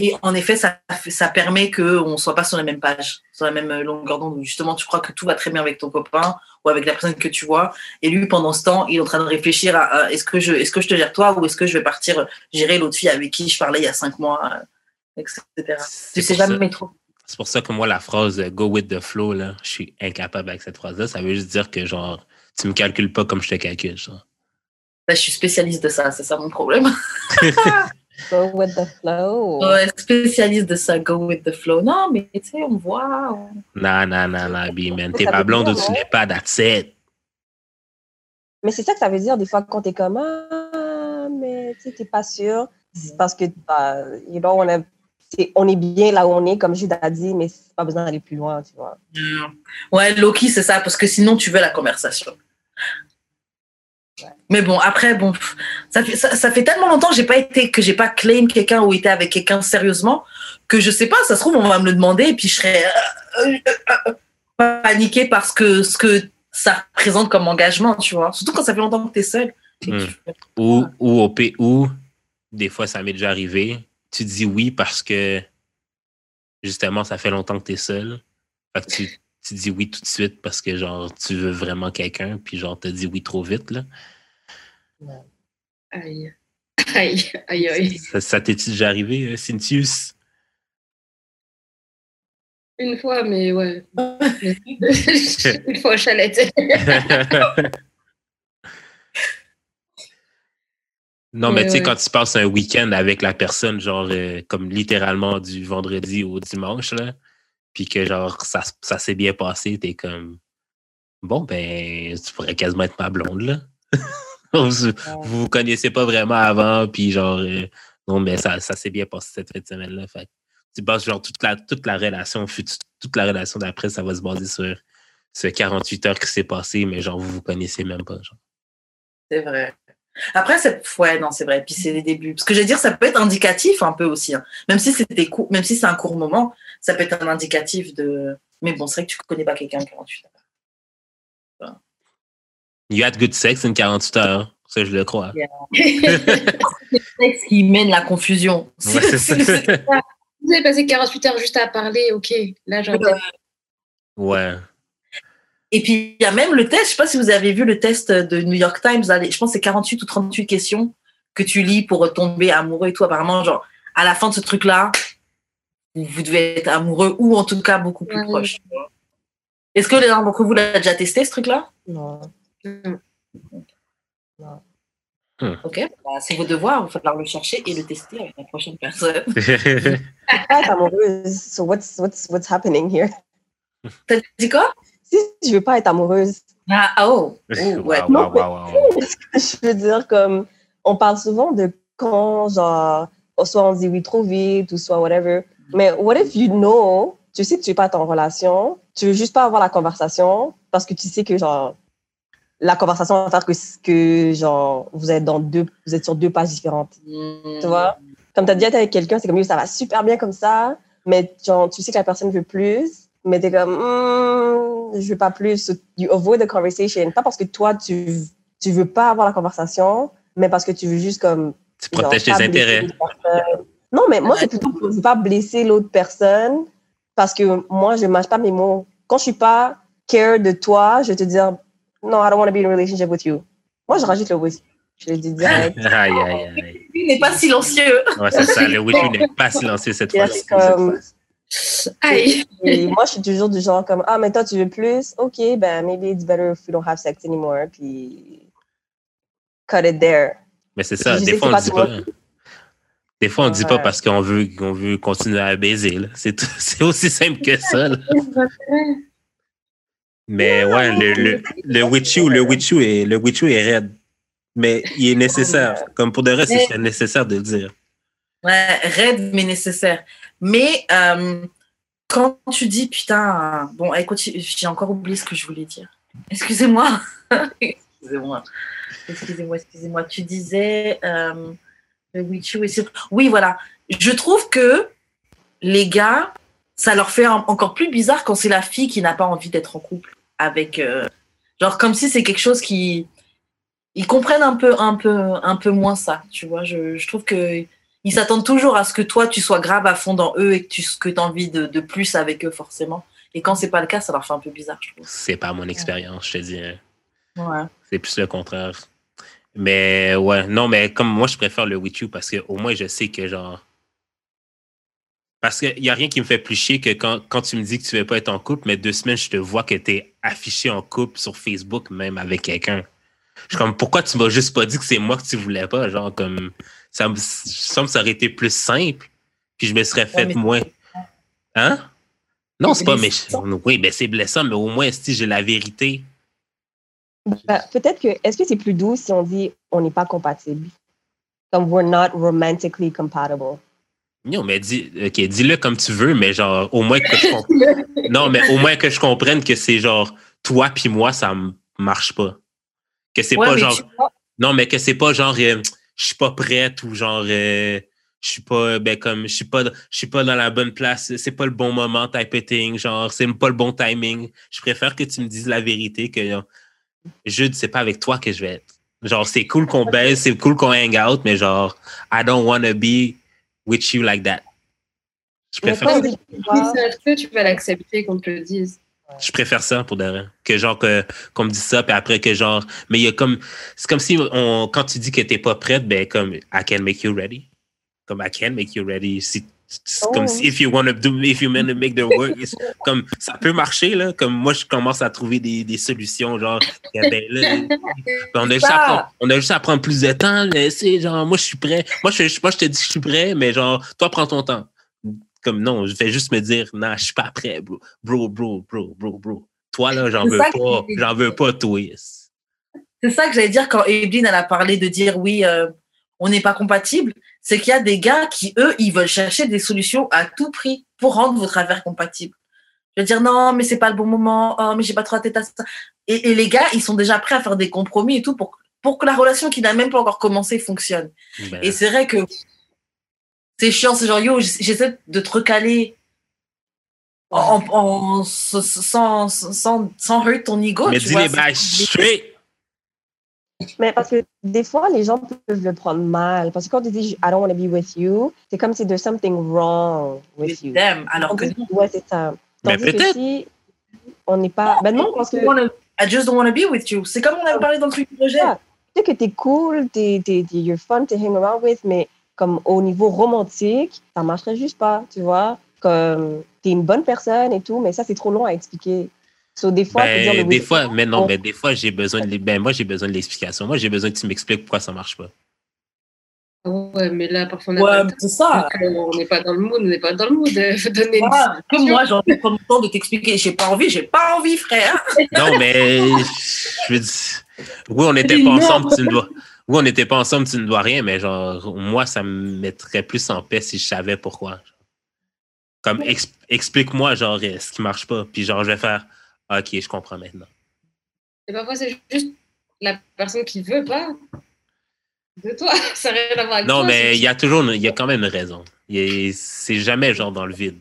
Et en effet, ça, ça permet qu'on ne soit pas sur la même page, sur la même longueur d'onde. Justement, tu crois que tout va très bien avec ton copain ou avec la personne que tu vois. Et lui, pendant ce temps, il est en train de réfléchir à, à, est-ce que, je, est que je te gère toi ou est-ce que je vais partir gérer l'autre fille avec qui je parlais il y a cinq mois, euh, etc. C'est Tu sais pour ça- jamais trop. C'est pour ça que moi, la phrase euh, go with the flow, là, je suis incapable avec cette phrase-là. Ça veut juste dire que genre, tu me calcules pas comme je te calcule. Genre. Là, je suis spécialiste de ça, c'est ça mon problème. Go with the flow. Ouais, spécialiste de ça, go with the flow. Non, mais tu sais, on voit. on- Non, non, non, non, B, man. T'es veut blonde ou tu n'es pas, that's it. Mais c'est ça que ça veut dire des fois quand t'es comme ah, mais tu sais, t'es pas sûr. C'est parce que bah, you know, on, a, c'est- on est bien là où on est, comme Jude a dit, mais c'est pas besoin d'aller plus loin, tu vois. Ouais, Loki, c'est ça, parce que sinon, tu veux la conversation. Mais bon, après, bon, ça fait, ça, ça fait tellement longtemps que j'ai pas été, que j'ai pas claim quelqu'un ou été avec quelqu'un sérieusement, que je sais pas, ça se trouve, on va me le demander et puis je serais euh, euh, euh, euh, paniquée parce que ce que ça représente comme engagement, tu vois. Surtout quand ça fait longtemps que seule. Hmm. tu fais- Ou, ou au P ou des fois, ça m'est déjà arrivé. Tu dis oui parce que justement, ça fait longtemps que tu es seul. Fait que tu, tu dis oui tout de suite parce que genre tu veux vraiment quelqu'un, puis genre te dis oui trop vite. Là? Aïe. Aïe, aïe, aïe. Ça, ça t'est-tu déjà arrivé, euh, Cynthius? Une fois, mais ouais. Une fois au chalet. non, mais tu sais, ouais. quand tu passes un week-end avec la personne, genre euh, comme littéralement du vendredi au dimanche, là, puis que genre ça, ça s'est bien passé, t'es comme bon ben tu pourrais quasiment être ma blonde là. vous, vous vous connaissez pas vraiment avant, puis genre euh, Non, mais ça, ça s'est bien passé cette fin de semaine-là. Fait tu bases genre toute la, toute la relation, toute la relation d'après, ça va se baser sur ce 48 heures qui s'est passé, mais genre, vous vous connaissez même pas. C'est vrai. Après, c'est ouais, non, c'est vrai. Puis c'est les débuts. Ce que je veux dire, ça peut être indicatif un peu aussi. Hein. Même si c'était court, même si c'est un court moment, ça peut être un indicatif de. Mais bon, c'est vrai que tu connais pas quelqu'un 48 heures. You had good sex in 48 heures. Ça, je le crois. Yeah. c'est le sexe qui mène la confusion. Ouais, c'est ça. Vous avez passé 48 heures juste à parler, ok. Là, j'en Ouais. Et puis, il y a même le test, je sais pas si vous avez vu le test de New York Times, je pense que c'est 48 ou 38 questions que tu lis pour tomber amoureux et tout. Apparemment, genre, à la fin de ce truc-là, vous devez être amoureux ou en tout cas beaucoup plus Ouais. proche. Est-ce que l'un d'entre vous l'a déjà testé, ce truc-là? Non. Ok, bah, c'est vos devoirs, il va falloir le chercher et le tester avec la prochaine personne. Pas être amoureuse. So what's, what's, what's happening here? T'as dit quoi? Si je veux pas être amoureuse, Ah, ah, oh, oh, ouais. Wow, wow, wow, wow. je veux dire comme on parle souvent de quand genre soit on dit oui trop vite ou soit whatever. Mais what if you know, tu sais que tu es pas en relation, tu veux juste pas avoir la conversation parce que tu sais que genre la conversation va faire que que genre vous êtes dans deux vous êtes sur deux pages différentes. Hmm. Tu vois? Comme tu as été avec quelqu'un, c'est comme ça va super bien comme ça, mais genre tu sais que la personne veut plus, mais tu es comme Hmm, je veux pas plus. So you avoid the conversation, pas parce que toi tu tu veux pas avoir la conversation, mais parce que tu veux juste comme Tu protèges tes intérêts. Non, mais moi, c'est plutôt pour ne pas blesser l'autre personne parce que moi, je ne mâche pas mes mots. Quand je ne suis pas care de toi, je vais te dire non, I don't want to be in a relationship with you. Moi, je rajoute le oui. Je le dis direct. Aïe, aïe, aïe. Lui n'est pas silencieux. Ouais, c'est ça. Le Wishu n'est pas silencieux cette fois-ci. c'est comme, Aïe. et moi, je suis toujours du genre comme ah, mais toi, tu veux plus? OK, ben, maybe it's better if we don't have sex anymore. Puis, cut it there. Mais c'est ça. Des sais fois, que on c'est dit pas pas. Des fois, on dit pas parce qu'on veut, qu'on veut continuer à baiser. C'est aussi simple que ça. là. Mais ouais, le, le, le Witchu, le Witchu est, le Witchu est raide. Mais il est nécessaire. Comme pour de c'est c'est nécessaire de le dire. Ouais, raide, mais nécessaire. Mais euh, quand tu dis, putain, bon, écoute, j'ai encore oublié ce que je voulais dire. Excusez-moi. excusez-moi. Excusez-moi, excusez-moi. Tu disais, euh, c'est- Oui, voilà. Je trouve que les gars, ça leur fait en- encore plus bizarre quand c'est la fille qui n'a pas envie d'être en couple avec. euh, genre, comme si c'est quelque chose qui. Ils comprennent un peu, un peu, un peu moins ça, tu vois. Je, je trouve que ils s'attendent toujours à ce que toi, tu sois grave à fond dans eux et que tu que as envie de, de plus avec eux, forcément. Et quand c'est pas le cas, ça leur fait un peu bizarre, je trouve. C'est pas mon expérience, je te dis. Ouais. C'est plus le contraire. Mais ouais, non, mais comme moi, je préfère le Witchu parce que au moins, je sais que genre. Parce qu'il n'y a rien qui me fait plus chier que quand, quand tu me dis que tu ne veux pas être en couple, mais deux semaines, je te vois que tu es affiché en couple sur Facebook, même avec quelqu'un. Je suis comme, pourquoi tu m'as juste pas dit que c'est moi que tu voulais pas? Genre, comme, ça me semble que ça aurait été plus simple, puis je me serais fait moins. Hein? Non, C'est pas méchant. Oui, ben c'est blessant, mais au moins, si j'ai la vérité. Ben, Peut-être que, est-ce que c'est plus doux si on dit on n'est pas compatible? Comme we're not romantically compatible. Non, mais dis, ok, dis-le comme tu veux, mais genre, au moins que je comprenne. non, mais au moins que je comprenne que c'est genre, toi puis moi, ça marche pas. Que c'est Ouais, pas genre. vois, Non, mais que c'est pas genre, euh, je suis pas prête ou genre, euh, je suis pas, ben comme, je suis pas, je suis pas dans la bonne place, c'est pas le bon moment, type of thing, genre, c'est pas le bon timing. Je préfère que tu me dises la vérité que, Jude, c'est pas avec toi que je vais être. Genre, c'est cool qu'on baise, c'est cool qu'on hang out, mais genre, I don't want to be with you like that. Je préfère, ça. tu vas l'accepter qu'on te le dise. je préfère ça pour de vrai. Que genre, que, qu'on me dise ça, puis après que genre, mais il y a comme, c'est comme si on, quand tu dis que t'es pas prête, ben comme, I can make you ready. Comme, I can make you ready. Si, Oh. comme si, if you want to do, if you want to make the work, comme, ça peut marcher, là. Comme moi, je commence à trouver des, des solutions, genre, eh ben, là, on, a juste à Ça. prendre, on a juste à prendre plus de temps, mais c'est genre, moi, je suis prêt. Moi je, moi, je te dis, je suis prêt, mais genre, toi, prends ton temps. Comme non, je vais juste me dire, non, je suis pas prêt, bro. Bro, bro, bro, bro, bro. Toi, là, j'en veux pas. J'en veux pas, twist. C'est ça que j'allais dire quand Evelyne elle a parlé de dire oui, euh, on n'est pas compatible, c'est qu'il y a des gars qui, eux, ils veulent chercher des solutions à tout prix pour rendre votre affaire compatible. Je veux dire, non, mais c'est pas le bon moment, oh, mais j'ai pas trop la tête à ça. Et, et, les gars, ils sont déjà prêts à faire des compromis et tout pour, pour que la relation qui n'a même pas encore commencé fonctionne. Ben, Et c'est vrai que c'est chiant, c'est genre, yo, j'essaie de te recaler en, en, sans, sans, sans, sans hurt ton ego. mais tu dis vois, les c'est- bails straight. Mais parce que des fois, les gens peuvent le prendre mal. Parce que quand tu dis I don't want to be with you, c'est comme si there's something wrong with with you. them, alors que ouais, c'est ça. Mais Tandis que peut-être. si on n'est pas. Ben non, parce que I wanna- I just don't want to be with you. C'est comme on avait parlé dans le truc du projet. Ah. tu sais que t'es cool, t'es, t'es, t'es- you're fun to hang around with, mais comme au niveau romantique, ça marcherait juste pas, tu vois. Comme t'es une bonne personne et tout, mais ça, c'est trop long à expliquer. So, des fois, faut dire Ben, le des oui. fois, mais non, mais des fois, j'ai besoin de, ben, moi, j'ai besoin de l'explication. Moi, j'ai besoin que tu m'expliques pourquoi ça marche pas. Ouais, mais là, parfois, on Ouais, c'est ça. temps. On n'est pas dans le mood, on n'est pas dans le mood de donner une Voilà, que moi, j'ai envie de prendre le temps de t'expliquer. J'ai pas envie, j'ai pas envie, frère. Non, mais je veux dire, oui, on n'était pas ensemble, tu ne dois. Oui, on n'était pas ensemble, tu ne dois rien, mais genre, moi, ça me mettrait plus en paix si je savais pourquoi. Comme, ex- explique-moi, genre, ce qui marche pas? Puis, genre, je vais faire, Ah, ok, je comprends maintenant. Et parfois, c'est juste la personne qui veut pas de toi. Ça n'a rien à voir avec Non, toi. mais il y a toujours, il y a quand même une raison. C'est jamais, genre, dans le vide.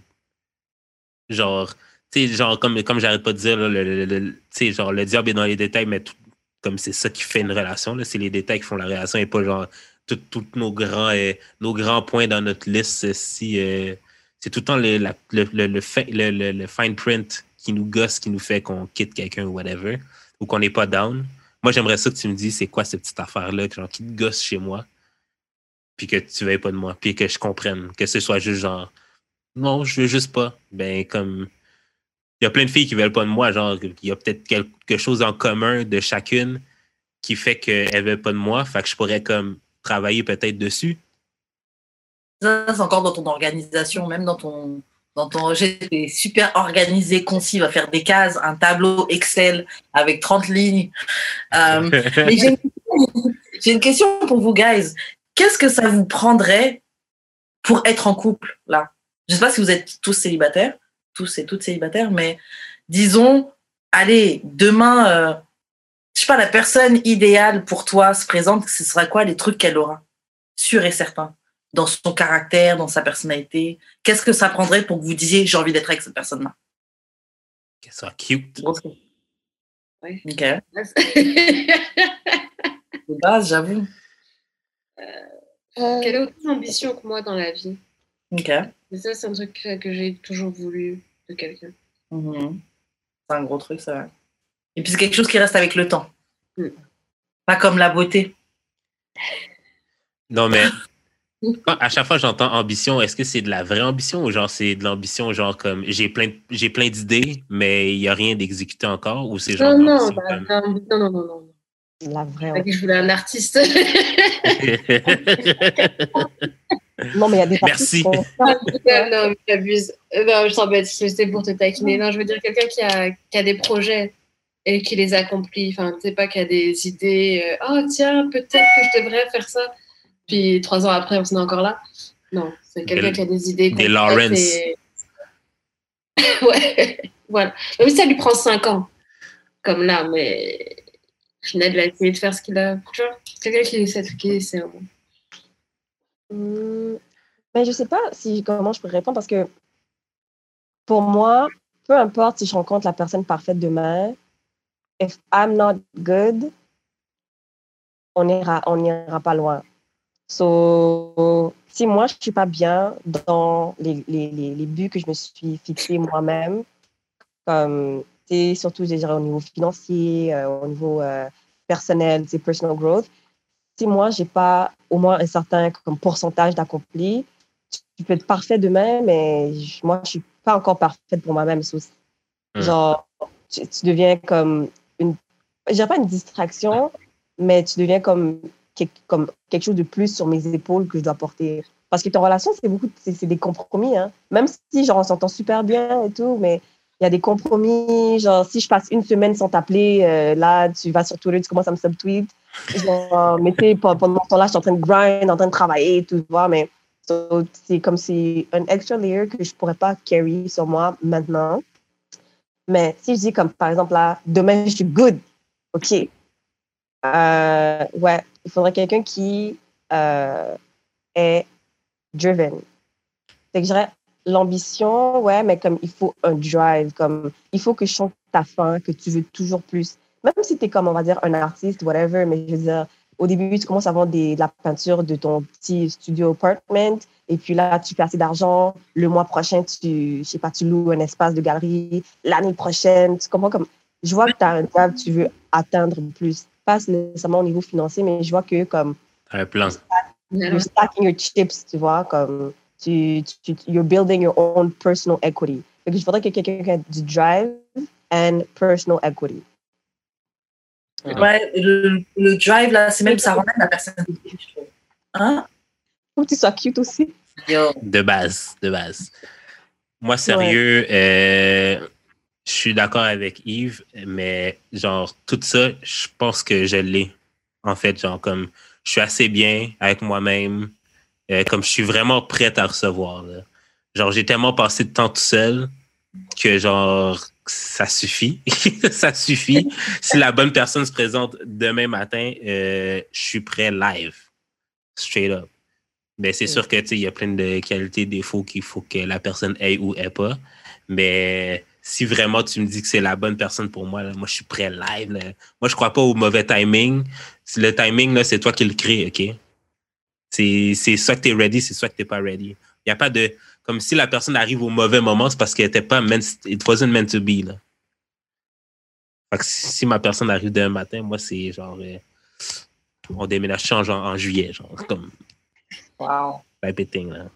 Genre, tu sais, genre, comme, comme j'arrête pas de dire, là, le, le- genre, le diable est dans les détails, mais tout- comme c'est ça qui fait une relation, c'est les détails qui font la relation et pas, genre, tous nos grands, euh, nos grands points dans notre liste. euh, Si, euh, c'est tout le temps le, la- le- le- le fine print qui nous gosse, qui nous fait qu'on quitte quelqu'un ou whatever, ou qu'on n'est pas down. Moi, j'aimerais ça que tu me dises c'est quoi cette petite affaire-là, genre, qui te gosse chez moi, puis que tu veuilles pas de moi, puis que je comprenne, que ce soit juste genre, non, je veux juste pas. Ben, comme, il y a plein de filles qui veulent pas de moi, genre, il y a peut-être quelque chose en commun de chacune qui fait qu'elles veulent pas de moi, fait que je pourrais, comme, travailler peut-être dessus. Ça, c'est encore dans ton organisation, même dans ton, dans ton rejet. T'es super organisé, concis, va faire des cases, un tableau Excel avec 30 lignes. Euh, mais j'ai une, question pour vous, guys. Qu'est-ce que ça vous prendrait pour être en couple, là? Je sais pas si vous êtes tous célibataires, tous et toutes célibataires, mais disons, allez, demain, euh, je sais pas, la personne idéale pour toi se présente, ce sera quoi les trucs qu'elle aura? Sûr et certain. Dans son caractère, dans sa personnalité? Qu'est-ce que ça prendrait pour que vous disiez, j'ai envie d'être avec cette personne-là? Qu'elle soit cute. Grosse- Ouais. Ok. De base, j'avoue. Euh, Qu'elle ait autant d'ambition que moi dans la vie? Ok. Et ça, c'est un truc que, que j'ai toujours voulu de quelqu'un. Mhm. C'est un gros truc, ça. va. Et puis c'est quelque chose qui reste avec le temps. Mm. Pas comme la beauté. Non, mais à chaque fois j'entends ambition, est-ce que c'est de la vraie ambition ou genre c'est de l'ambition, genre comme j'ai plein, de- j'ai plein d'idées, mais il n'y a rien d'exécuté encore ou c'est genre. Non, non, bah, comme- non, non, non, non, non. La vraie. Que je voulais un artiste. Non, mais il y a des Merci. artistes qui non, mais t'abuses. Euh, Non, je t'embête, c'était pour te taquiner. Non, je veux dire quelqu'un qui a, qui a des projets et qui les accomplit. Enfin, tu sais pas, qui a des idées. oh, tiens, peut-être que je devrais faire ça. Puis trois ans après, on s'en est encore là. Non, c'est quelqu'un qui a des idées. des Lawrence. et- ouais, voilà. Même si ça lui prend cinq ans, comme là, mais Finette va essayer de faire ce qu'il a. Tu vois, quelqu'un qui essaie de qui essaie. Hmm, Mais je sais pas si comment je pourrais répondre parce que pour moi, peu importe si je rencontre la personne parfaite demain, if I'm not good, on n'ira on n'ira pas loin. So, si moi je suis pas bien dans les, les, les, les buts que je me suis fixés moi-même, comme sais, surtout je dirais au niveau financier, euh, au niveau euh, personnel, c'est personal growth, si moi, j'ai pas au moins un certain comme, pourcentage d'accompli, tu peux être parfait demain, mais je- moi, je suis pas encore parfaite pour moi-même. So, Hmm. Genre, tu, tu deviens comme une, je dirais pas une distraction, mais tu deviens comme, comme quelque chose de plus sur mes épaules que je dois porter. Parce que ton relation, c'est beaucoup, c'est des compromis, hein. Même si, genre, on s'entend super bien et tout, mais il y a des compromis. Genre, si je passe une semaine sans t'appeler, euh, là, tu vas sur Twitter, tu commences à me subtweet. Genre, mais tu pendant ce temps-là, je suis en train de grind, en train de travailler, tout, tu mais c'est comme si un extra layer que je pourrais pas carry sur moi maintenant. Mais si je dis comme, par exemple, là, demain, je suis good, OK. Euh, ouais, il faudrait quelqu'un qui euh, est driven. C'est que dirais l'ambition, ouais, mais comme il faut un drive, comme il faut que je sente ta faim, que tu veux toujours plus. Même si tu es comme, on va dire, un artiste, whatever, mais je veux dire, au début, tu commences à vendre des, de la peinture de ton petit studio apartment, et puis là, tu fais assez d'argent. Le mois prochain, tu, je sais pas, tu loues un espace de galerie. L'année prochaine, tu comprends comme, je vois que tu as un drive, tu veux atteindre plus. Pas nécessairement au niveau financier, mais je vois que comme. Un plan. You're stacking your chips, tu vois, comme tu, tu, you're building your own personal equity. Donc, je voudrais que quelqu'un ait du drive and personal equity. Ouais, le, le drive, là, c'est même ça ramène la personne. Hein? Faut que tu sois cute aussi. Yo. De base, de base. Moi, sérieux, euh, je suis d'accord avec Yves, mais genre, tout ça, je pense que je l'ai. En fait, genre, comme, je suis assez bien avec moi-même, euh, comme je suis vraiment prête à recevoir. Là. Genre, j'ai tellement passé de temps tout seul que, genre, ça suffit. ça suffit. si la bonne personne se présente demain matin, euh, je suis prêt live. Straight up. Mais c'est sûr que, tu sais, il y a plein de qualités, défauts qu'il faut que la personne ait ou ait pas. Mais si vraiment tu me dis que c'est la bonne personne pour moi, là, moi, je suis prêt live. Là. Moi, je crois pas au mauvais timing. Le timing, là, c'est toi qui le crée, OK? C'est, c'est soit que tu es ready, c'est soit que tu pas ready. Il n'y a pas de. Comme si la personne arrive au mauvais moment, c'est parce qu'elle n'était pas meant, it wasn't meant to be. Là. Fait que si ma personne arrive demain matin, moi, c'est genre. euh, on déménage change en, en juillet, genre, comme Wow. type of thing, là.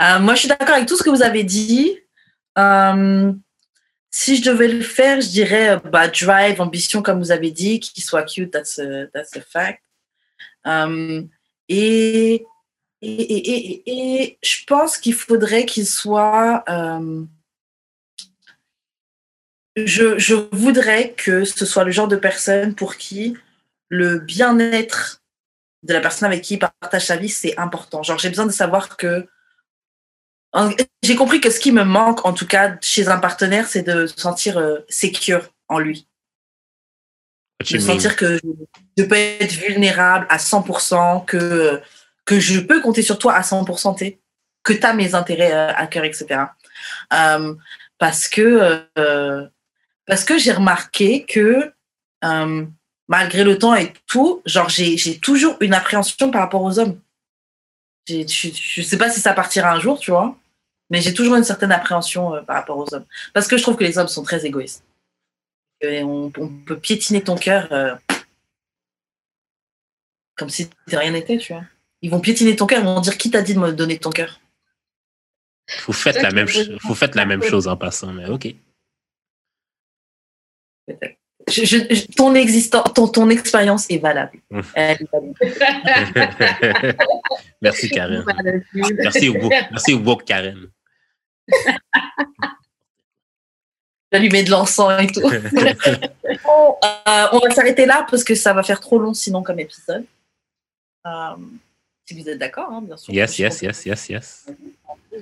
Euh, moi, je suis d'accord avec tout ce que vous avez dit. Euh, si je devais le faire, je dirais euh, bah, drive, ambition, comme vous avez dit, qu'il soit cute, that's a, that's a fact. Euh, et, et, et, et, je pense qu'il faudrait qu'il soit. je, je voudrais que ce soit le genre de personne pour qui le bien-être de la personne avec qui il partage sa vie, c'est important. Genre, j'ai besoin de savoir que J'ai compris que ce qui me manque, en tout cas, chez un partenaire, c'est de se sentir euh, secure en lui. De sentir que je peux être vulnérable à 100%, que, que je peux compter sur toi à 100%, t'sais, que tu as mes intérêts euh, à cœur, etc. Euh, parce que, euh, parce que j'ai remarqué que malgré le temps et tout, genre j'ai toujours une appréhension par rapport aux hommes. Je je sais pas si ça partira un jour, tu vois, mais j'ai toujours une certaine appréhension euh, par rapport aux hommes. Parce que je trouve que les hommes sont très égoïstes. Et on, on peut piétiner ton cœur euh, comme si de rien n'était, tu vois. Ils vont piétiner ton cœur, ils vont dire qui t'a dit de me donner ton cœur? Vous faites, la même, vous faites la même chose en passant, mais OK. Je- je- ton, existence, ton, ton expérience est valable. Mm. Elle est valable. Merci, Karen. Merci beaucoup. Merci beaucoup, Karen. J'allumais de l'encens et tout. Bon, euh, on va s'arrêter là parce que ça va faire trop long sinon comme épisode. Euh, si vous êtes d'accord, hein, bien sûr. Yes, yes, yes, yes, yes.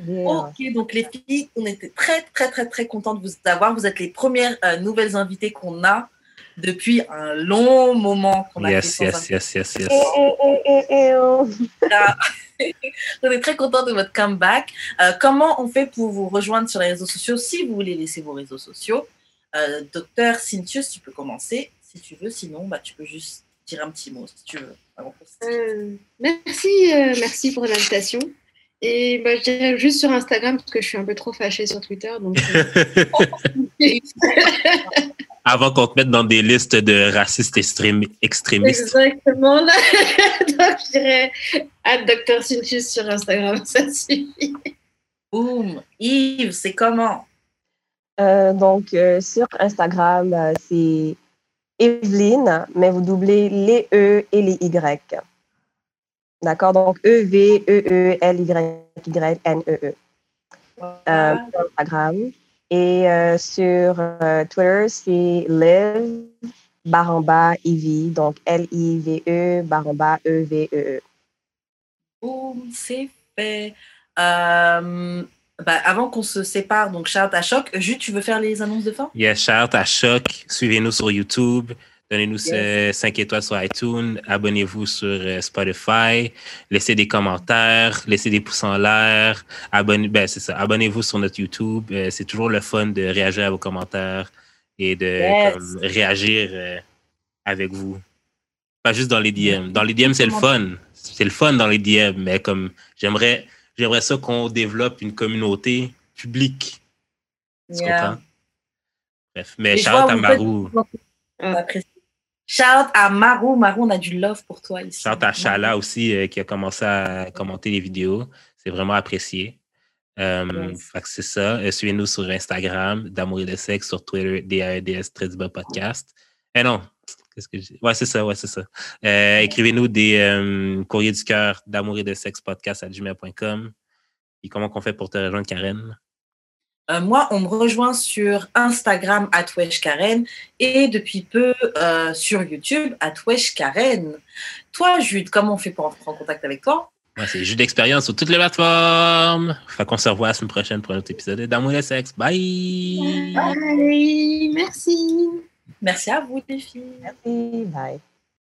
Yeah. Ok, donc les filles, on était très, très, très, très contents de vous avoir. Vous êtes les premières euh, nouvelles invitées qu'on a depuis un long moment qu'on a Yes, fait yes, yes, yes, yes. Eh, eh, eh, eh, oh. On est très content de votre comeback. Euh, comment on fait pour vous rejoindre sur les réseaux sociaux si vous voulez laisser vos réseaux sociaux? Euh, Docteur Cynthius, tu peux commencer si tu veux. Sinon, bah, tu peux juste dire un petit mot si tu veux. Euh, merci, euh, merci pour l'invitation. Et bah, je dirais juste sur Instagram parce que je suis un peu trop fâchée sur Twitter. Donc, euh, Avant qu'on te mette dans des listes de racistes extrém- extrémistes. exactement là. donc, je dirais à Dr. Cynthius sur Instagram, ça suffit. Boum Yves, c'est comment? Euh, donc, euh, sur Instagram, euh, c'est Evelyne, mais vous doublez les E et les Y. D'accord? Donc, E E-V-E-E-L-Y-Y-N-E-E. Euh, sur Instagram. Et euh, sur euh, Twitter, c'est Liv, barre en bas Ivy. Donc L-I-V-E, bas E-V-E-E. Boum, c'est fait. Euh, bah, avant qu'on se sépare, donc shout à Choc, Jus, tu veux faire les annonces de fin? Yes, shout à Choc. Suivez-nous sur YouTube. Donnez-nous 5 étoiles sur iTunes. Abonnez-vous sur euh, Spotify. Laissez des commentaires. Laissez des pouces en l'air. Abonnez, ben, c'est ça. Abonnez-vous sur notre YouTube. Euh, c'est toujours le fun de réagir à vos commentaires et de Yes. comme, réagir euh, avec vous. Pas juste dans les DM. Dans les DM, c'est le fun. C'est le fun dans les DM, mais comme j'aimerais, j'aimerais ça qu'on développe une communauté publique. Tu Yeah. comprends? Bref. Mais shout à Marou. On apprécie. Shout à Marou. Marou, on a du love pour toi ici. Shout à Chala aussi euh, qui a commencé à commenter les vidéos. C'est vraiment apprécié. Euh, Yes. c'est ça. Euh, Suivez-nous sur Instagram, d'amour et de sexe, sur Twitter, DAEDS, très du bas podcast. Eh non, qu'est-ce que j'ai? Ouais, c'est ça, ouais, c'est ça. Euh, Écrivez-nous des courriers du cœur d'amour et de sexe podcast à gmail.com. Et comment qu'on fait pour te rejoindre, Karen? Euh, moi, on me rejoint sur Instagram, Karen, et depuis peu euh, sur YouTube, Karen. Toi, Jude, comment on fait pour entrer en contact avec toi? Moi, c'est Jus d'expérience sur toutes les plateformes. Fait qu'on se revoit la semaine prochaine pour un autre épisode d'amour et sexe. Bye! Bye. Merci. Merci à vous, les filles. Merci. Bye.